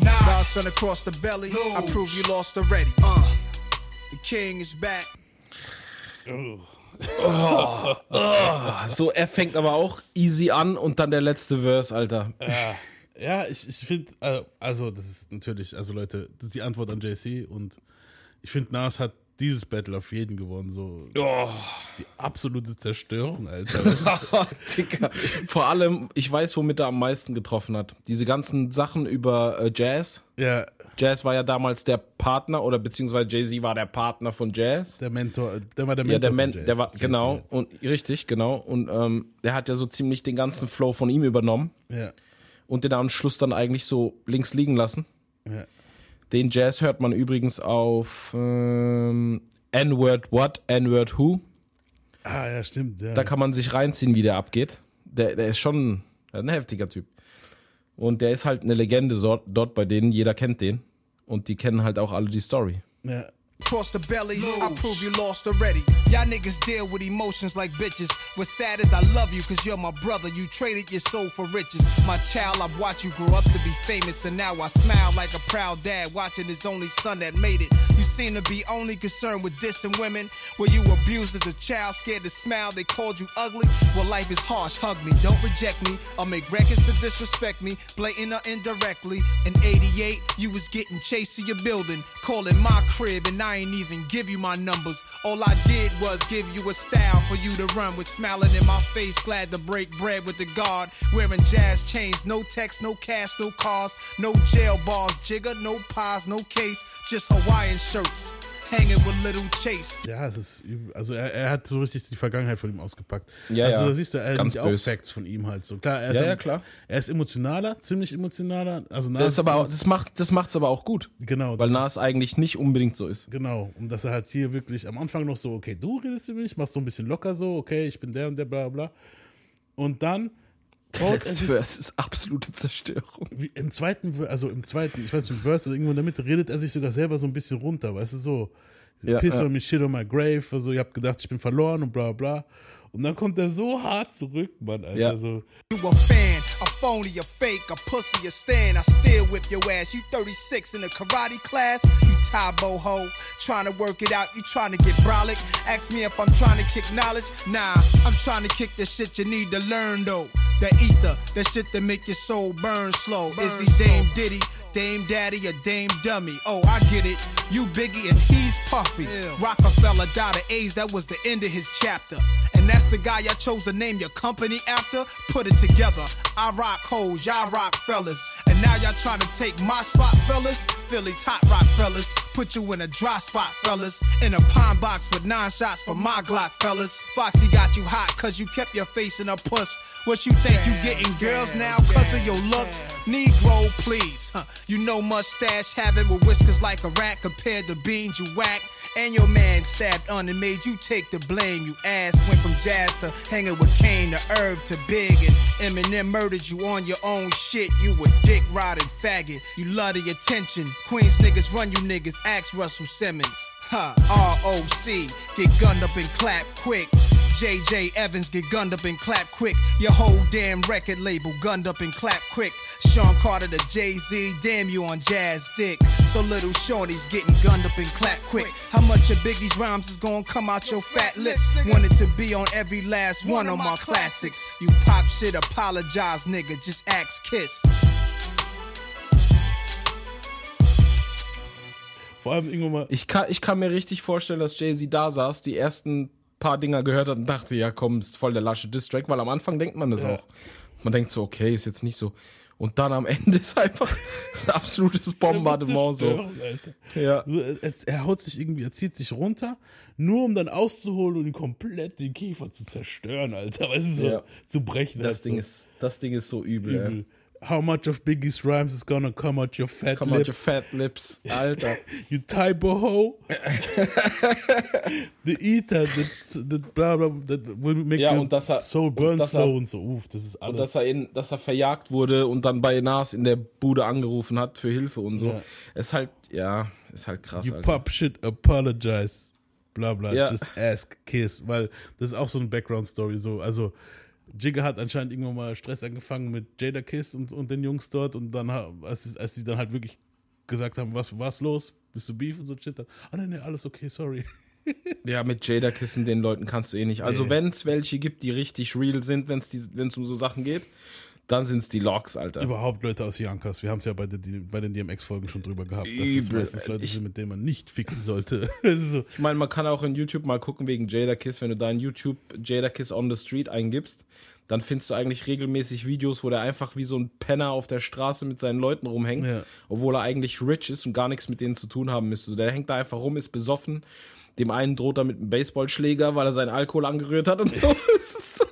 Nah. son across the belly. I prove you lost already. Uh, the king is back. So, er fängt aber auch easy an und dann der letzte Verse, Alter. Ja, ja ich, ich finde, also das ist natürlich, also Leute, das ist die Antwort an JC und ich finde, Nas hat dieses Battle auf jeden gewonnen. So, Oh. das ist die absolute Zerstörung, Alter. Ist- Dicker. Vor allem, ich weiß, womit er am meisten getroffen hat. Diese ganzen Sachen über äh, Jazz. ja, Jazz war ja damals der Partner oder beziehungsweise Jay-Z war der Partner von Jazz. der Mentor, der war der Mentor. Ja, der, Man, Jazz, der war, genau, und richtig, genau. Und ähm, der hat ja so ziemlich den ganzen Flow von ihm übernommen Ja, und den am Schluss dann eigentlich so links liegen lassen. ja. Den Jazz hört man übrigens auf ähm, N-Word What, N-Word Who. Ah, ja, stimmt. Ja. Da kann man sich reinziehen, wie der abgeht. Der, der ist schon ein heftiger Typ. Und der ist halt eine Legende dort, dort bei denen, jeder kennt den. Und die kennen halt auch alle die Story. ja. Cross the belly, I prove you lost already. Y'all niggas deal with emotions like bitches. What's sad is I love you cause you're my brother. You traded your soul for riches. My child, I've watched you grow up to be famous. And now I smile like a proud dad watching his only son that made it. You seem to be only concerned with dissing women. Were you abused as a child, scared to smile? They called you ugly? Well, life is harsh, hug me, don't reject me. I'll make records to disrespect me, blatant or indirectly. In 88, you was getting chased to your building. Call it my crib and I ain't even give you my numbers. All I did was give you a style for you to run with smiling in my face, glad to break bread with the guard. Wearing jazz chains, no text, no cash, no cars, no jail bars, jigger, no pies, no case, just Hawaiian shirts. Hanging with Little Chase. Ja, es ist. Also er, er hat so richtig die Vergangenheit von ihm ausgepackt. Ja, also ja. da siehst du, er Ganz nimmt auch. Facts von ihm halt so. Klar, er ist, Ja, ja, klar. Er ist emotionaler, ziemlich emotionaler. Also Nas Das, ist aber auch, das macht das macht's aber auch gut. Genau. Weil Nas ist- eigentlich nicht unbedingt so ist. Genau, und dass er halt hier wirklich am Anfang noch so, okay, du redest über mich, machst so ein bisschen locker so, okay, ich bin der und der, bla bla. Und dann letzte sich- Vers ist absolute Zerstörung. wie im zweiten, also im zweiten, ich weiß nicht, im Verse oder irgendwo in der Mitte, redet er sich sogar selber so ein bisschen runter, weißt du, so, Ja, piss ja. on me, shit on my grave, also ihr habt gedacht, ich bin verloren und bla bla. Und dann kommt er so hart zurück, Mann, Alter, Ja. so. You a fan, a phony, a fake, a pussy, a stand. I still whip your ass. You 36 in a karate class. You Tybo ho, trying to work it out. You trying to get brolic. Ask me if I'm trying to kick knowledge. Nah, I'm trying to kick the shit you need to learn though. The ether, the shit that make your soul burn slow. Is he Dame Diddy? Dame Daddy or Dame Dummy. Oh, I get it. You Biggie and he's Puffy. Rockefeller died of AIDS. That was the end of his chapter. And that's the guy I chose to name your company after. Put it together. I rock hoes, y'all rock fellas. And now y'all trying to take my spot, fellas. Philly's hot rock fellas. Put you in a dry spot, fellas. In a pine box with nine shots for my Glock, fellas. Foxy got you hot cause you kept your face in a puss. What you think you getting girls now cause of your looks? Negro, please. Huh. You know mustache having with whiskers like a rat compared to beans you whack. And your man stabbed on and made you take the blame. You ass went from jazz to hanging with Kane to Irv to Big. And Eminem murdered you on your own shit. You a dick riding faggot. You love the attention. Queens niggas run you niggas. Ask Russell Simmons. Huh. ROC. Get gunned up and clap quick. JJ Evans get gunned up and clap quick. Your whole damn record label gunned up and clap quick. Sean Carter to Jay Z, damn you on jazz dick. So little Shorty's getting gunned up and clap quick. How much of Biggie's rhymes is gonna come out your fat lips? Wanted to be on every last one of my classics. You pop shit, apologize, nigga. Just ask Kiss. Vor allem irgendwann mal, Ich kann, ich kann mir richtig vorstellen, dass Jay-Z da saß, die ersten paar Dinger gehört hat und dachte, ja komm, ist voll der lasche Distrack, weil am Anfang denkt man das Ja. auch. Man denkt so, okay, ist jetzt nicht so. Und dann am Ende ist einfach das absolutes Bombardement so. Ja. So, er, er haut sich irgendwie, er zieht sich runter, nur um dann auszuholen und komplett den Kiefer zu zerstören, Alter. Weißt du, so Ja. zu brechen. Das Ding so. ist, das Ding ist so übel. übel. How much of Biggie's rhymes is gonna come out your fat Come out your lips? fat lips, Alter. You typo ho. the eater, that, that blah blah, that will make Ja, und dass er- soul burn und slow er- und so. Uff, das ist Und alles. dass er, in, dass er verjagt wurde und dann bei Nas in der Bude angerufen hat für Hilfe und so. Ja. Ist halt, ja, ist halt krass, you Alter. pop shit, apologize. Bla bla, Ja. just ask, kiss. Weil das ist auch so eine Background-Story. So. Also, Jigga hat anscheinend irgendwann mal Stress angefangen mit Jada Kiss und, und den Jungs dort. Und dann, als, sie- als sie dann halt wirklich gesagt haben, was was los? Bist du beef und so shit? Dann, ah, nee, nee, alles okay, sorry. Ja, mit Jada Kissen den Leuten kannst du eh nicht. Also, Nee. wenn es welche gibt, die richtig real sind, wenn es um so Sachen geht, dann sind es die Logs, Alter. Überhaupt Leute aus Yonkers. Wir haben es ja bei, den- bei den DMX-Folgen schon drüber gehabt. Dass es Übel. meistens Leute Ich- sind, mit denen man nicht ficken sollte. so. Ich meine, man kann auch in YouTube mal gucken wegen Jada Kiss. Wenn du da in YouTube Jada Kiss on the Street eingibst, dann findest du eigentlich regelmäßig Videos, wo der einfach wie so ein Penner auf der Straße mit seinen Leuten rumhängt, Ja. obwohl er eigentlich rich ist und gar nichts mit denen zu tun haben müsste. Also der hängt da einfach rum, ist besoffen. Dem einen droht er mit einem Baseballschläger, weil er seinen Alkohol angerührt hat und so. So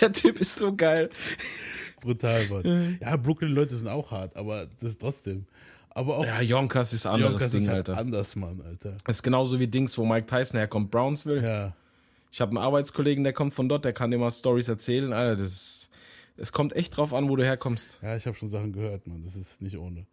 der Typ ist so geil. Brutal, Mann. Ja, Brooklyn-Leute sind auch hart, aber das ist trotzdem. Aber auch Ja, Yonkers ist ein anderes Yonkers Ding, ist halt Alter. anders, Mann, Alter. Das ist genauso wie Dings, wo Mike Tyson herkommt, Brownsville. Ja. Ich habe einen Arbeitskollegen, der kommt von dort, der kann dir mal Stories erzählen. Alter, das ist, es kommt echt drauf an, wo du herkommst. Ja, ich habe schon Sachen gehört, Mann. Das ist nicht ohne.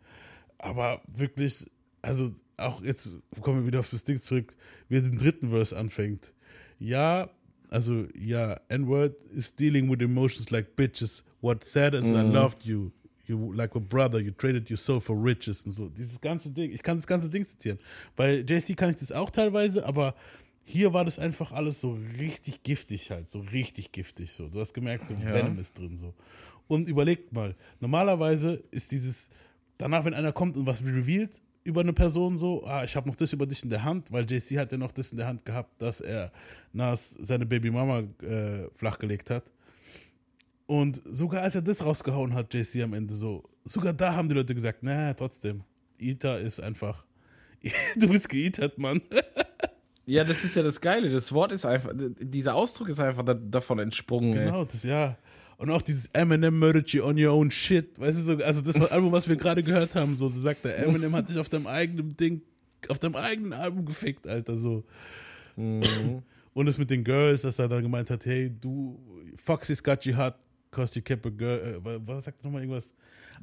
Aber wirklich, also auch jetzt kommen wir wieder auf das Ding zurück, wie er den dritten Verse anfängt. Ja, also ja, N-Word is dealing with emotions like bitches. What sad is I Mhm. loved you. You like a brother, you traded your soul for riches und so. Dieses ganze Ding, ich kann das ganze Ding zitieren. Bei JC kann ich das auch teilweise, aber hier war das einfach alles so richtig giftig halt, so richtig giftig so. Du hast gemerkt, so Ja. Venom ist drin so. Und überlegt mal, normalerweise ist dieses, danach wenn einer kommt und was revealed, über eine Person so, ah, ich habe noch das über dich in der Hand, weil JC hat ja noch das in der Hand gehabt, dass er Nas seine Babymama äh, flachgelegt hat. Und sogar als er das rausgehauen hat, JC am Ende so, sogar da haben die Leute gesagt, na, trotzdem, Ita ist einfach, du bist geitert, Mann. Ja, das ist ja das Geile. Das Wort ist einfach, dieser Ausdruck ist einfach da, davon entsprungen. ey. Genau, das, ja. Und auch dieses Eminem murdered you on your own shit. Weißt du, so, also das war Album, was wir gerade gehört haben, so, sagt der Eminem hat dich auf deinem eigenen Ding, auf deinem eigenen Album gefickt, Alter, so. Mhm. Und das mit den Girls, dass er dann gemeint hat, hey, du, Foxy's got you hot, cause you kept a girl, äh, wa- was sagt er nochmal irgendwas?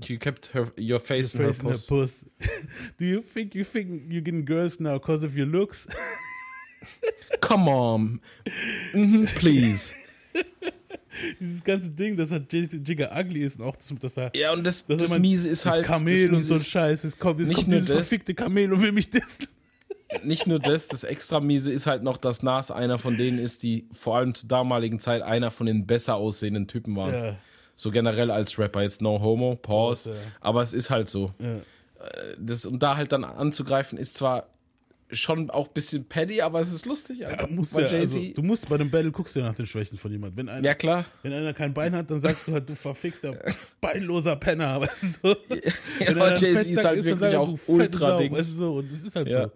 You kept her, your face, in her Face in her puss. Do you think you think you're getting girls now cause of your looks? Come on. Mhm, please. Dieses ganze Ding, dass er Jigga ugly ist und auch das, dass er Ja, und das, dass das meint, Miese ist das halt. Kamel das und so ein Scheiß. Es kommt, jetzt nicht kommt nur dieses das. verfickte Kamel und will mich dissen. Nicht nur das, das extra miese ist halt noch, dass Nas einer von denen ist, die vor allem zur damaligen Zeit einer von den besser aussehenden Typen waren. Ja. So generell als Rapper, jetzt no homo, pause, Ja. aber es ist halt so. Ja. Äh, Das, und da halt dann anzugreifen, ist zwar schon auch ein bisschen petty, aber es ist lustig. Alter. Du musst, ja, also, du musst bei einem Battle guckst du ja nach den Schwächen von jemandem. Wenn einer, ja, klar. wenn einer kein Bein hat, dann sagst du halt, du verfickster beinloser Penner. Weißt du? Ja, aber Jay-Z ist halt dann wirklich auch du fette ultra Sau, Dings. Weißt du so? Und das ist halt Ja. so.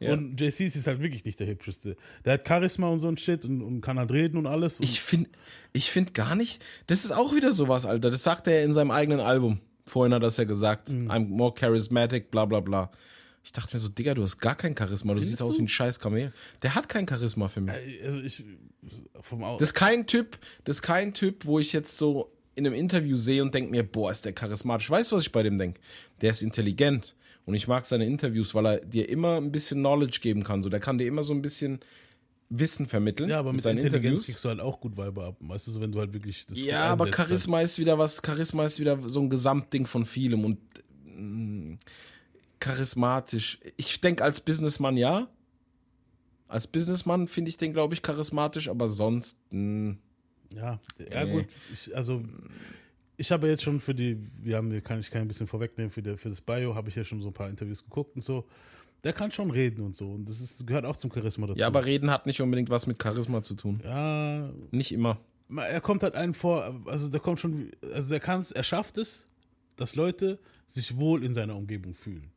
Ja. Und JC ist halt wirklich nicht der hübscheste. Der hat Charisma und so ein Shit und, und kann halt reden und alles. Und Ich finde ich find gar nicht, das ist auch wieder sowas, Alter. Das sagt er ja in seinem eigenen Album. Vorhin hat er das ja gesagt. Mhm. I'm more charismatic, bla bla bla. Ich dachte mir so, Digga, du hast gar kein Charisma. Du Findest siehst aus du? wie ein scheiß Kamel. Der hat kein Charisma für mich. also ich vom Au Das ist kein Typ, das ist kein Typ, wo ich jetzt so in einem Interview sehe und denke mir, boah, ist der charismatisch. Weißt du, was ich bei dem denke? Der ist intelligent und ich mag seine Interviews, weil er dir immer ein bisschen Knowledge geben kann. So, der kann dir immer so ein bisschen Wissen vermitteln. Ja, aber mit seinen Intelligenz Interviews. kriegst du halt auch gut Weiber ab. Weißt du, so, wenn du halt wirklich das Ja, aber halt. Charisma ist wieder was, Charisma ist wieder so ein Gesamtding von vielem und mm, charismatisch. Ich denke als Businessman ja. Als Businessman finde ich den, glaube ich, charismatisch, aber sonst. mm, Ja, ja Nee. gut. Ich, also ich habe jetzt schon für die, wir haben, kann ich kann ein bisschen vorwegnehmen, für, die, für das Bio habe ich ja schon so ein paar Interviews geguckt und so. Der kann schon reden und so. Und das ist, gehört auch zum Charisma dazu. Ja, aber Reden hat nicht unbedingt was mit Charisma zu tun. Ja, Nicht immer. er kommt halt einen vor, also der kommt schon, also der kann es, er schafft es, dass Leute sich wohl in seiner Umgebung fühlen.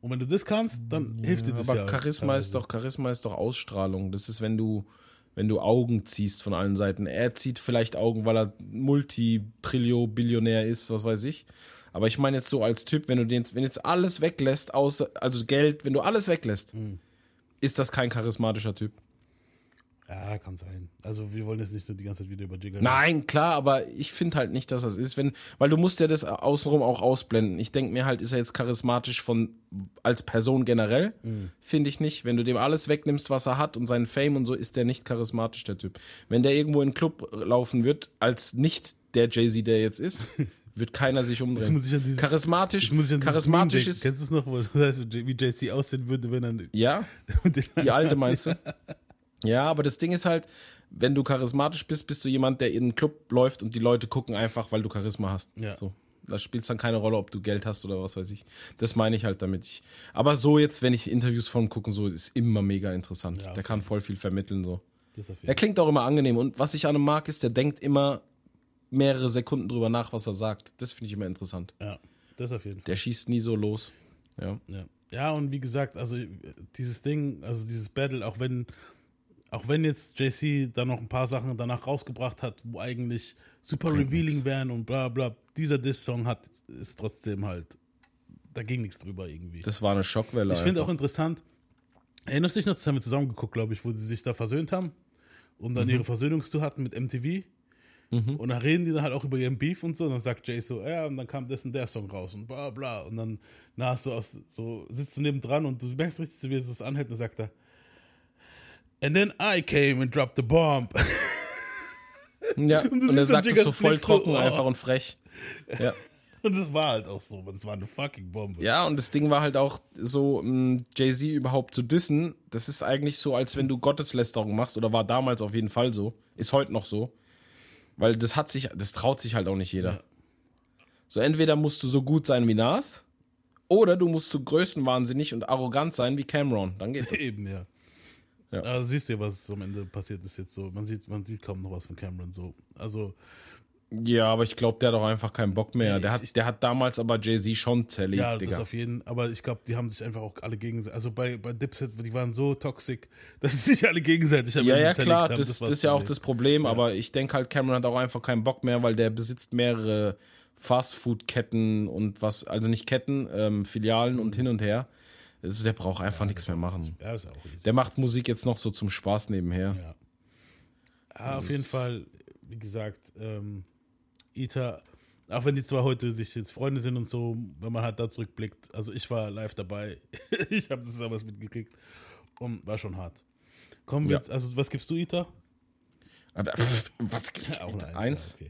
Und wenn du das kannst, dann hilft dir das Aber ja. Charisma ist doch, Charisma ist doch Ausstrahlung. Das ist, wenn du, wenn du Augen ziehst von allen Seiten. Er zieht vielleicht Augen, weil er Multi-Trillo-Billionär ist, was weiß ich. Aber ich meine jetzt so als Typ, wenn du den, wenn jetzt alles weglässt, außer, also Geld, wenn du alles weglässt, Mhm. ist das kein charismatischer Typ. Ja, kann sein. Also wir wollen jetzt nicht so die ganze Zeit wieder über Jigger Nein, klar, aber ich finde halt nicht, dass das ist, wenn, weil du musst ja das außenrum auch ausblenden. Ich denke mir halt, ist er jetzt charismatisch von als Person generell? Finde ich nicht. Wenn du dem alles wegnimmst, was er hat und seinen Fame und so, ist der nicht charismatisch, der Typ. Wenn der irgendwo in einen Club laufen wird, als nicht der Jay-Z, der jetzt ist, wird keiner sich umdrehen. muss ich an dieses, charismatisch, das muss ich an dieses charismatisch ist. Kennst du es noch, wo das heißt, wie JC aussehen würde, wenn er Ja, den die alte meinst du? Ja, aber das Ding ist halt, wenn du charismatisch bist, bist du jemand, der in einen Club läuft und die Leute gucken einfach, weil du Charisma hast. Ja. So. Da spielt es dann keine Rolle, ob du Geld hast oder was weiß ich. Das meine ich halt damit. Ich, aber so jetzt, wenn ich Interviews von ihm gucken, so ist immer mega interessant. Ja, der kann voll viel vermitteln so. Er klingt auch immer angenehm und was ich an ihm mag, ist, der denkt immer mehrere Sekunden drüber nach, was er sagt. Das finde ich immer interessant. Ja, das auf jeden Fall. Der schießt nie so los. Ja. Ja. ja, und wie gesagt, also dieses Ding, also dieses Battle, auch wenn, auch wenn jetzt JC da noch ein paar Sachen danach rausgebracht hat, wo eigentlich super Bringt revealing nix. wären und bla bla, dieser Diss-Song hat, ist trotzdem halt, da ging nichts drüber irgendwie. Das war eine Schockwelle. ich finde auch interessant, erinnerst du dich noch, das haben wir zusammen geguckt, glaube ich, wo sie sich da versöhnt haben und dann Mhm. ihre Versöhnungstour hatten mit MTV. Und dann reden die dann halt auch über ihren Beef und so. Und dann sagt Jay so, ja, und dann kam das und der Song raus und bla bla. Und dann na, hast du aus, so sitzt du neben dran und du merkst richtig, wie es anhält und dann sagt er, And then I came and dropped the bomb. Ja, Und und, er sagt es so voll Blick so, trocken oh. einfach und frech. Ja. Und das war halt auch so, das war eine fucking Bombe. ja, und das Ding war halt auch so, mh, Jay-Z überhaupt zu dissen, das ist eigentlich so, als wenn du Gotteslästerung machst, oder war damals auf jeden Fall so, ist heute noch so. Weil das hat sich, das traut sich halt auch nicht jeder. Ja. So, entweder musst du so gut sein wie Nas, Oder du musst so größenwahnsinnig und arrogant sein wie Cameron. Dann geht das. Eben, ja. Ja. Also siehst du ja, was am Ende passiert ist jetzt so. Man sieht, man sieht kaum noch was von Cameron so. Also, Ja, aber ich glaube, der hat auch einfach keinen Bock mehr. Nee, Der ich- hat, der hat damals aber Jay-Z schon zerlegt, ja, das Digga. auf jeden Aber ich glaube, die haben sich einfach auch alle gegenseitig. Also bei, bei Dipset, die waren so toxisch, dass sie sich alle gegenseitig Ja, ja, klar, haben. das, war das ist ja auch das Problem, aber ich denke halt, Cameron hat auch einfach keinen Bock mehr, weil der besitzt mehrere Fastfood-Ketten und was, also nicht Ketten, ähm, Filialen und hin und her. Also der braucht einfach nichts mehr machen. Ja, ist auch easy. Der macht Musik jetzt noch so zum Spaß nebenher. Ja. Ja, auf jeden Fall, wie gesagt, ähm, Ita, auch wenn die zwar heute sich jetzt Freunde sind und so, wenn man halt da zurückblickt, also ich war live dabei, ich habe das damals mitgekriegt und war schon hart. Kommen wir Ja. jetzt, also was gibst du, Ita? Aber pff, was gibt's? Auch eine Eins? ja,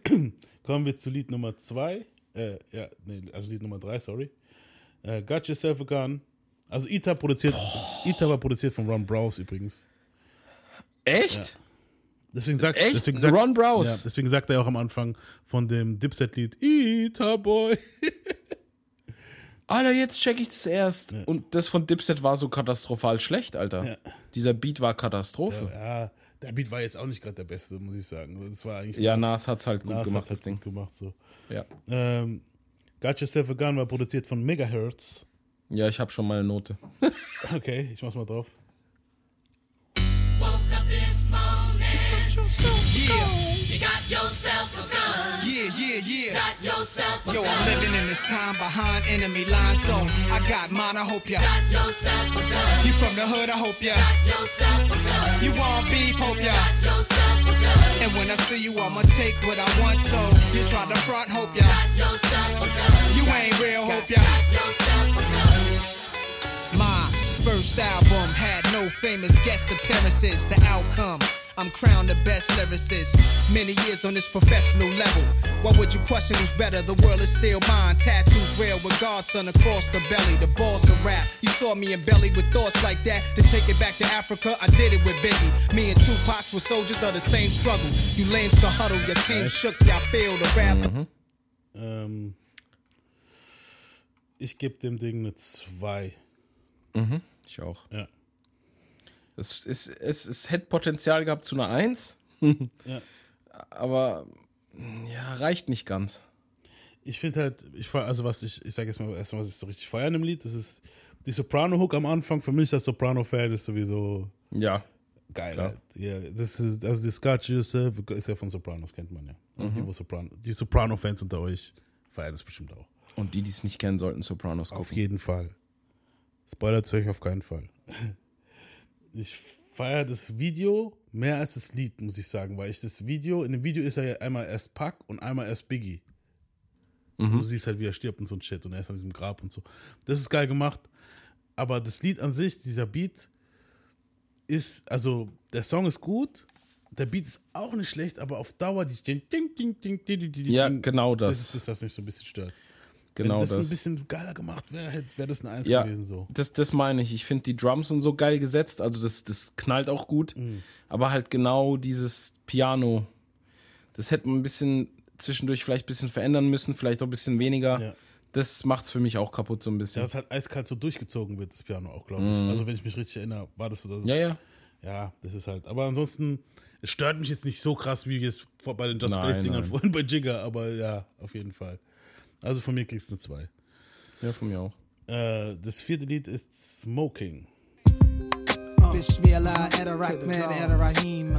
okay. Kommen wir zu Lied Nummer zwei, äh, ja, nee, also Lied Nummer drei, sorry. Äh, Got Yourself a Gun. Also Ita produziert, Ita war produziert von Ron Browse übrigens. Echt? Deswegen sagt, Echt? Deswegen sagt, Ron Browse? Ja, deswegen sagt er auch am Anfang von dem Dipset-Lied Ita Boy. Alter, jetzt check ich das erst. Und das von Dipset war so katastrophal schlecht, Alter. Ja. Dieser Beat war Katastrophe. Ja, der Beat war jetzt auch nicht gerade der beste, muss ich sagen. Das war eigentlich Ja, Nas- Nas hat's halt gut Nas gemacht, hat's das halt Ding. gut gemacht. So. Ja. Ähm, Got Yourself a Gun war produziert von Megahertz. Ja, ich habe schon meine Note. Okay, ich mach's mal drauf. You got yourself a gun. Yeah. Got yourself a Yo, gun. I'm living in this time behind enemy lines, so I got mine. I hope ya. Got yourself a gun. You from the hood? I hope ya. Got yourself a gun. You want beef? Hope ya. Got yourself a gun. And when I see you, I'ma take what I want. So you try to front? Hope ya. Got yourself a gun. You ain't real? Hope ya. Got yourself a gun. My first album had no famous guest appearances. The outcome, I'm crowned the best lyricist. Many years on this professional level. Why would you question who's better? The world is still mine. Tattoos real with Godson across the belly. The boss of rap. You saw me in belly with thoughts like that. To take it back to Africa, I did it with Biggie. Me and Tupac were soldiers of the same struggle. You lames can huddle, your team shook, y'all feel the rap. Ähm, ich gebe dem Ding eine 2. Ich auch. Ja. Es, es, es, es hätte Potenzial gehabt zu einer 1. Ja. Aber ja, reicht nicht ganz. Ich finde halt, ich also was ich, ich sage jetzt mal erstmal, was ich so richtig feiere im Lied, das ist die Soprano-Hook am Anfang. Für mich als Soprano-Fan ist sowieso Ja. geil. Halt. Ja, das ist, also das Got Yourself ist ja von Sopranos, kennt man ja. Also Mhm. die, Soprano, die Soprano-Fans unter euch feiern das bestimmt auch. Und die, die es nicht kennen, sollten Sopranos Auf gucken. jeden Fall. Spoilert euch auf keinen Fall. Ich feiere das Video mehr als das Lied, muss ich sagen, weil ich das Video, in dem Video ist er ja einmal erst Pack und einmal erst Biggie. Du siehst halt, wie er stirbt und so ein Shit und er ist an diesem Grab und so. Das ist geil gemacht. Aber das Lied an sich, dieser Beat, ist, also der Song ist gut, der Beat ist auch nicht schlecht, aber auf Dauer die Ding, Ding, Ding, Ding, Ding, Ding, Ja, Ding, genau das. Das ist das, was mich so ein bisschen stört. Genau Wenn das, das. ein bisschen geiler gemacht wäre, wäre das eine Eins ja, gewesen so. das, das meine ich. Ich finde die Drums sind so geil gesetzt, also das, das knallt auch gut. Aber halt genau dieses Piano, das hätte man ein bisschen zwischendurch vielleicht ein bisschen verändern müssen, vielleicht auch ein bisschen weniger. Ja. Das macht's für mich auch kaputt so ein bisschen. Dass halt eiskalt so durchgezogen wird, das Piano auch, glaube ich. Also wenn ich mich richtig erinnere, war das so. Mhm. ja, ja. Ja, das ist halt. Aber ansonsten, es stört mich jetzt nicht so krass wie jetzt vor- bei den Just Bass-Dingern vorhin bei Jigger, aber ja, auf jeden Fall. Also von mir kriegst du eine 2. Ja, von mir auch. Äh, das vierte Lied ist Smoking. Bismillah, Rahman, Rahim.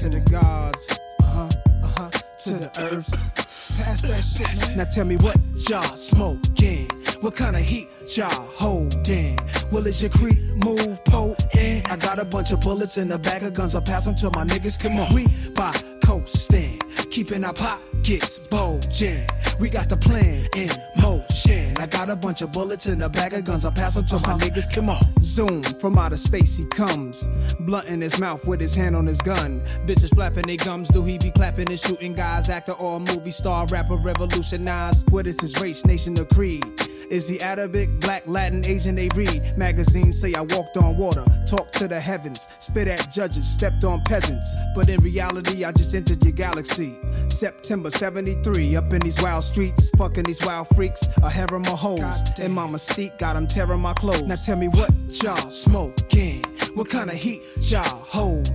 To the gods, uh huh, uh huh, to the earths. Pass that shit, man. Now tell me what y'all smoking. What kind of heat y'all holding? Will it your creep move potent? I got a bunch of bullets in the bag of guns. I pass them to my niggas. Come on, we by coasting, keeping our pockets bulging. We got the plan in motion. I got a bunch of bullets in the bag of guns. I pass them to my uh-huh. niggas. Come on, zoom from outer space. He comes, blunt in his mouth with his hand on his gun. Bitches flapping their gums. Do he be clapping and shooting guys? Actor or movie star, rapper, revolutionize. What is his race, nation, or creed? Is he Arabic, black, Latin, Asian? They read magazines say I walked on water, talked to the heavens, spit at judges, stepped on peasants. But in reality, I just entered your galaxy. September 73, up in these wild streets, fucking these wild freaks, a harem of hoes. And my mystique got 'em tearing my clothes. Now tell me what y'all smoking? What kind of heat y'all hold?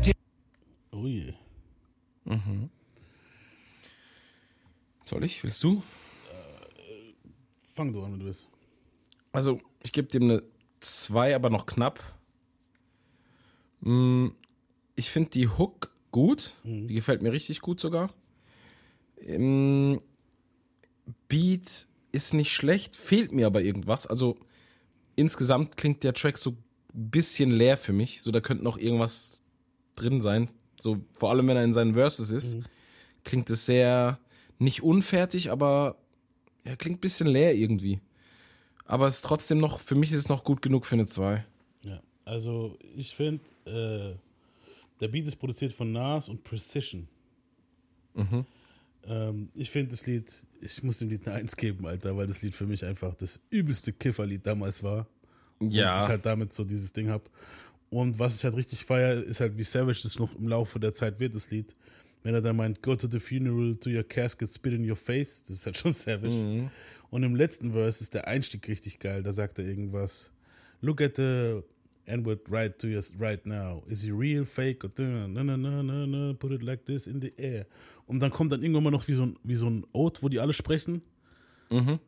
Oh yeah. Mhm. Soll ich? Willst du? Fang du an, wenn du willst. Also, ich gebe dem eine 2, aber noch knapp. Mm, Ich finde die Hook gut. Die gefällt mir richtig gut sogar. Ähm, Beat ist nicht schlecht, fehlt mir aber irgendwas. Also, insgesamt klingt der Track so ein bisschen leer für mich. So, da könnte noch irgendwas drin sein. So, vor allem, wenn er in seinen Verses ist, klingt es sehr nicht unfertig, aber er klingt ein bisschen leer irgendwie. Aber es ist trotzdem noch, für mich ist es noch gut genug für eine 2. Also ich finde, äh, der Beat ist produziert von Nas und Precision. Mhm. Ähm, ich finde das Lied, ich muss dem Lied eine Eins geben, Alter, weil das Lied für mich einfach das übelste Kifferlied damals war. Ja. Und ich halt damit so dieses Ding hab. Und was ich halt richtig feiere, ist halt, wie Savage das noch im Laufe der Zeit wird, das Lied. Wenn er da meint, go to the funeral, to your casket, spit in your face, das ist halt schon Savage. Mhm. Und im letzten Verse ist der Einstieg richtig geil, da sagt er irgendwas. Look at the N-word right to us right now. Is he real, fake? Or na, na, na, na, na, put it like this in the air. Und dann kommt dann irgendwann mal noch wie so ein, wie so ein Oath, wo die alle sprechen.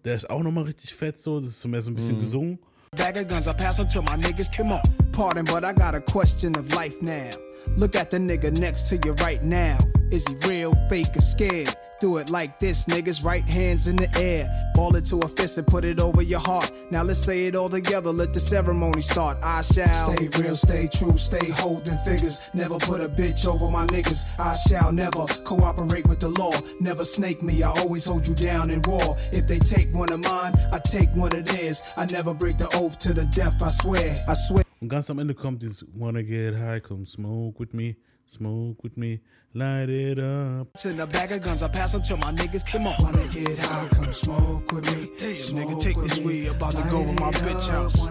Der ist auch nochmal richtig fett so, das ist so mehr so ein bisschen Mhm. gesungen. Bag of guns, I pass them to my niggas. Come on, pardon, but I got a question of life now. Look at the nigga next to you right now. Is he real, fake, or scared? Do it like this, niggas. Right hands in the air. Ball it to a fist and put it over your heart. Now let's say it all together. Let the ceremony start. I shall stay real, stay true, stay holding figures. Never put a bitch over my niggas. I shall never cooperate with the law. Never snake me. I always hold you down in war. If they take one of mine, I take one of theirs. I never break the oath to the death. I swear. I swear. Und ganz am Ende kommt dieses Wanna get high, come smoke with me, smoke with me, light it up. In a bag of guns, I pass them to my niggas. Come on. Wanna get high, come smoke with me. Hey, nigga, take this weed. About to go to my bitch house.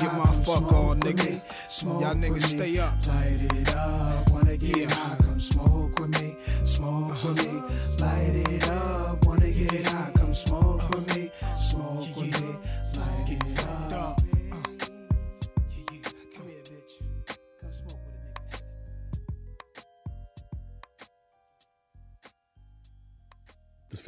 Get my fuck on, nigga. Y'all niggas stay up. Light it up. Wanna get high, come smoke with me. Smoke with me. Light it up. Wanna get high, come smoke with me. Smoke with me.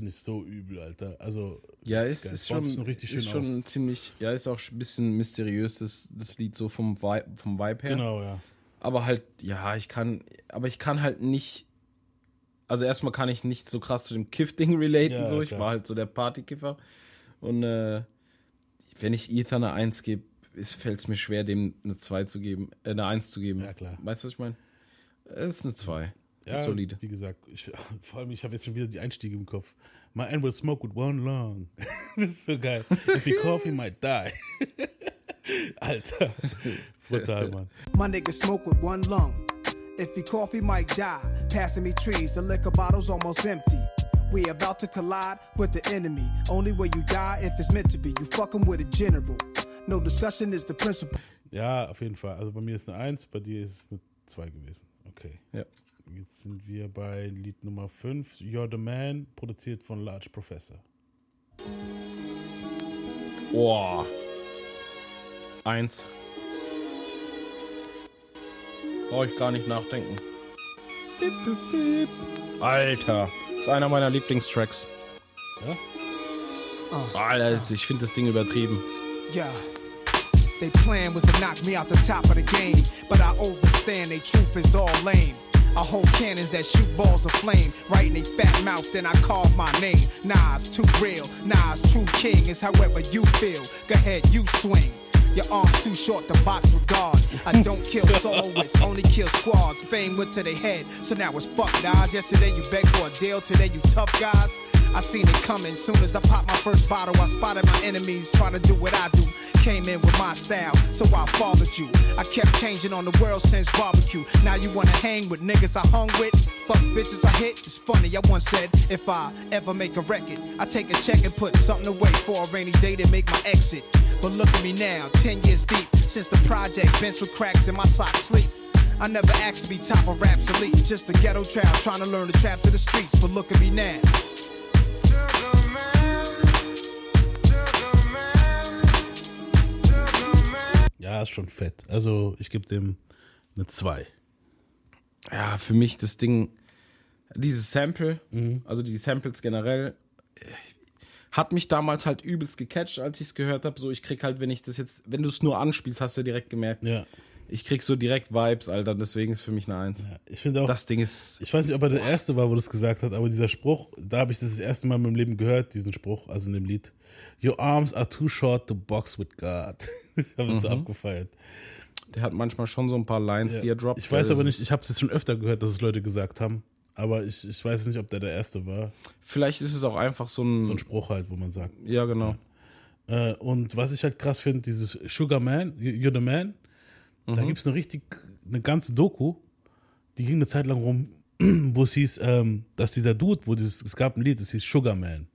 Finde ich so übel, Alter. Also, Ja, ist, ist schon, ist schon auf. ziemlich, ja, ist auch ein bisschen mysteriös, das, das Lied so vom Vibe, vom Vibe her. Genau, ja. Aber halt, ja, ich kann, aber ich kann halt nicht, also erstmal kann ich nicht so krass zu dem Kiff-Ding relaten, Ja, so. Ich klar. war halt so der Partykiffer. Und äh, wenn ich Ethan eine 1 gebe, fällt es mir schwer, dem eine 2 zu geben, äh, eine 1 zu geben. Ja, klar. Weißt du, was ich meine? Es ist eine 2. Ja, ist solide. wie gesagt, ich, vor allem, ich habe jetzt schon wieder die Einstiege im Kopf. My end will smoke with one long. das ist so geil. If he cough, he might die. Alter, brutal, Mann. My nigga smoke with one lung. If he cough, he might die. Passing me trees, the liquor bottle's almost empty. We about to collide with the enemy. Only way you die if it's meant to be. You fucking with a general. No discussion is the principle. Ja, auf jeden Fall. Also bei mir ist eine 1, bei dir ist es eine 2 gewesen. Okay. Ja. Jetzt sind wir bei Lied Nummer 5, You're the Man, produziert von Large Professor. Boah. Eins. Brauche ich gar nicht nachdenken. Bip, bip, bip. Alter. ist einer meiner Lieblingstracks. Ja? Alter, ich finde das Ding übertrieben. Yeah. They plan was to knock me out the top of the game, but I overstand they truth is all lame. I hold cannons that shoot balls of flame right in they fat mouth, then I carve my name. Nas too real, Nas true king is however you feel. Go ahead, you swing. Your arms too short to box with God. I don't kill soloists, only kill squads. Fame went to their head, so now it's fuck guys. Yesterday you begged for a deal, today you tough guys. I seen it coming. Soon as I popped my first bottle, I spotted my enemies trying to do what I do. Came in with my style, so I followed you. I kept changing on the world since barbecue. Now you wanna hang with niggas I hung with? Fuck bitches I hit. It's funny, I once said, if I ever make a record, I take a check and put something away for a rainy day to make my exit. But look at me now, 10 years deep, since the project, bench with cracks in my sock sleep. I never asked to be top of elite, just a ghetto trap trying to learn the traps of the streets. But look at me now. Ja, ist schon fett. Also ich gebe dem eine 2. Ja, für mich das Ding, dieses Sample, also die Samples generell, äh, hat mich damals halt übelst gecatcht, als ich es gehört habe. So, ich krieg halt, wenn ich das jetzt, wenn du es nur anspielst, hast du direkt gemerkt. Ja. Ich krieg so direkt Vibes, Alter, deswegen ist für mich eine Eins. Ich finde auch. Das Ding ist. Ich weiß nicht, ob er der Erste war, wo das gesagt hat, aber dieser Spruch, da habe ich das, das erste Mal in meinem Leben gehört, diesen Spruch, also in dem Lied. Your arms are too short to box with God. ich habe es so Mhm. abgefeiert. Der hat manchmal schon so ein paar Lines, Ja. die er droppt. Ich weiß aber nicht, ich habe es jetzt schon öfter gehört, dass es Leute gesagt haben. Aber ich, ich weiß nicht, ob der der Erste war. Vielleicht ist es auch einfach so ein. So ein Spruch halt, wo man sagt. Ja, genau. Äh, und was ich halt krass finde, dieses Sugar Man, You're the Man, da Mhm. gibt es eine richtig, eine ganze Doku, die ging eine Zeit lang rum, wo es hieß, ähm, dass dieser Dude, wo dieses, es gab ein Lied, das hieß Sugar Man.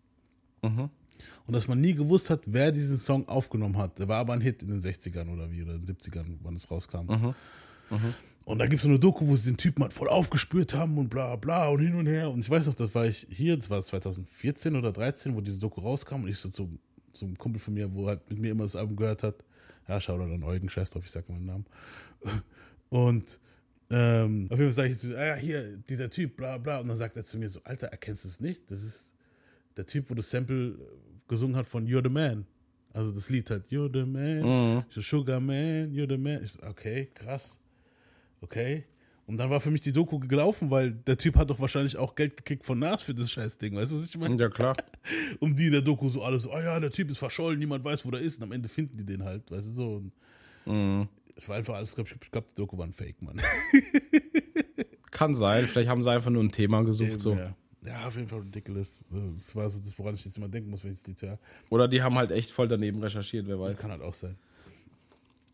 Mhm. Und dass man nie gewusst hat, wer diesen Song aufgenommen hat. Der war aber ein Hit in den 60ern oder wie, oder in den 70ern, wann es rauskam. Mhm. Und da gibt es so eine Doku, wo sie den Typen halt voll aufgespürt haben und bla bla und hin und her. Und ich weiß noch, das war ich hier, das war 2014 oder 13, wo diese Doku rauskam und ich so zum, zum Kumpel von mir, wo halt mit mir immer das Album gehört hat. Ja, schau da dann Eugen, scheiß drauf, ich sag meinen Namen. Und ähm, auf jeden Fall sage ich so, ah ja, hier, dieser Typ, bla bla. Und dann sagt er zu mir so, Alter, erkennst du es nicht? Das ist der Typ, wo das Sample gesungen hat von You're the Man. Also das Lied hat You're the Man, Mhm. Sugar Man, You're the Man. Ich so, okay, krass. Okay. Und dann war für mich die Doku gelaufen, weil der Typ hat doch wahrscheinlich auch Geld gekriegt von Nas für das Scheißding, weißt du, was ich meine? Ja, klar. Um die in der Doku so alles so, oh ja, der Typ ist verschollen, niemand weiß, wo der ist. Und am Ende finden die den halt, weißt du so. Und Mhm. Es war einfach alles, glaub ich, ich glaube, die Doku war ein Fake, Mann. Kann sein, vielleicht haben sie einfach nur ein Thema gesucht. So. Ja. ja, auf jeden Fall ridiculous. Das war so das, woran ich jetzt immer denken muss, wenn ich das Lied höre. Oder die haben halt echt voll daneben recherchiert, wer Das weiß. kann halt auch sein.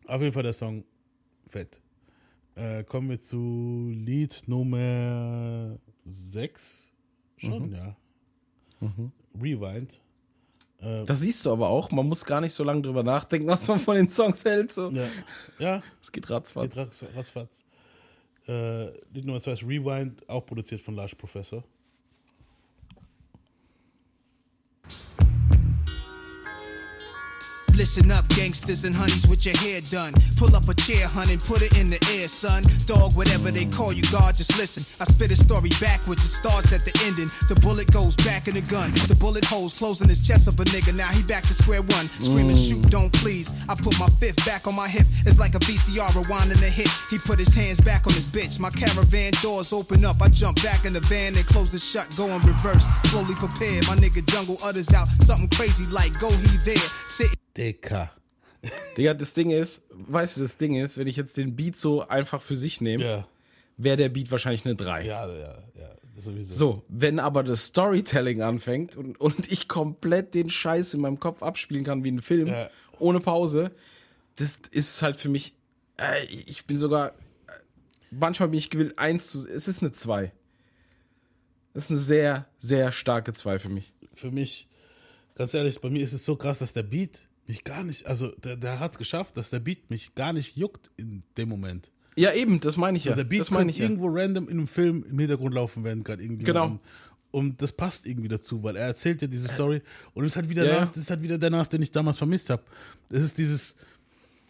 Auf jeden Fall der Song fett. Äh, kommen wir zu Lied Nummer 6. Schon, Mhm. ja. Mhm. Rewind. Äh, Das siehst du aber auch, man muss gar nicht so lange drüber nachdenken, was man von den Songs hält. So. Ja. ja. Es geht ratzfatz. Geht ratz, ratzfatz. Äh, Lied Nummer 2 ist Rewind, auch produziert von Large Professor. Listen up, gangsters and honeys with your hair done. Pull up a chair, hun, and put it in the air, son. Dog, whatever they call you, God, just listen. I spit a story backwards, it starts at the ending. The bullet goes back in the gun. The bullet holes closing his chest of a nigga. Now he back to square one. Screaming, Mm. shoot, don't please. I put my fifth back on my hip. It's like a VCR rewinding a hit. He put his hands back on his bitch. My caravan doors open up. I jump back in the van and close it shut. Go in reverse. Slowly prepare. My nigga jungle utters out something crazy like go he there. Sit DK. Digga, das Ding ist, weißt du, das Ding ist, wenn ich jetzt den Beat so einfach für sich nehme, wäre der Beat wahrscheinlich eine 3. Ja, ja, ja, sowieso. So, wenn aber das Storytelling anfängt und, und ich komplett den Scheiß in meinem Kopf abspielen kann wie ein Film, ohne Pause, das ist halt für mich, äh, ich bin sogar, äh, manchmal bin ich gewillt, eins zu, es ist eine 2. Das ist eine sehr, sehr starke 2 für mich. Für mich, ganz ehrlich, bei mir ist es so krass, dass der Beat mich gar nicht, also der, der hat es geschafft, dass der Beat mich gar nicht juckt in dem Moment. Ja, eben, das meine ich ja. Und der Beat das könnte ich ja. irgendwo random in einem Film im Hintergrund laufen, während gerade irgendwie. Genau. Und, das passt irgendwie dazu, weil er erzählt ja diese Story und es ist halt wieder, Ja, Nas, das ist halt wieder der Nas, den ich damals vermisst habe. Es ist dieses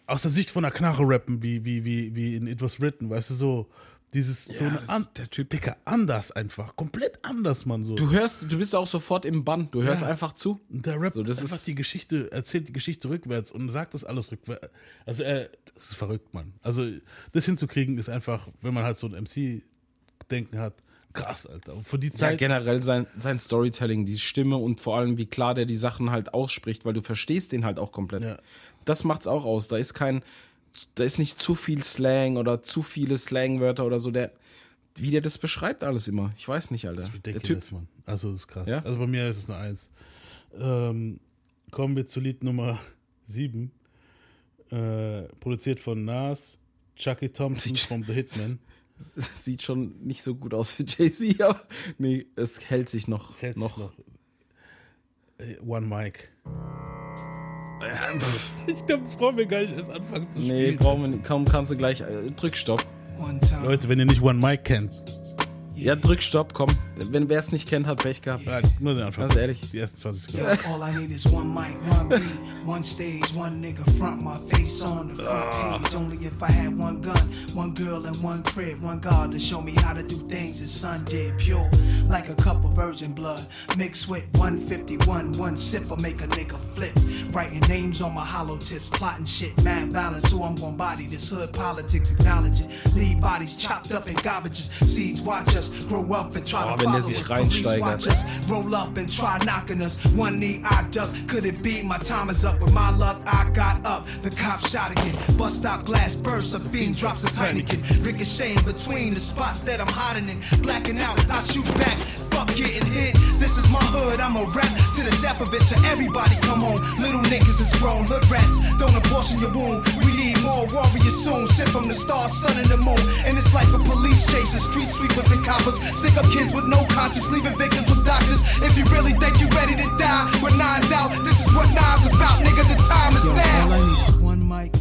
aus der Sicht von einer Knarre rappen, wie, wie, wie, wie in It Was Written, weißt du, so dieses so Ja, ein das an, der Typ. Dicker, anders einfach, komplett anders, Mann, so. Du hörst, du bist auch sofort im Bann, du hörst Ja. einfach zu. Und der rappt So, das einfach ist- die Geschichte, erzählt die Geschichte rückwärts und sagt das alles rückwärts. Also er, das ist verrückt, Mann. Also das hinzukriegen ist einfach, wenn man halt so ein MC-Denken hat, krass, Alter. Und für die Ja, Zeit, generell sein, sein Storytelling, die Stimme und vor allem, wie klar der die Sachen halt ausspricht, weil du verstehst den halt auch komplett. Ja. Das macht's auch aus. Da ist kein, da ist nicht zu viel Slang oder zu viele Slangwörter oder so. Der, wie der das beschreibt alles immer. Ich weiß nicht, Alter. Der Typ, Mann. Also das ist krass. Ja? Also bei mir ist es eine Eins. Ähm, kommen wir zu Lied Nummer 7. Äh, produziert von Nas, Chucky Thompson from The Hitman. sieht schon nicht so gut aus für Jay-Z, aber nee, es hält sich noch. Es hält noch. sich noch. Äh, One Mic. Ich glaube, das brauchen wir gar nicht erst anfangen zu Nee, spielen. brauchen wir nicht. Kaum kannst du gleich. Äh, drück Stopp. Leute, wenn ihr nicht One Mic kennt, Ja, drück Stopp, komm. Wenn wer es nicht kennt, hat Pech gehabt. ja, nur den Anfang. Ganz ehrlich. Die ersten 20 Sekunden. all I need is one mic, one beat, one stage, one nigga front my face on the front ah. page. Only if I had one gun, one girl, and one crib, one God to show me how to do things his son did. Pure, like a cup of virgin blood, mixed with 151. One sip will make a nigga flip. Writing names on my hollow tips, plotting shit, mad balance. Who I'm gonna body this hood politics, acknowledge it. Leave bodies chopped up in garbages. Seeds watch us grow up and try Oh, to follow us. Police watch us roll up and try knocking us. One knee I duck, could it be my time is up? With my luck, I got up. The cop shot again. Bus stop glass burst. A fiend drops his Heineken. Ricocheting between the spots that I'm hiding in. Blacking out, I shoot back. Fuck getting hit. This is my hood. I'm a rap to the death of it. To everybody, come on. Little niggas is grown. Hood rats, don't abortion your wound. We need more warriors soon. Sent from the stars, sun, and the moon. And it's like a police chasing street sweepers and coppers. Stick up kids with no conscience, leaving victims with doctors. If you really think you ready to die with nines out, this is what nines is about, nigga. The time is now. All I need is one mic.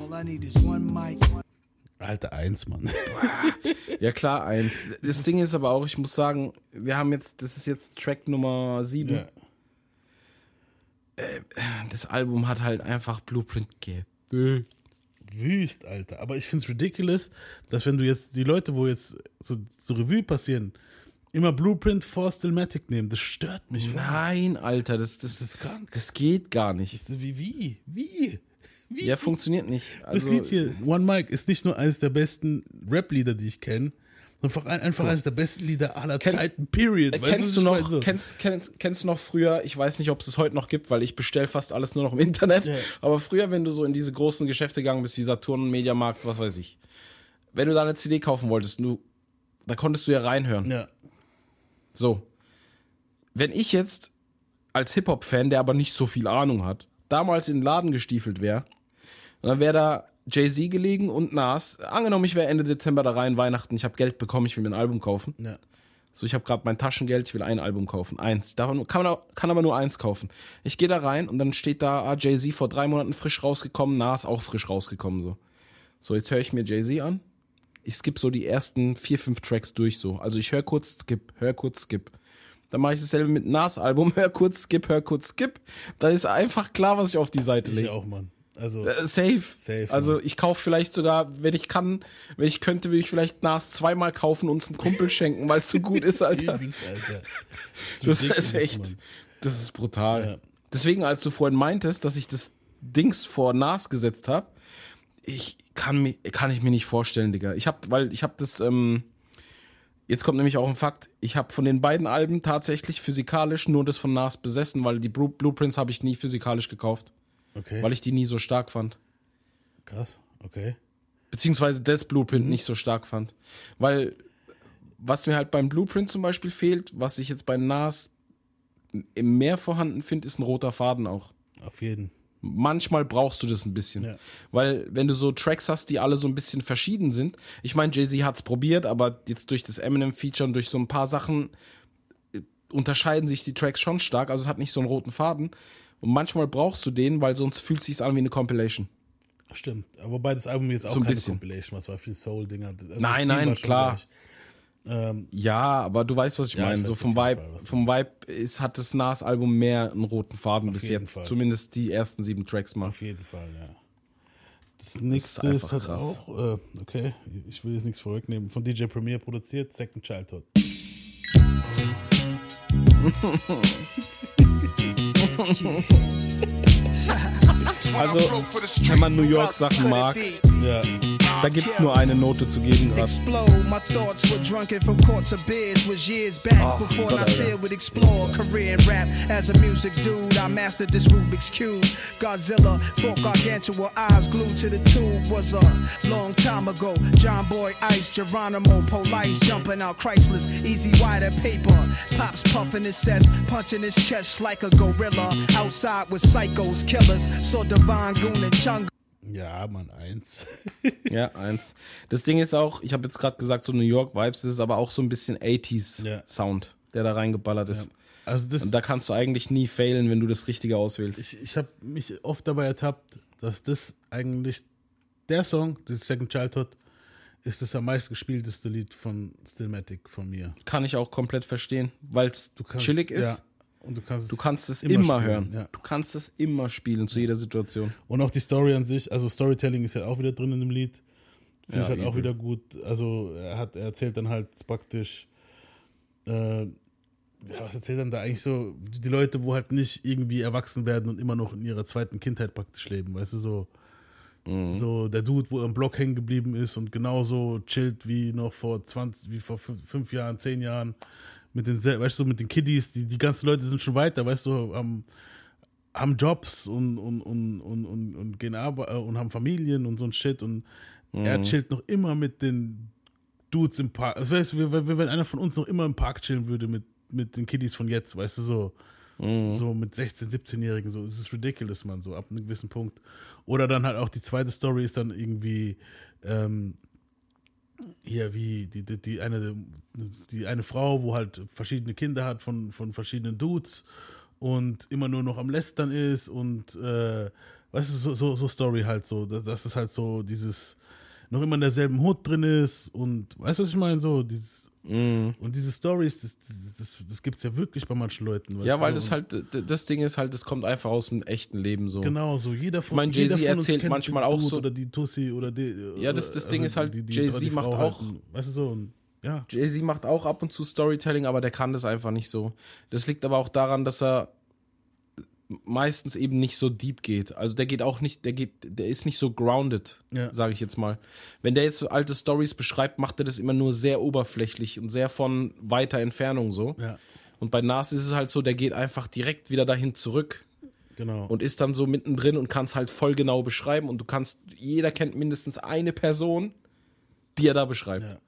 All I need is one mic. Alter, eins, Mann. Ja, klar, eins. Das Ding ist aber auch, ich muss sagen, wir haben jetzt, das ist jetzt Track Nummer 7. Ja. Das Album hat halt einfach Blueprint gegeben. Wüst, Alter. Aber ich find's ridiculous, dass wenn du jetzt die Leute, wo jetzt so, so Revue passieren, immer Blueprint vor Stillmatic nehmen, das stört mich. Nein, Alter, das, das, Das ist krank. das geht gar nicht. Wie, wie? Wie? Wie? Ja, funktioniert nicht. das Also, Lied hier, One Mic, ist nicht nur eines der besten Rap-Lieder, die ich kenne, einfach, ein- einfach eines der besten Lieder aller Kennst- Zeiten, period. Äh, kennst du noch? So. kennst, kennst, kennst du noch früher, ich weiß nicht, ob es es heute noch gibt, weil ich bestell fast alles nur noch im Internet, aber früher, wenn du so in diese großen Geschäfte gegangen bist, wie Saturn, Mediamarkt, was weiß ich, wenn du da eine CD kaufen wolltest, du, da konntest du ja reinhören. Ja. So. Wenn ich jetzt als Hip-Hop-Fan, der aber nicht so viel Ahnung hat, damals in den Laden gestiefelt wäre, dann wäre da Jay-Z gelegen und Nas. Angenommen, ich wäre Ende Dezember da rein, Weihnachten, ich habe Geld bekommen, ich will mir ein Album kaufen. Ja. So, ich habe gerade mein Taschengeld, ich will ein Album kaufen. Eins. Davon kann, man, auch- kann aber nur eins kaufen. Ich gehe da rein und dann steht da, ah, Jay-Z vor drei Monaten frisch rausgekommen, Nas auch frisch rausgekommen. So, so jetzt höre ich mir Jay-Z an. Ich skippe so die ersten vier, fünf Tracks durch so. Also ich höre kurz, skip, höre kurz, skip. Dann mache ich dasselbe mit Nas-Album, hör kurz, skip, hör kurz, skip. Da ist einfach klar, was ich auf die Seite Ich lege. auch, Mann. Also, Äh, Safe. Safe, Also ich kaufe vielleicht sogar, wenn ich kann, wenn ich könnte, würde ich vielleicht Nas zweimal kaufen und zum Kumpel schenken, weil es so gut ist, Alter. übelst, Alter. Das ist echt, Mann. das ist brutal. Ja. Deswegen, als du vorhin meintest, dass ich das Dings vor Nas gesetzt habe, ich kann mir, kann ich mir nicht vorstellen, Digga. Ich hab, weil ich habe das, ähm, jetzt kommt nämlich auch ein Fakt, ich habe von den beiden Alben tatsächlich physikalisch nur das von Nas besessen, weil die Blu- Blueprints habe ich nie physikalisch gekauft, Okay. weil ich die nie so stark fand. Krass. Okay. beziehungsweise das Blueprint nicht so stark fand. Weil was mir halt beim Blueprint zum Beispiel fehlt, was ich jetzt bei Nas im mehr vorhanden finde, ist ein roter Faden auch. Auf jeden. Manchmal brauchst du das ein bisschen. Ja. Weil, wenn du so Tracks hast, die alle so ein bisschen verschieden sind, ich meine, Jay-Z hat es probiert, aber jetzt durch das Eminem-Feature und durch so ein paar Sachen äh, unterscheiden sich die Tracks schon stark. Also es hat nicht so einen roten Faden. Und manchmal brauchst du den, weil sonst fühlt es sich an wie eine Compilation. Stimmt. Aber wobei das Album jetzt auch So ein keine bisschen. Compilation, was war viel Soul-Dinger. Also das Nein, nein, war klar. Ähm, Ja, aber du weißt, was ich Ja, ich meine. weiß So vom Vibe, Fall, vom Vibe ist, hat das Nas-Album mehr einen roten Faden bis jetzt. Fall. Zumindest die ersten sieben Tracks mal. auf jeden Fall, ja. Das nächste einfach ist, halt krass. auch, äh, okay, ich will jetzt nichts vorwegnehmen, von DJ Premier produziert, Second Childhood. yeah. Also, wenn man New York Sachen mag, Ja. da gibt's nur eine Note zu geben gerade. explode. My thoughts were drunken from courts of beers. Was years back Oh, before God, Nasir would explore career in rap. As a music dude, I mastered this Rubik's cube. Godzilla, folk gargantua, eyes glued to the tube. Was a long time ago. John Boy Ice, Geronimo, Police jumping out Chryslers. Easy wider paper. Pops puffing his chest, punching his chest like a gorilla. Outside with psychos, killers. Saw Divine Goon and Chung. Ja, Mann, eins. Ja, eins. Das Ding ist auch, ich habe jetzt gerade gesagt, so New York Vibes, das ist aber auch so ein bisschen 80s Ja. Sound, der da reingeballert ist. Also das, Und da kannst du eigentlich nie failen, wenn du das Richtige auswählst. ich, ich habe mich oft dabei ertappt, dass das eigentlich der Song, das Second Childhood, ist das am meistgespielteste Lied von Stillmatic von mir. Kann ich auch komplett verstehen, weil es kannst- chillig ist. ja, und du kannst, Du kannst es immer, spielen, hören. Ja. Du kannst es immer spielen, zu jeder Situation. Und auch die Story an sich, also Storytelling ist ja auch wieder drin in dem Lied. Finde Ja, ich halt auch wieder gut. Also er hat, er erzählt dann halt praktisch, äh, ja, was erzählt dann da eigentlich so, die Leute, wo halt nicht irgendwie erwachsen werden und immer noch in ihrer zweiten Kindheit praktisch leben, weißt du, so. Mhm. So der Dude, wo er im Block hängen geblieben ist und genauso chillt wie noch vor 20, wie vor fünf Jahren, zehn Jahren mit den, weißt du, mit den Kiddies, die, die ganzen Leute sind schon weiter, weißt du, am, haben Jobs und, und, und, und, und, und gehen arbeiten und haben Familien und so ein Shit und er chillt noch immer mit den Dudes im Park. Also weißt du, wenn einer von uns noch immer im Park chillen würde mit, mit den Kiddies von jetzt, weißt du, so. So mit 16-, 17-Jährigen, so, es ist ridiculous, man, so ab einem gewissen Punkt. Oder dann halt auch die zweite Story ist dann irgendwie, ähm, hier wie die, die, die, eine, die eine Frau, wo halt verschiedene Kinder hat von, von verschiedenen Dudes und immer nur noch am Lästern ist und äh, weißt du, so, so, so Story halt so, dass, dass es halt so dieses noch immer in derselben Hut drin ist und weißt du, was ich meine? So, dieses und diese Stories, das, das, das, gibt es ja wirklich bei manchen Leuten. Ja, weil so. das halt, das Ding ist halt, das kommt einfach aus dem echten Leben so. Genau, so jeder von, Ich mein, jeder Jay-Z von uns erzählt manchmal auch so- Oder die Tussi oder die. Ja, das- das Ding ist halt, Jay-Z macht auch- Halt, weißt du so, und, ja. Jay-Z macht auch ab und zu Storytelling, aber der kann das einfach nicht so. Das liegt aber auch daran, dass er meistens eben nicht so deep geht. Also der geht auch nicht, der geht, der ist nicht so grounded, Ja. sage ich jetzt mal. Wenn der jetzt so alte Stories beschreibt, macht er das immer nur sehr oberflächlich und sehr von weiter Entfernung so. Ja, Und bei Nas ist es halt so, der geht einfach direkt wieder dahin zurück genau. und ist dann so mittendrin und kann es halt voll genau beschreiben und du kannst, jeder kennt mindestens eine Person, die er da beschreibt. Ja.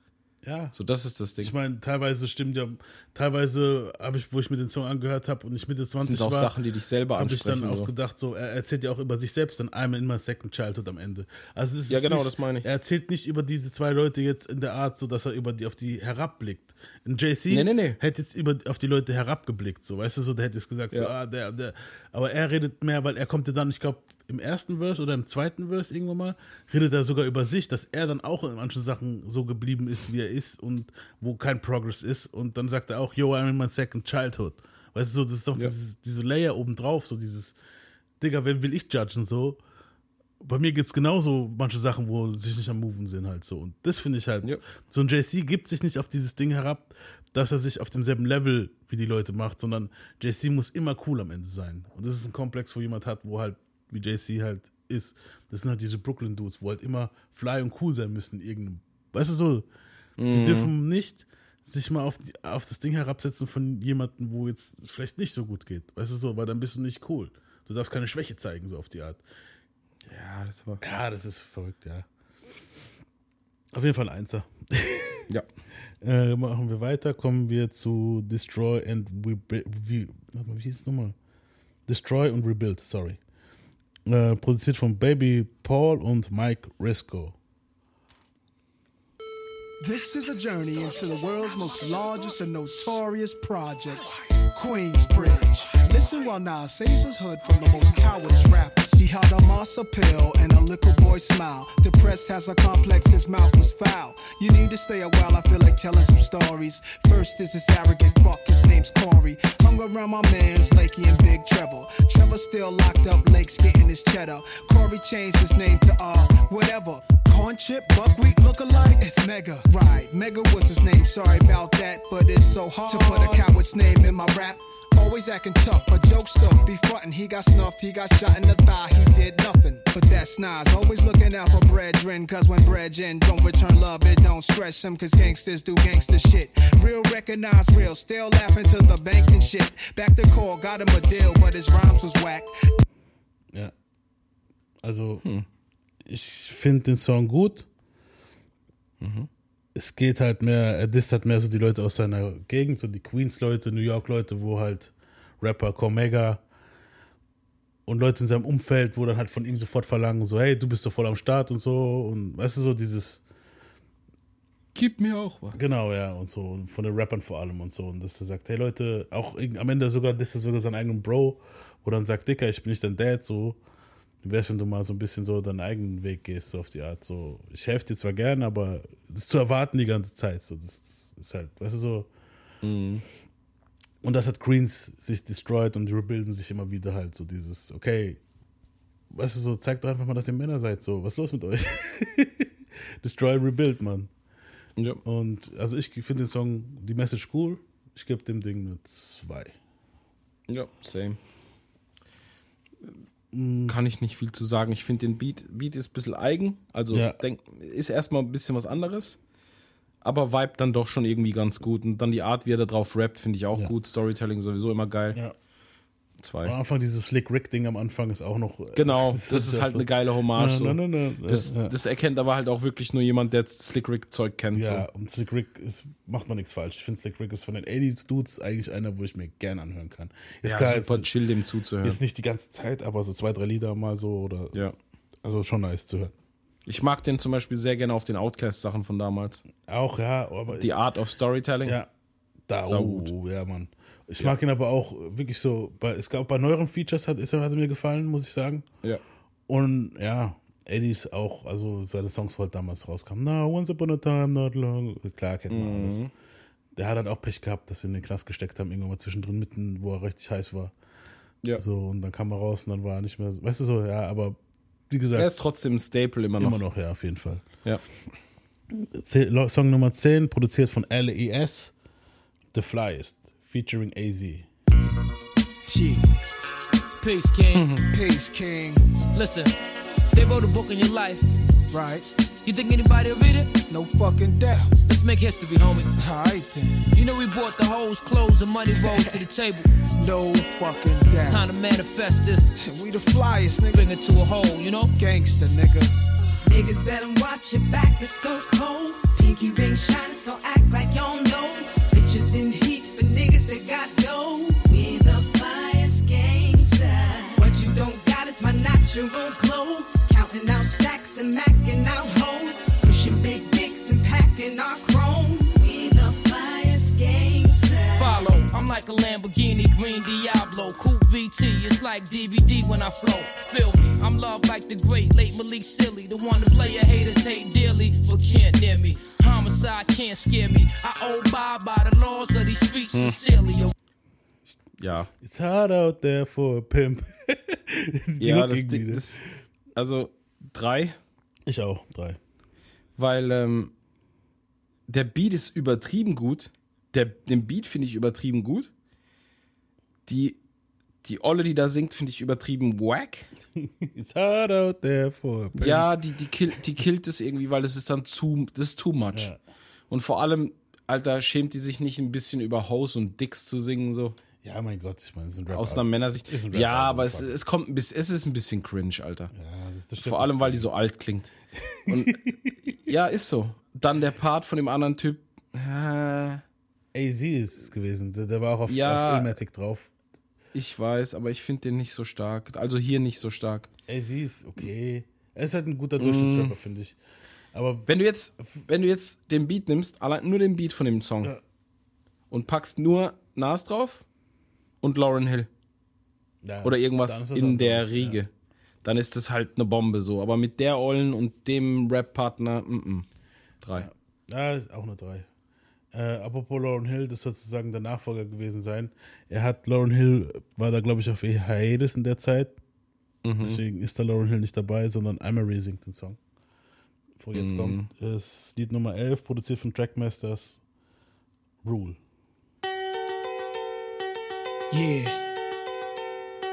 Ja. So, das ist das Ding. Ich meine, teilweise stimmt ja, teilweise habe ich, wo ich mir den Song angehört habe und ich Mitte 20 das sind auch war, Sachen, die dich selber habe ich dann ansprechen. auch so. gedacht, so, er erzählt ja auch über sich selbst dann einmal in my second childhood am Ende. Also es ist Ja, genau, nicht, das meine ich. Er erzählt nicht über diese zwei Leute jetzt in der Art, so dass er über die, auf die herabblickt. Ein JC Nee, nee, nee. hätte jetzt über, auf die Leute herabgeblickt, so, weißt du, so, der hätte jetzt gesagt, so, Ja. ah, der, der, aber er redet mehr, weil er kommt ja dann, ich glaube, im ersten Verse oder im zweiten Verse irgendwann mal, redet er sogar über sich, dass er dann auch in manchen Sachen so geblieben ist, wie er ist und wo kein Progress ist. Und dann sagt er auch, yo, I'm in my second childhood. Weißt du, so, das ist doch Ja. dieses, diese Layer obendrauf, so dieses, Digga, wen will ich judgen, so. Bei mir gibt es genauso manche Sachen, wo sich nicht am Moven sind, halt so. Und das finde ich halt, Ja. so ein JC gibt sich nicht auf dieses Ding herab, dass er sich auf demselben Level wie die Leute macht, sondern JC muss immer cool am Ende sein. Und das ist ein Komplex, wo jemand hat, wo halt, wie JC halt ist. Das sind halt diese Brooklyn-Dudes, wo halt immer fly und cool sein müssen in irgendeinem, weißt du so, die dürfen nicht sich mal auf, die, auf das Ding herabsetzen von jemandem, wo jetzt vielleicht nicht so gut geht. Weißt du so, weil dann bist du nicht cool. Du darfst keine Schwäche zeigen, so auf die Art. Ja, das war. Ja, das ist verrückt, ja. Auf jeden Fall ein Einser. Ja. Äh, machen wir weiter, kommen wir zu Destroy and Rebuild. Wie, wie hieß es nochmal? Destroy und Rebuild, sorry. Eh, äh, produziert von Baby Paul und Mike Risco. This is a journey into the world's most largest and notorious project, Queensbridge. Listen while Nas saves his hood from the most cowardice rappers. He had a moss pill and a little boy smile. Depressed has a complex, his mouth was foul. You need to stay a while, I feel like telling some stories. First is this arrogant fuck, his name's Corey. Hung around my mans, Lakey and Big Trevor. Trevor still locked up, Lake's getting his cheddar. Corey changed his name to uh, whatever. Corn chip, buckwheat look alike, it's Mega. Right, Mega was his name, sorry about that, but it's so hard to put a coward's name in my rap. Always acting tough, but jokes though be frontin'. He got snuff, he got shot in the thigh, he did nothing. But that's Nas, always looking out for brethren. Cause when brethren don't return love, it don't stress him. Cause gangsters do gangster shit. Real recognize real, still laughing to the bank and shit. Back to core, got him a deal, but his rhymes was whack. Ja. Also, hm. ich finde den Song gut. Mhm. Es geht halt mehr, er disst halt mehr so die Leute aus seiner Gegend, so die Queens-Leute, New York-Leute, wo halt Rapper Cormega und Leute in seinem Umfeld, wo dann halt von ihm sofort verlangen, so, hey, du bist doch voll am Start und so. Und weißt du, so dieses. Gib mir auch was. Genau, ja, und so. Und von den Rappern vor allem und so. Und dass er sagt, hey Leute, auch am Ende sogar, das ist sogar seinen eigenen Bro, wo dann sagt, Dicker, ich bin nicht dein Dad, so. Wie wär's, wenn du mal so ein bisschen so deinen eigenen Weg gehst, so auf die Art, so. Ich helfe dir zwar gern, aber das ist zu erwarten die ganze Zeit, so. Das ist halt, weißt du, so. Und das hat Queens sich destroyed und die rebuilden sich immer wieder halt, so dieses, okay, weißt du, so, zeigt doch einfach mal, dass ihr Männer seid, so. Was ist los mit euch? Destroy, rebuild, Mann. Ja. Und also ich finde den Song, die Message cool. Ich gebe dem Ding eine 2. Ja, same. Kann ich nicht viel zu sagen. Ich finde den Beat, Beat ist ein bisschen eigen. Also Ja. denk, ist erstmal ein bisschen was anderes. Aber vibe dann doch schon irgendwie ganz gut. Und dann die Art, wie er da drauf rappt, finde ich auch Ja. gut. Storytelling sowieso immer geil. Ja. Zwei. Am Anfang dieses Slick Rick Ding am Anfang ist auch noch. Genau, das, ist halt so- eine geile Hommage. So. na, na, na, Das, das erkennt aber halt auch wirklich nur jemand, der Slick Rick Zeug kennt. Ja, So. und Slick Rick ist, macht man nichts falsch. Ich finde Slick Rick ist von den 80s Dudes eigentlich einer, wo ich mir gern anhören kann. Ist Ja, klar, super jetzt, chill, dem zuzuhören. jetzt nicht die ganze Zeit, aber so zwei, drei Lieder mal so oder. Ja. Also schon nice zu hören. Ich mag den zum Beispiel sehr gerne auf den Outcast-Sachen von damals. Auch, ja, aber. Die Art of Storytelling. Ja, da, oh, gut. ja, Mann. Ich mag ihn aber auch wirklich so, bei, es gab bei neueren Features, hat, ist, er- hat er mir gefallen, muss ich sagen. Ja. Und ja, Eddies auch, also seine Songs, wo halt damals rauskamen. Na, once upon a time, not long. Klar, kennt man alles. Der hat halt auch Pech gehabt, dass sie in den Knast gesteckt haben, irgendwann mal zwischendrin mitten, wo er richtig heiß war. Ja. So, und dann kam er raus und dann war er nicht mehr, so- weißt du so, ja, aber wie gesagt, Er ist trotzdem ein Staple immer noch. immer noch, ja, auf jeden Fall. Ja. Song Nummer 10, produziert von LES, The Flyest, featuring AZ. Yeah, Peace, King. Peace King, Listen, they wrote a book on your life. right? You think anybody will read it? No fucking doubt. Let's make history, homie. Alright then, You know we brought the hoes, clothes, and money rolls to the table. no fucking doubt. Time to manifest this, We the flyest nigga, bring it to a whole, you know? gangster nigga. Niggas better watch your back, it's so cold. Pinky ring shining, so act like you don't know. Bitches in heat for niggas that got dough. We the flyest gangsta. What you don't got is my natural glow. Counting out stacks and macking out hoes. Pushing big dicks and packing our chrome. Follow, I'm like a Lamborghini Green Diablo. Coupe VT, it's like DVD when I flow. Feel me, I'm loved like the great late Malik Silly. The one the player haters hate dearly, but can't near me. Homicide can't scare me. I abide by the laws of these streets hmm. sincerely. Yo, Ja. It's hard out there for a pimp. Die Ja, Hook das, irgendwie, Ding- das also drei, Ich auch, drei. weil ähm, der Beat ist übertrieben gut. Der, den Beat finde ich übertrieben gut. Die, die Olle, die da singt, finde ich übertrieben wack. It's hard out there for. Ja, die, die, kill, die killt es irgendwie, weil es ist dann zu, das ist too much. Ja. Und vor allem, Alter, schämt die sich nicht ein bisschen über Hoes und Dicks zu singen, so? Ja, mein Gott, ich meine, es ist ein Rapper. Aus einer Männersicht. Ein Ja, aber es, es kommt ein bisschen, es ist ein bisschen cringe, Alter. Ja, das, das Vor allem, weil die so alt klingt. Und, ja, ist so. Dann der Part von dem anderen Typ. Äh, AZ ist es gewesen. Der, der war auch auf, Ja. auf Illmatic drauf. ich weiß, aber ich finde den nicht so stark. Also hier nicht so stark. AZ ist okay. Er ist halt ein guter Durchschnittsrapper, Mm. finde ich. Aber Wenn du jetzt, wenn du jetzt den Beat nimmst, allein nur den Beat von dem Song Ja. und packst nur Nas drauf und Lauren Hill ja, oder irgendwas in der anderes, Riege, dann ist das halt eine Bombe so. Aber mit der Ollen und dem Rap-Partner, drei. Ja, ist auch eine 3. Äh, apropos Lauren Hill, das soll sozusagen der Nachfolger gewesen sein. Er hat, Lauren Hill war da, glaube ich, auf Hiatus in der Zeit. Mhm. Deswegen ist da Lauren Hill nicht dabei, sondern Emery singt den Song. Wo jetzt Mhm. kommt, ist Lied Nummer 11, produziert von Trackmasters Rule. Yeah.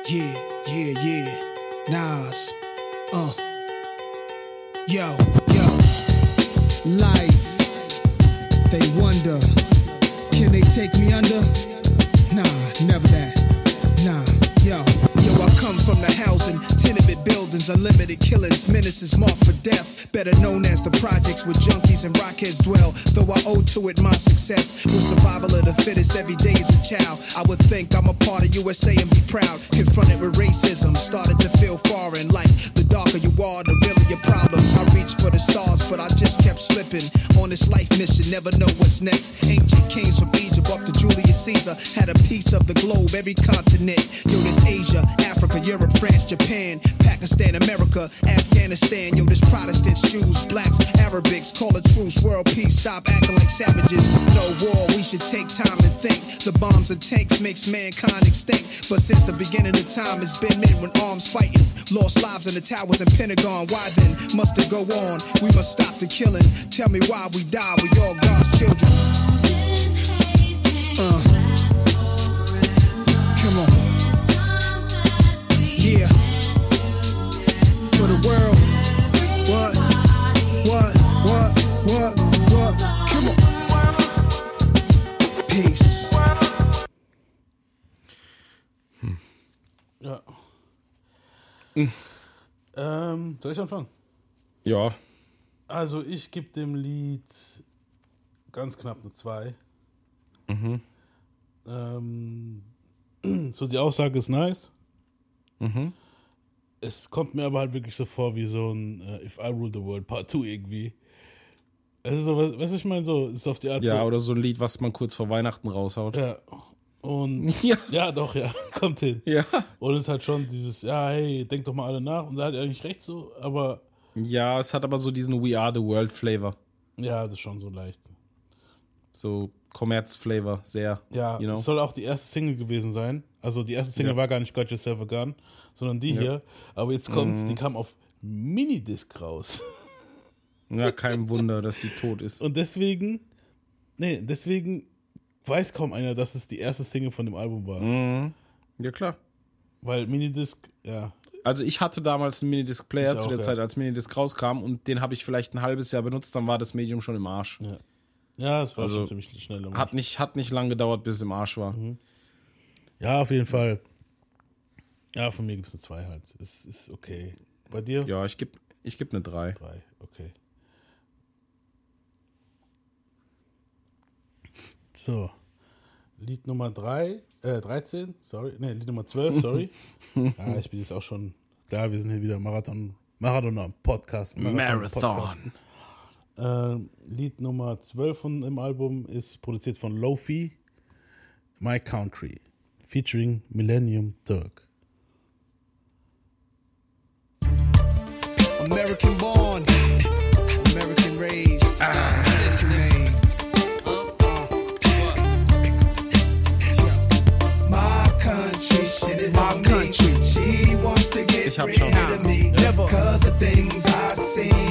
Yeah, yeah, yeah. Nas. Uh. Yo, yo. Life. They wonder. Can they take me under? Nah, never that. Nah, yo. Yo, I come from the housing, tenement buildings, unlimited killings, menaces marked for death. Better known as the projects where junkies and rockheads dwell. Though I owe to it my success with survival of the fittest every day as a child. I would think I'm a part of USA and be proud. Confronted with racism, started to feel foreign. Like the darker you are, the realer your problems. I reached for the stars, but I just kept slipping. On this life mission, never know what's next. Ancient kings from Egypt up to Julius Caesar had a piece of the globe, every continent. Yo, this Asia, Africa, Europe, France, Japan, Pakistan, America, Afghanistan. Yo, this Protestants, Jews, blacks, Arabics, call a truce, world peace, stop acting like savages. No war, we should take time and think. The bombs and tanks makes mankind extinct. But since the beginning of time, it's been men with arms fighting. Lost lives in the towers and Pentagon. Why then must it go on? We must stop the killing. Tell me why we die. We all God's children. Uh. Ähm, soll ich anfangen? Ja. Also ich gebe dem Lied ganz knapp eine 2. Mhm. Ähm, so die Aussage ist nice. Mhm. Es kommt mir aber halt wirklich so vor wie so ein äh, If I Rule the World Part 2 irgendwie. Es ist so, was, was ich meine, so ist auf die Art Ja, so. oder so ein Lied, was man kurz vor Weihnachten raushaut. Ja. Und Ja. ja, doch, ja, kommt hin. Ja. Und es ist halt schon dieses, ja, hey, denkt doch mal alle nach. Und er hat eigentlich recht so, aber Ja, es hat aber so diesen We Are the World Flavor. ja, das ist schon so leicht. So Kommerz-Flavor, sehr. Ja, you know? das soll auch die erste Single gewesen sein. Also die erste Single Ja. war gar nicht Got Yourself a Gun, sondern die Ja. hier. Aber jetzt kommt's, Mhm. die kam auf Minidisc raus. Ja, kein Wunder, dass sie tot ist. Und deswegen, nee, deswegen weiß kaum einer, dass es die erste Single von dem Album war. Mhm. Ja, klar. Weil Minidisc, ja. Also ich hatte damals einen Minidisc-Player zu der ja. Zeit, als Minidisc rauskam und den habe ich vielleicht ein halbes Jahr benutzt, dann war das Medium schon im Arsch. Ja, ja es war Also, schon ziemlich schnell. Hat nicht, hat nicht lang gedauert, bis es im Arsch war. Mhm. Ja, auf jeden Fall. Ja, von mir gibt es eine 2 halt. Es ist okay. Bei dir? Ja, ich gebe ich geb eine 3. 3, okay. So. Lied Nummer 3, äh, 13, sorry. Ne, Lied Nummer 12, sorry. ja, ich bin jetzt auch schon, klar, wir sind hier wieder Marathon, Marathon Podcast. Marathon. Ähm, Lied Nummer 12 von dem Album ist produziert von Lofi, My Country, featuring Millennium Turk. American born, American raised, American made. Ich hab schon.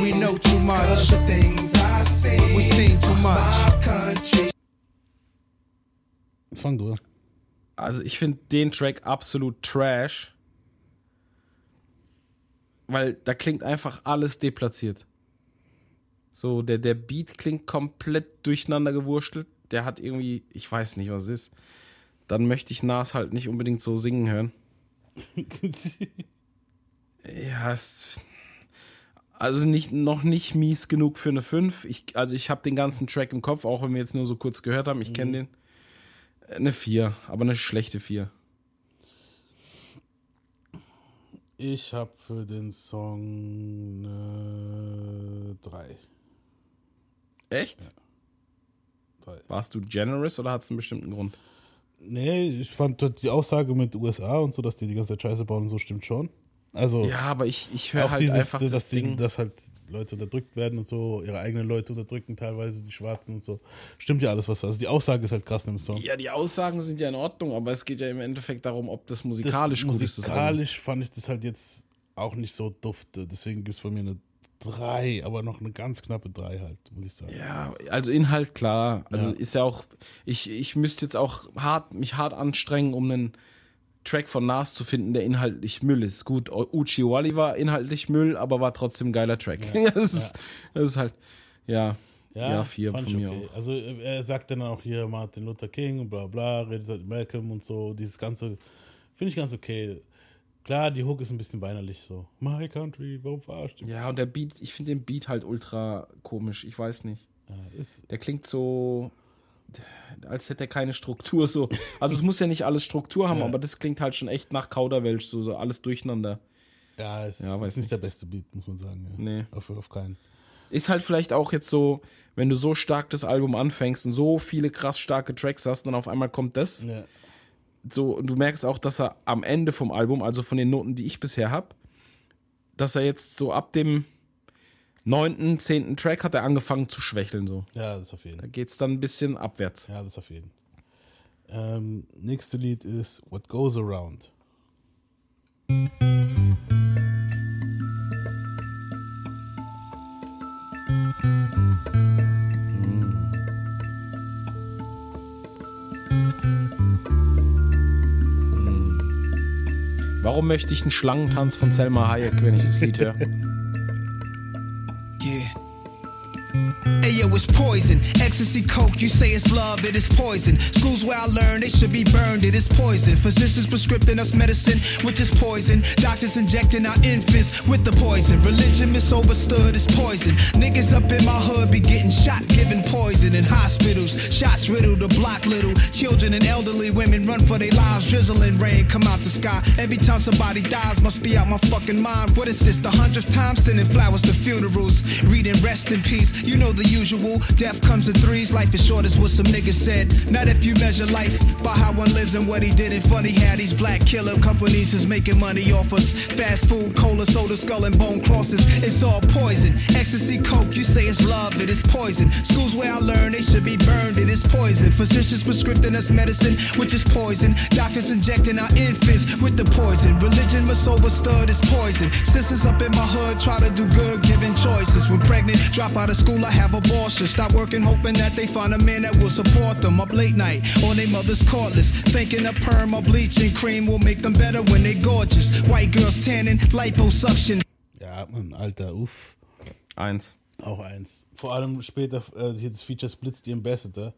We know too much. We seen too much. Fang du an. Also ich finde den Track absolut trash. Weil da klingt einfach alles deplatziert. So, der, der Beat klingt komplett durcheinander gewurstelt. Der hat irgendwie, ich weiß nicht, was es ist. Dann möchte ich Nas halt nicht unbedingt so singen hören. Ja, es. Also nicht, noch nicht mies genug für eine 5. Ich, also ich habe den ganzen Track im Kopf, auch wenn wir jetzt nur so kurz gehört haben. Ich kenne den. Eine 4, aber eine schlechte 4. Ich habe für den Song eine 3. Echt? Drei. Warst du generous oder hat es einen bestimmten Grund? Nee, ich fand die Aussage mit USA und so, dass die die ganze Zeit Scheiße bauen und so, stimmt schon. Also, Ja, aber ich, ich höre auch halt dieses, einfach dass, das die, Ding. dass halt Leute unterdrückt werden und so, ihre eigenen Leute unterdrücken, teilweise die Schwarzen und so. Stimmt ja alles, was. Also die Aussage ist halt krass dem Song. Ja, die Aussagen sind ja in Ordnung, aber es geht ja im Endeffekt darum, ob das musikalisch das, gut ist. Das Album. Musikalisch fand ich das halt jetzt auch nicht so dufte. Deswegen gibt es bei mir eine drei, aber noch eine ganz knappe drei halt, muss ich sagen. Ja, also Inhalt klar. Also Ja. ist ja auch, ich, ich müsste jetzt auch hart, mich hart anstrengen, um einen Track von Nas zu finden, der inhaltlich Müll ist. Gut, Uchi Wally war inhaltlich Müll, aber war trotzdem ein geiler Track. Ja. das, ist, das ist halt, ja, ja, vier fand von mir okay. auch. Also er sagt dann auch hier Martin Luther King und bla bla, redet halt Malcolm und so, dieses ganze, finde ich ganz okay. Klar, die Hook ist ein bisschen weinerlich so. My country, warum verarscht ihr? Ja, und der Beat, ich finde den Beat halt ultra komisch, ich weiß nicht. ist- der klingt so, als hätte er keine Struktur so. Also es muss ja nicht alles Struktur haben, Ja. aber das klingt halt schon echt nach Kauderwelsch, so, so alles durcheinander. Ja, es Ja, ist weiß nicht der beste Beat, muss man sagen. Ja. Nee. Auf, auf keinen. Ist halt vielleicht auch jetzt so, wenn du so stark das Album anfängst und so viele krass starke Tracks hast, und dann auf einmal kommt das. Ja. So, und du merkst auch, dass er am Ende vom Album, also von den Noten, die ich bisher habe, dass er jetzt so ab dem neunten, zehnten Track hat er angefangen zu schwächeln. So. Ja, das auf jeden. Da geht es dann ein bisschen abwärts. Ja, das auf jeden. Ähm, nächste Lied ist What Goes Around. Warum möchte ich einen Schlangentanz von Selma Hayek, wenn ich das Lied höre? Ayo, it's poison. Ecstasy, coke, you say it's love, it is poison. Schools where I learned it should be burned, it is poison. Physicians prescribing us medicine, which is poison. Doctors injecting our infants with the poison. Religion misunderstood is poison. Niggas up in my hood be getting shot, giving poison in hospitals. Shots riddle the block little. Children and elderly women run for their lives. Drizzling rain come out the sky. Every time somebody dies, must be out my fucking mind. What is this? The hundredth time sending flowers to funerals. Reading rest in peace. You know the usual. Death comes in threes. Life is short, is what some niggas said. Not if you measure life by how one lives and what he did. And funny how these black killer companies is making money off us. Fast food, cola, soda, skull and bone crosses. It's all poison. Ecstasy, coke. You say it's love, it is poison. Schools where I learned they should be burned. It is poison. Physicians prescribing us medicine, which is poison. Doctors injecting our infants with the poison. Religion misunderstood is poison. Sisters up in my hood try to do good, giving choices. When pregnant, drop out of school, I have abortion. Stop working, hoping that they find a man that will support them. Up late night on their mother's cordless, thinking a perm or bleaching cream will make them better when they gorgeous. White girls tanning, liposuction. Ja, Mann, Alter, uff. Eins. Auch eins. Vor allem später, äh, hier das Feature Splits the Ambassador.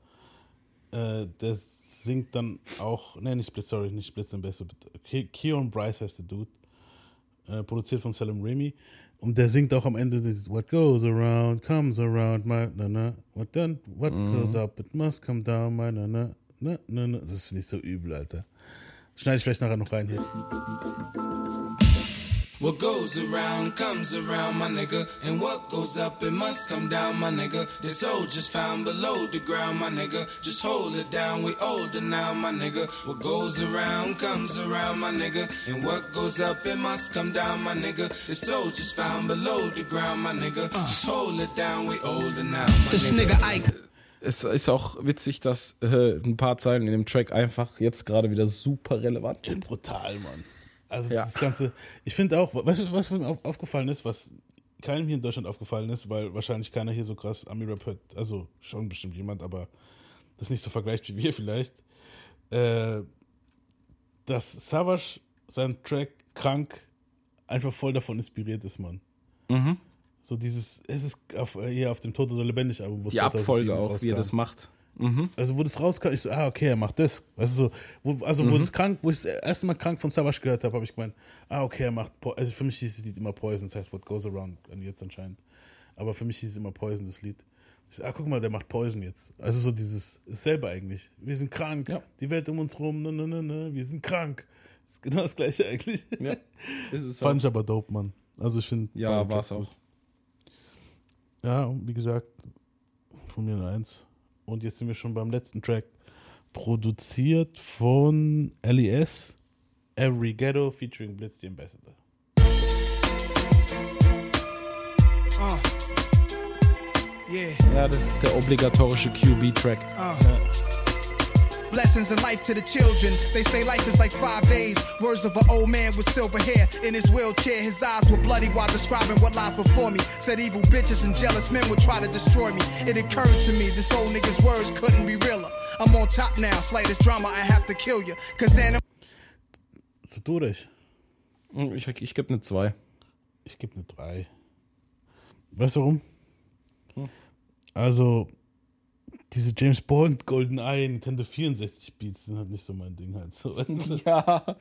Äh, der singt dann auch, ne, nicht Splits, sorry, nicht Splits the Ambassador. Ke Keon Bryce heißt der Dude. Äh, produziert von Salim Remy. Und der singt auch am Ende dieses What goes around, comes around, my, na, na. What then, what Mhm. goes up, it must come down, my, na, na, na, na, na. Das ist nicht so übel, Alter. Schneide ich vielleicht nachher noch rein hier. What goes around comes around, my nigga. And what goes up, it must come down, my nigga. The soul just found below the ground, my nigga. Just hold it down, we older now, my nigga. What goes around comes around, my nigga. And what goes up, it must come down, my nigga. The soul just found below the ground, my nigga. Just hold it down, we older now, my This nigga. nigga Ike. Es ist auch witzig, dass äh, ein paar Zeilen in dem Track einfach jetzt gerade wieder super relevant sind. Brutal, Mann. Also Ja. das Ganze, ich finde auch, weißt du, was mir auf, aufgefallen ist, was keinem hier in Deutschland aufgefallen ist, weil wahrscheinlich keiner hier so krass Ami-Rap hört, also schon bestimmt jemand, aber das nicht so vergleicht wie wir vielleicht, äh, dass Savage sein Track Krank einfach voll davon inspiriert ist, Mann. Mhm. So dieses, es ist auf, hier auf dem Tod oder lebendig Album, wo Die 2007 Abfolge auch, wie er rauskam. das macht. Mhm. Also wo das rauskam, ich so, ah, okay, er macht das. Weißt du, so, wo, also wo Mhm. das krank, wo ich das erste Mal krank von Savage gehört habe, habe ich gemeint, ah, okay, er macht, Po- also für mich hieß das Lied immer Poison, das heißt What Goes Around, und jetzt anscheinend. Aber für mich hieß es immer Poison, das Lied. Ich so, ah, guck mal, der macht Poison jetzt. Also so dieses, dasselbe eigentlich. Wir sind krank, die Welt um uns rum, ne, ne, ne, ne, wir sind krank. Das ist genau das gleiche eigentlich. Ja, ist es Fand ich aber dope, Mann. Also ich finde. Ja, war's Tracks auch. Ja, und wie gesagt, von mir eine Eins. Und jetzt sind wir schon beim letzten Track. Produziert von LES, Every Ghetto featuring Blitz the Ambassador. Uh. Yeah. Ja, das ist der obligatorische QB-Track. Uh. Blessings in life to the children. They say life is like five days. Words of an old man with silver hair in his wheelchair. His eyes were bloody while describing what lies before me. Said evil bitches and jealous men would try to destroy me. It occurred to me this old nigga's words couldn't be realer. I'm on top now. Slightest drama, I have to kill you. Cause then. So durch. Hm, ich, ich gebe eine 2. Ich gebe eine 3. Weißt du warum? Hm. Also, diese James Bond Golden Eye Nintendo 64 Beats sind halt nicht so mein Ding halt so. Ja.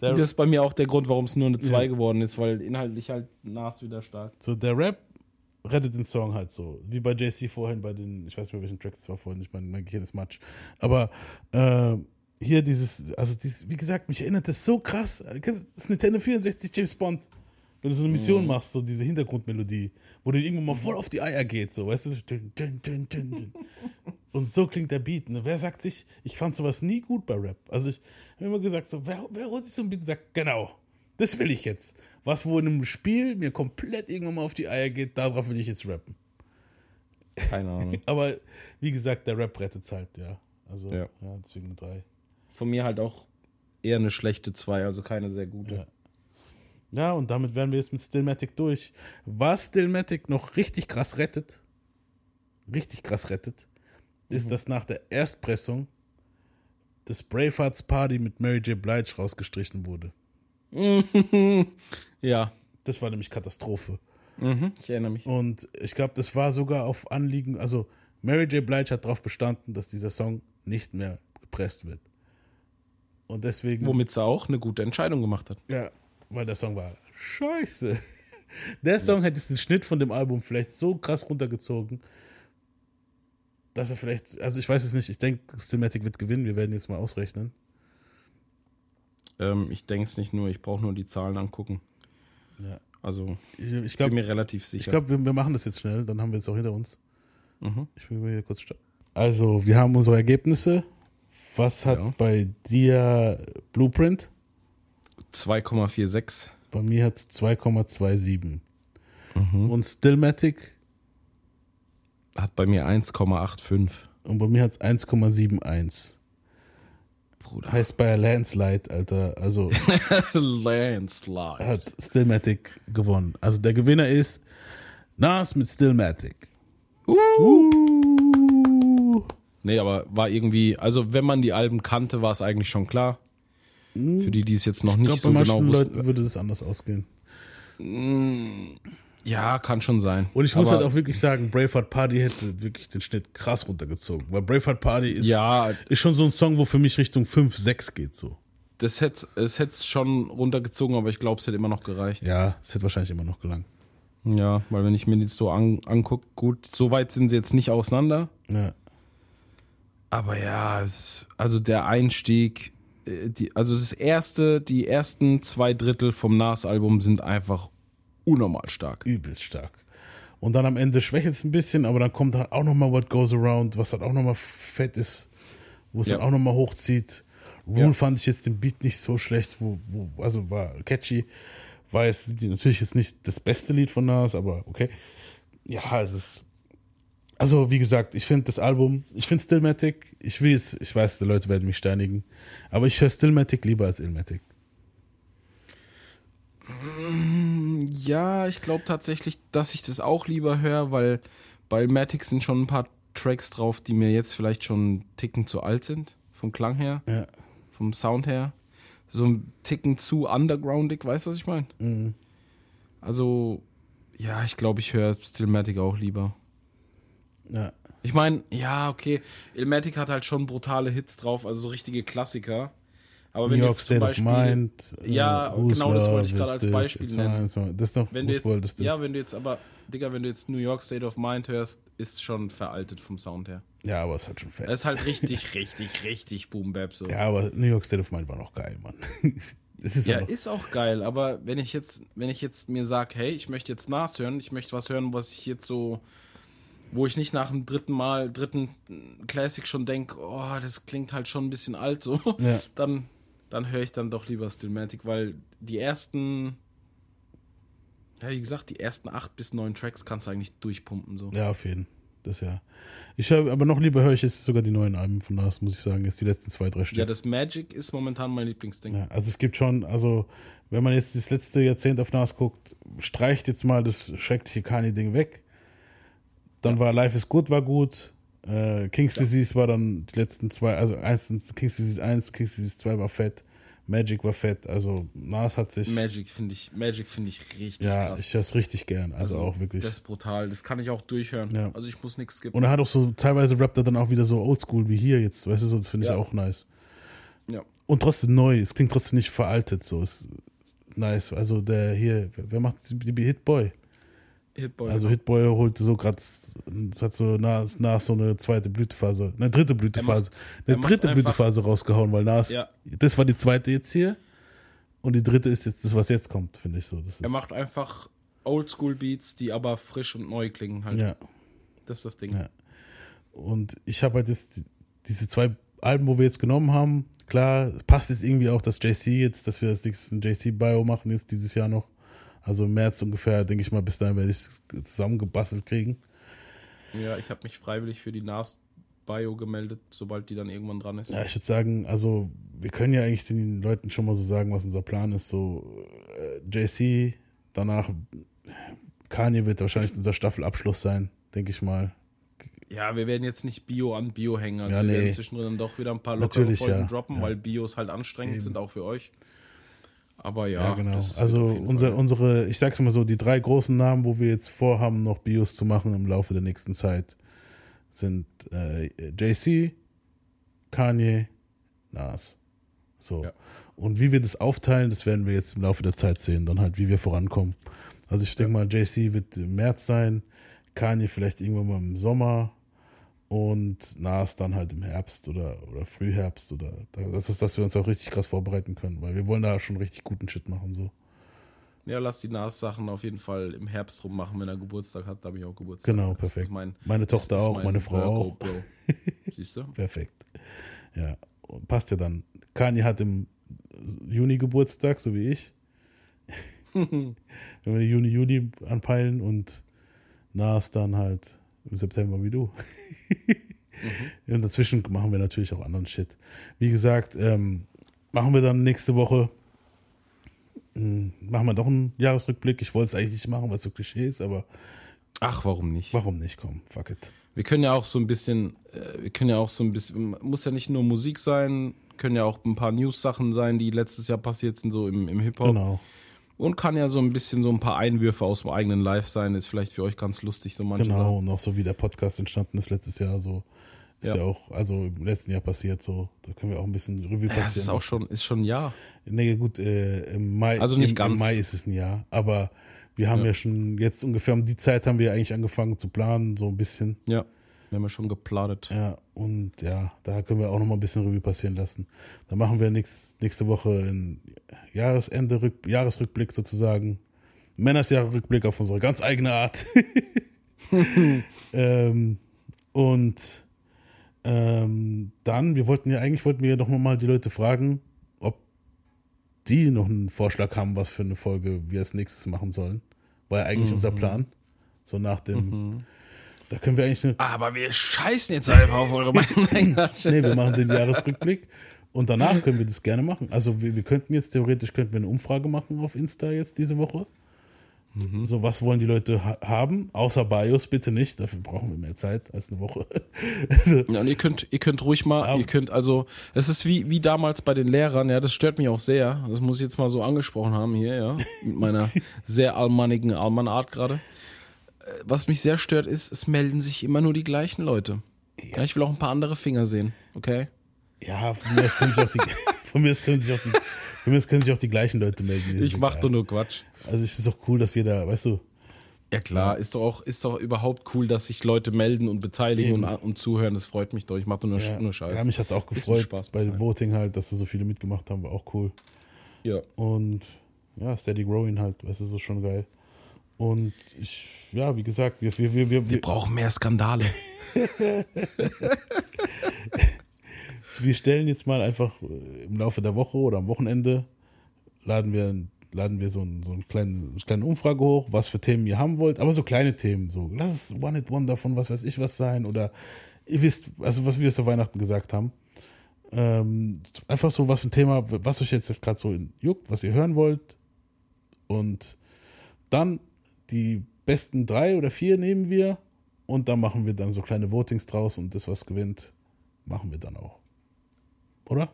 Das ist bei mir auch der Grund, warum es nur eine 2 Ja. geworden ist, weil inhaltlich halt Nas wieder stark. So, der Rap rettet den Song halt so. Wie bei JC vorhin bei den, ich weiß nicht mehr, welchen Track es war vorhin, ich meine, mein Gehirn ist Matsch. Aber äh, hier dieses, also dieses, wie gesagt, mich erinnert das so krass. Das ist Nintendo 64 James Bond. Wenn du so eine Mission Mhm. machst, so diese Hintergrundmelodie, wo du irgendwann mal voll auf die Eier geht, so, weißt du? Und so klingt der Beat. Ne? Wer sagt sich, ich fand sowas nie gut bei Rap. Also ich habe immer gesagt, so, wer, wer holt sich so ein Beat und sagt, genau, das will ich jetzt. Was, wo in einem Spiel mir komplett irgendwann mal auf die Eier geht, darauf will ich jetzt rappen. Keine Ahnung. Aber wie gesagt, der Rap rettet halt, ja. Also, ja, Ja. deswegen eine 3. Von mir halt auch eher eine schlechte 2, also keine sehr gute. Ja. Ja, und damit wären wir jetzt mit Stillmatic durch. Was Stillmatic noch richtig krass rettet, richtig krass rettet, ist, dass nach der Erstpressung das Bravehearts Party mit Mary J. Blige rausgestrichen wurde. ja. Das war nämlich Katastrophe. Mhm, ich erinnere mich. Und ich glaube, das war sogar auf Anliegen, also Mary J. Blige hat darauf bestanden, dass dieser Song nicht mehr gepresst wird. Und deswegen. Womit sie auch eine gute Entscheidung gemacht hat. Ja, weil der Song war scheiße. Der Song hätte den Schnitt von dem Album vielleicht so krass runtergezogen, dass er vielleicht, also ich weiß es nicht, ich denke, Cinematic wird gewinnen, wir werden jetzt mal ausrechnen. Ähm, ich denke es nicht nur, ich brauche nur die Zahlen angucken. Ja. Also, Ich, ich glaube, bin mir relativ sicher. Ich glaube, wir, wir machen das jetzt schnell, dann haben wir es auch hinter uns. Mhm. Ich will hier kurz. Also, wir haben unsere Ergebnisse. Was hat Ja. bei dir Blueprint? 2,46. Bei mir hat es 2,27. Mhm. Und Stillmatic Hat bei mir 1,85. und bei mir hat es 1,71. Bruder. Heißt bei Landslide, Alter. Also Landslide. hat Stillmatic gewonnen. Also der Gewinner ist Nas mit Stillmatic. Uh. Nee, aber war irgendwie, also wenn man die Alben kannte, war es eigentlich schon klar. Für die, die es jetzt noch Ich nicht glaube, so bei genau Leuten wussten. würde das anders ausgehen. Ja, kann schon sein. Und ich muss Aber- halt auch wirklich sagen, Braveheart Party hätte wirklich den Schnitt krass runtergezogen. Weil Braveheart Party ist, Ja. ist schon so ein Song, wo für mich Richtung 5, 6 geht so. Das hätte es hätte schon runtergezogen, aber ich glaube, es hätte immer noch gereicht. Ja, es hätte wahrscheinlich immer noch gelangt. Ja, weil wenn ich mir das so an, angucke, gut, so weit sind sie jetzt nicht auseinander. Ja. Aber ja, es, also der Einstieg, äh, die, also das erste, die ersten zwei Drittel vom Nas-Album sind einfach unnormal stark. Übelst stark. Und dann am Ende schwächelt es ein bisschen, aber dann kommt halt auch nochmal What Goes Around, was halt auch nochmal fett ist, wo es Ja. dann auch nochmal hochzieht. Rule Ja. fand ich jetzt den Beat nicht so schlecht, wo, wo, also war catchy. War jetzt natürlich jetzt nicht das beste Lied von Nas, aber okay. Ja, es ist. Also, wie gesagt, ich finde das Album, ich finde Stillmatic, ich will jetzt, ich weiß, die Leute werden mich steinigen, aber ich höre Stillmatic lieber als Illmatic. Ja, ich glaube tatsächlich, dass ich das auch lieber höre, weil bei Matic sind schon ein paar Tracks drauf, die mir jetzt vielleicht schon einen Ticken zu alt sind, vom Klang her, Ja. vom Sound her. So ein Ticken zu undergroundig, weißt du, was ich meine? Mhm. Also, ja, ich glaube, ich höre Stillmatic auch lieber. Ja. Ich meine, ja, okay, Illmatic hat halt schon brutale Hits drauf, also so richtige Klassiker. Aber wenn New du York jetzt zum State of Beispiel, Mind. äh, ja, Whose genau das wollte ich gerade als this, Beispiel it's nennen. Das ist doch, wenn du jetzt, this? ja, wenn du jetzt aber, Digga, wenn du jetzt New York State of Mind hörst, ist schon veraltet vom Sound her. Ja, aber es hat schon fett. Es ist halt richtig, richtig, richtig Boom Bap so. Ja, aber New York State of Mind war noch geil, Mann. Das ist Ja, noch, ist auch geil, aber wenn ich jetzt, wenn ich jetzt mir sage, hey, ich möchte jetzt Nas hören, ich möchte was hören, was ich jetzt so, wo ich nicht nach dem dritten Mal, dritten Classic schon denke, oh, das klingt halt schon ein bisschen alt so, Ja. dann, dann höre ich dann doch lieber Stillmatic, weil die ersten, ja, wie gesagt, die ersten acht bis neun Tracks kannst du eigentlich durchpumpen so. ja, auf jeden. das Jahr. Ich höre, aber noch lieber höre ich jetzt sogar die neuen Alben von Nas, muss ich sagen, jetzt die letzten zwei, drei Stück. Ja, das Magic ist momentan mein Lieblingsding. Ja, also es gibt schon, also wenn man jetzt das letzte Jahrzehnt auf Nas guckt, streicht jetzt mal das schreckliche Kanye-Ding weg. Dann war Life is Good war gut. Äh, King's Disease war dann die letzten zwei, also erstens King's Disease 1, King's Disease 2 war fett. Magic war fett. Also Nas hat sich. Magic finde ich, Magic finde ich richtig ja, krass. ich höre es richtig gern. Also, auch wirklich. Das ist brutal. Das kann ich auch durchhören. Ja. Also ich muss nichts skippen. Und er hat auch so, teilweise rappt er dann auch wieder so oldschool wie hier jetzt, weißt du, so, das finde ich Ja. auch nice. Ja. Und trotzdem neu, es klingt trotzdem nicht veraltet, so, ist nice. Also der hier, wer macht die, die Hitboy? Hitboy. Also. Hitboy holt so gerade, es hat so nach, nach so eine zweite Blütephase, eine dritte Blütephase, eine dritte Blütephase rausgehauen, weil Nas, Ja. das war die zweite jetzt hier und die dritte ist jetzt das, was jetzt kommt, finde ich so. Das er macht einfach Oldschool-Beats, die aber frisch und neu klingen halt. Ja. Das ist das Ding. Ja. Und ich habe halt jetzt die- diese zwei Alben, wo wir jetzt genommen haben, klar, es passt jetzt irgendwie auch, dass JC jetzt, dass wir das nächste JC-Bio machen jetzt dieses Jahr noch. Also im März ungefähr, denke ich mal, bis dahin werde ich es zusammengebastelt kriegen. Ja, ich habe mich freiwillig für die NAS Bio gemeldet, sobald die dann irgendwann dran ist. Ja, ich würde sagen, also wir können ja eigentlich den Leuten schon mal so sagen, was unser Plan ist. So äh, JC, danach Kanye wird wahrscheinlich unser Staffelabschluss sein, denke ich mal. Ja, wir werden jetzt nicht Bio an Bio hängen. Also Ja, wir nee. werden zwischendrin dann doch wieder ein paar lockere Natürlich, Folgen ja. droppen, Ja. weil Bios halt anstrengend sind, auch für euch. Aber ja, Ja, genau. Also unser, unsere, ich sag's mal so, die drei großen Namen, wo wir jetzt vorhaben, noch Bios zu machen im Laufe der nächsten Zeit, sind äh, JC, Kanye, Nas. So. Und wie wir das aufteilen, das werden wir jetzt im Laufe der Zeit sehen, dann halt, wie wir vorankommen. Also ich denke mal, JC wird im März sein, Kanye vielleicht irgendwann mal im Sommer und Nas dann halt im Herbst oder, oder Frühherbst oder das ist, dass wir uns auch richtig krass vorbereiten können, weil wir wollen da schon richtig guten Shit machen so. Ja, lass die NAS-Sachen auf jeden Fall im Herbst rummachen, wenn er Geburtstag hat. Da habe ich auch Geburtstag. Genau, perfekt. mein- meine Tochter auch, mein meine Frau auch. Siehst du? Perfekt. Ja, passt ja dann. Kanye hat im Juni Geburtstag, so wie ich. Wenn wir Juni, Juli anpeilen und Nas dann halt im September wie du. Und dazwischen machen wir natürlich auch anderen Shit. Wie gesagt, ähm, machen wir dann nächste Woche, mh, machen wir doch einen Jahresrückblick. Ich wollte es eigentlich nicht machen, weil es so Klischee ist, aber Ach, warum nicht? warum nicht? Komm, fuck it. Wir können ja auch so ein bisschen, äh, wir können ja auch so ein bisschen, muss ja nicht nur Musik sein, können ja auch ein paar News-Sachen sein, die letztes Jahr passiert sind, so im, im Hip-Hop. Genau. Und kann ja so ein bisschen so ein paar Einwürfe aus dem eigenen Live sein, ist vielleicht für euch ganz lustig, so manche Genau, Sachen. und auch so wie der Podcast entstanden ist letztes Jahr, so ist ja, Ja. auch, also im letzten Jahr passiert, so, da können wir auch ein bisschen Revue Ja, passieren. das ist auch schon, ist schon ein Jahr. Nee, gut, äh, im Mai, Also nicht im, ganz. im Mai ist es ein Jahr, aber wir haben ja. Ja. schon jetzt ungefähr um die Zeit haben wir eigentlich angefangen zu planen, so ein bisschen. Ja, wir haben ja schon gepladet. Ja, und ja, da können wir auch noch mal ein bisschen Revue passieren lassen. Da machen wir nächst, nächste Woche ein Jahresende, Rück, Jahresrückblick sozusagen. Männersjahresrückblick auf unsere ganz eigene Art. ähm, und ähm, dann, wir wollten ja eigentlich, wollten wir ja doch noch mal die Leute fragen, ob die noch einen Vorschlag haben, was für eine Folge wir als nächstes machen sollen. War ja eigentlich Mhm. unser Plan. So nach dem, da können wir eigentlich eine, Aber wir scheißen jetzt einfach auf eure Meinung. Nee, wir machen den Jahresrückblick und danach können wir das gerne machen. Also wir, wir könnten jetzt theoretisch könnten wir eine Umfrage machen auf Insta jetzt diese Woche. So, was wollen die Leute ha haben? Außer Bios bitte nicht. Dafür brauchen wir mehr Zeit als eine Woche. Also, Ja, und ihr könnt, ihr könnt ruhig mal, ihr könnt also, es ist wie, wie damals bei den Lehrern, ja, das stört mich auch sehr. Das muss ich jetzt mal so angesprochen haben hier, ja, mit meiner sehr allmannigen Allmann-Art gerade. Was mich sehr stört, ist, es melden sich immer nur die gleichen Leute. Ja, ich will auch ein paar andere Finger sehen, okay? ja, von mir aus können sich auch die, von mir aus können sich auch die, von mir aus können sich auch die gleichen Leute melden. Ist Ich mach doch nur Quatsch. Also es ist doch cool, dass jeder, weißt du, Ja klar, ist doch auch, ist doch überhaupt cool, dass sich Leute melden und beteiligen und, und zuhören. Das freut mich doch. Ich mach doch nur, ja, nur Scheiß. ja mich hat's auch Ist gefreut bei dem. Voting halt, dass da so viele mitgemacht haben, war auch cool. Ja. Und ja, Steady Growing halt, weißt du, so schon geil. Und ich, ja, wie gesagt, wir, wir, wir, wir, Wir brauchen mehr Skandale. wir stellen jetzt mal einfach äh, im Laufe der Woche oder am Wochenende laden wir laden wir so, ein, so eine kleine, kleine Umfrage hoch, was für Themen ihr haben wollt, aber so kleine Themen, so lass es One Hit Wonder von was weiß ich was sein oder ihr wisst, also was wir zu Weihnachten gesagt haben. Ähm, einfach so was für ein Thema, was euch jetzt gerade so juckt, was ihr hören wollt. Und dann die besten drei oder vier nehmen wir und da machen wir dann so kleine Votings draus und das, was gewinnt, machen wir dann auch. Oder?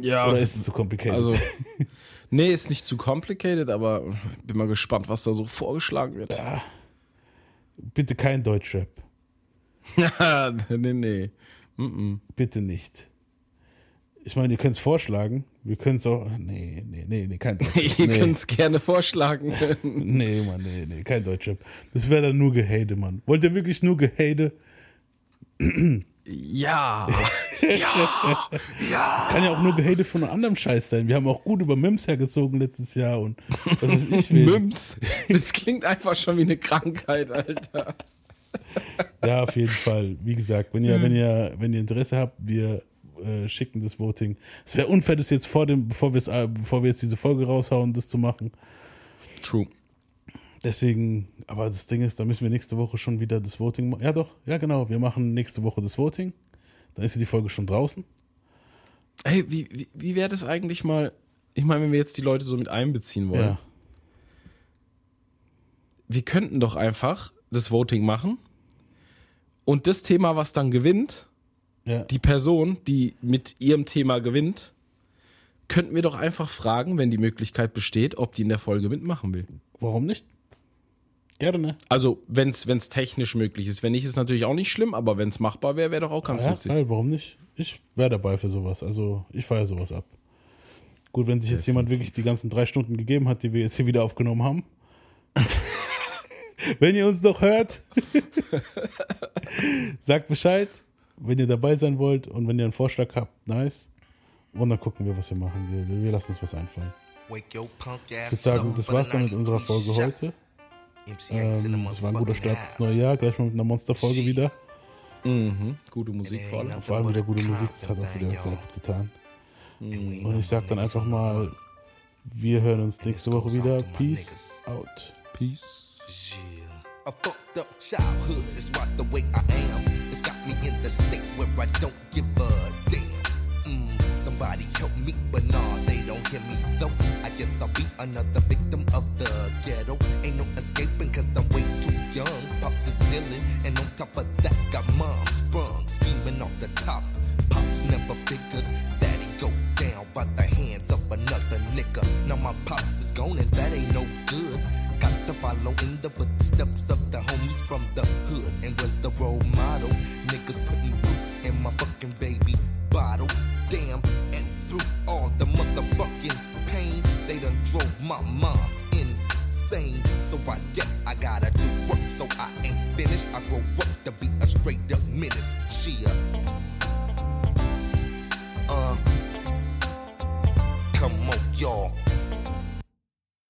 Ja. Oder ist es zu complicated? Also, nee, ist nicht zu complicated, aber bin mal gespannt, was da so vorgeschlagen wird. Ja. Bitte kein Deutschrap. nee, nee. Mm Bitte nicht. Ich meine, ihr könnt es vorschlagen. Wir können es auch. Nee, nee, nee, nee, kein Deutschrap. Ihr nee. könnt es gerne vorschlagen. nee, Mann, nee, nee, kein Deutschrap. Das wäre dann nur Gehate, Mann. Wollt ihr wirklich nur Gehate? ja. ja. Ja. Es kann ja auch nur Gehate von einem anderen Scheiß sein. Wir haben auch gut über Mims hergezogen letztes Jahr und was weiß ich. wen. Mims. Das klingt einfach schon wie eine Krankheit, Alter. Ja, auf jeden Fall. Wie gesagt, wenn ihr, wenn ihr, wenn ihr Interesse habt, wir äh, schicken das Voting. Es wäre unfair, das jetzt vor dem, bevor wir äh, bevor wir jetzt diese Folge raushauen, das zu machen. True. Deswegen, aber das Ding ist, da müssen wir nächste Woche schon wieder das Voting machen. Ja, doch, ja, genau. Wir machen nächste Woche das Voting. Dann ist ja die Folge schon draußen. Hey, wie, wie, wie wäre das eigentlich mal? Ich meine, wenn wir jetzt die Leute so mit einbeziehen wollen. Ja. Wir könnten doch einfach das Voting machen und das Thema, was dann gewinnt, Ja. die Person, die mit ihrem Thema gewinnt, könnten wir doch einfach fragen, wenn die Möglichkeit besteht, ob die in der Folge mitmachen will. Warum nicht? Gerne. Also, wenn es technisch möglich ist. Wenn nicht, ist natürlich auch nicht schlimm, aber wenn es machbar wäre, wäre doch auch ganz ja, witzig. geil, warum nicht? Ich wäre dabei für sowas. Also ich feiere sowas ab. Gut, wenn sich jetzt jemand wirklich die ganzen drei Stunden gegeben hat, die wir jetzt hier wieder aufgenommen haben. wenn ihr uns noch hört, sagt Bescheid, wenn ihr dabei sein wollt und wenn ihr einen Vorschlag habt, nice. Und dann gucken wir, was wir machen. Wir, wir lassen uns was einfallen. Wake your punk Ich ass würde sagen, das war's dann mit 93 unserer Folge heute. Ähm, das war ein guter Start ins neue Jahr, gleich mal mit einer Monsterfolge wieder. Mhm. Gute Musik vor allem. Vor allem wieder gute Musik, das hat auch wieder sehr gut getan. Und ich sag dann einfach mal, wir hören uns nächste Woche wieder. Peace out. Peace. A fucked up childhood is what the way I am. It's got the state where I don't give a damn. Mm, somebody help me, but nah, they don't hear me though. I guess I'll be another victim of the ghetto. Ain't no escaping cause I'm way too young. Pops is dealing, and on top of that, got mom sprung, scheming off the top. Pops never figured that he'd go down by the hands of another nigga. Now my pops is gone, and that ain't no follow in the footsteps of the homies from the hood and was the role model. Niggas putting root in my fucking baby bottle. Damn, and through all the motherfucking pain, they done drove my moms insane. So I guess I gotta do work so I ain't finished. I grow up to be a straight up menace. Cheer. Uh, come on, y'all.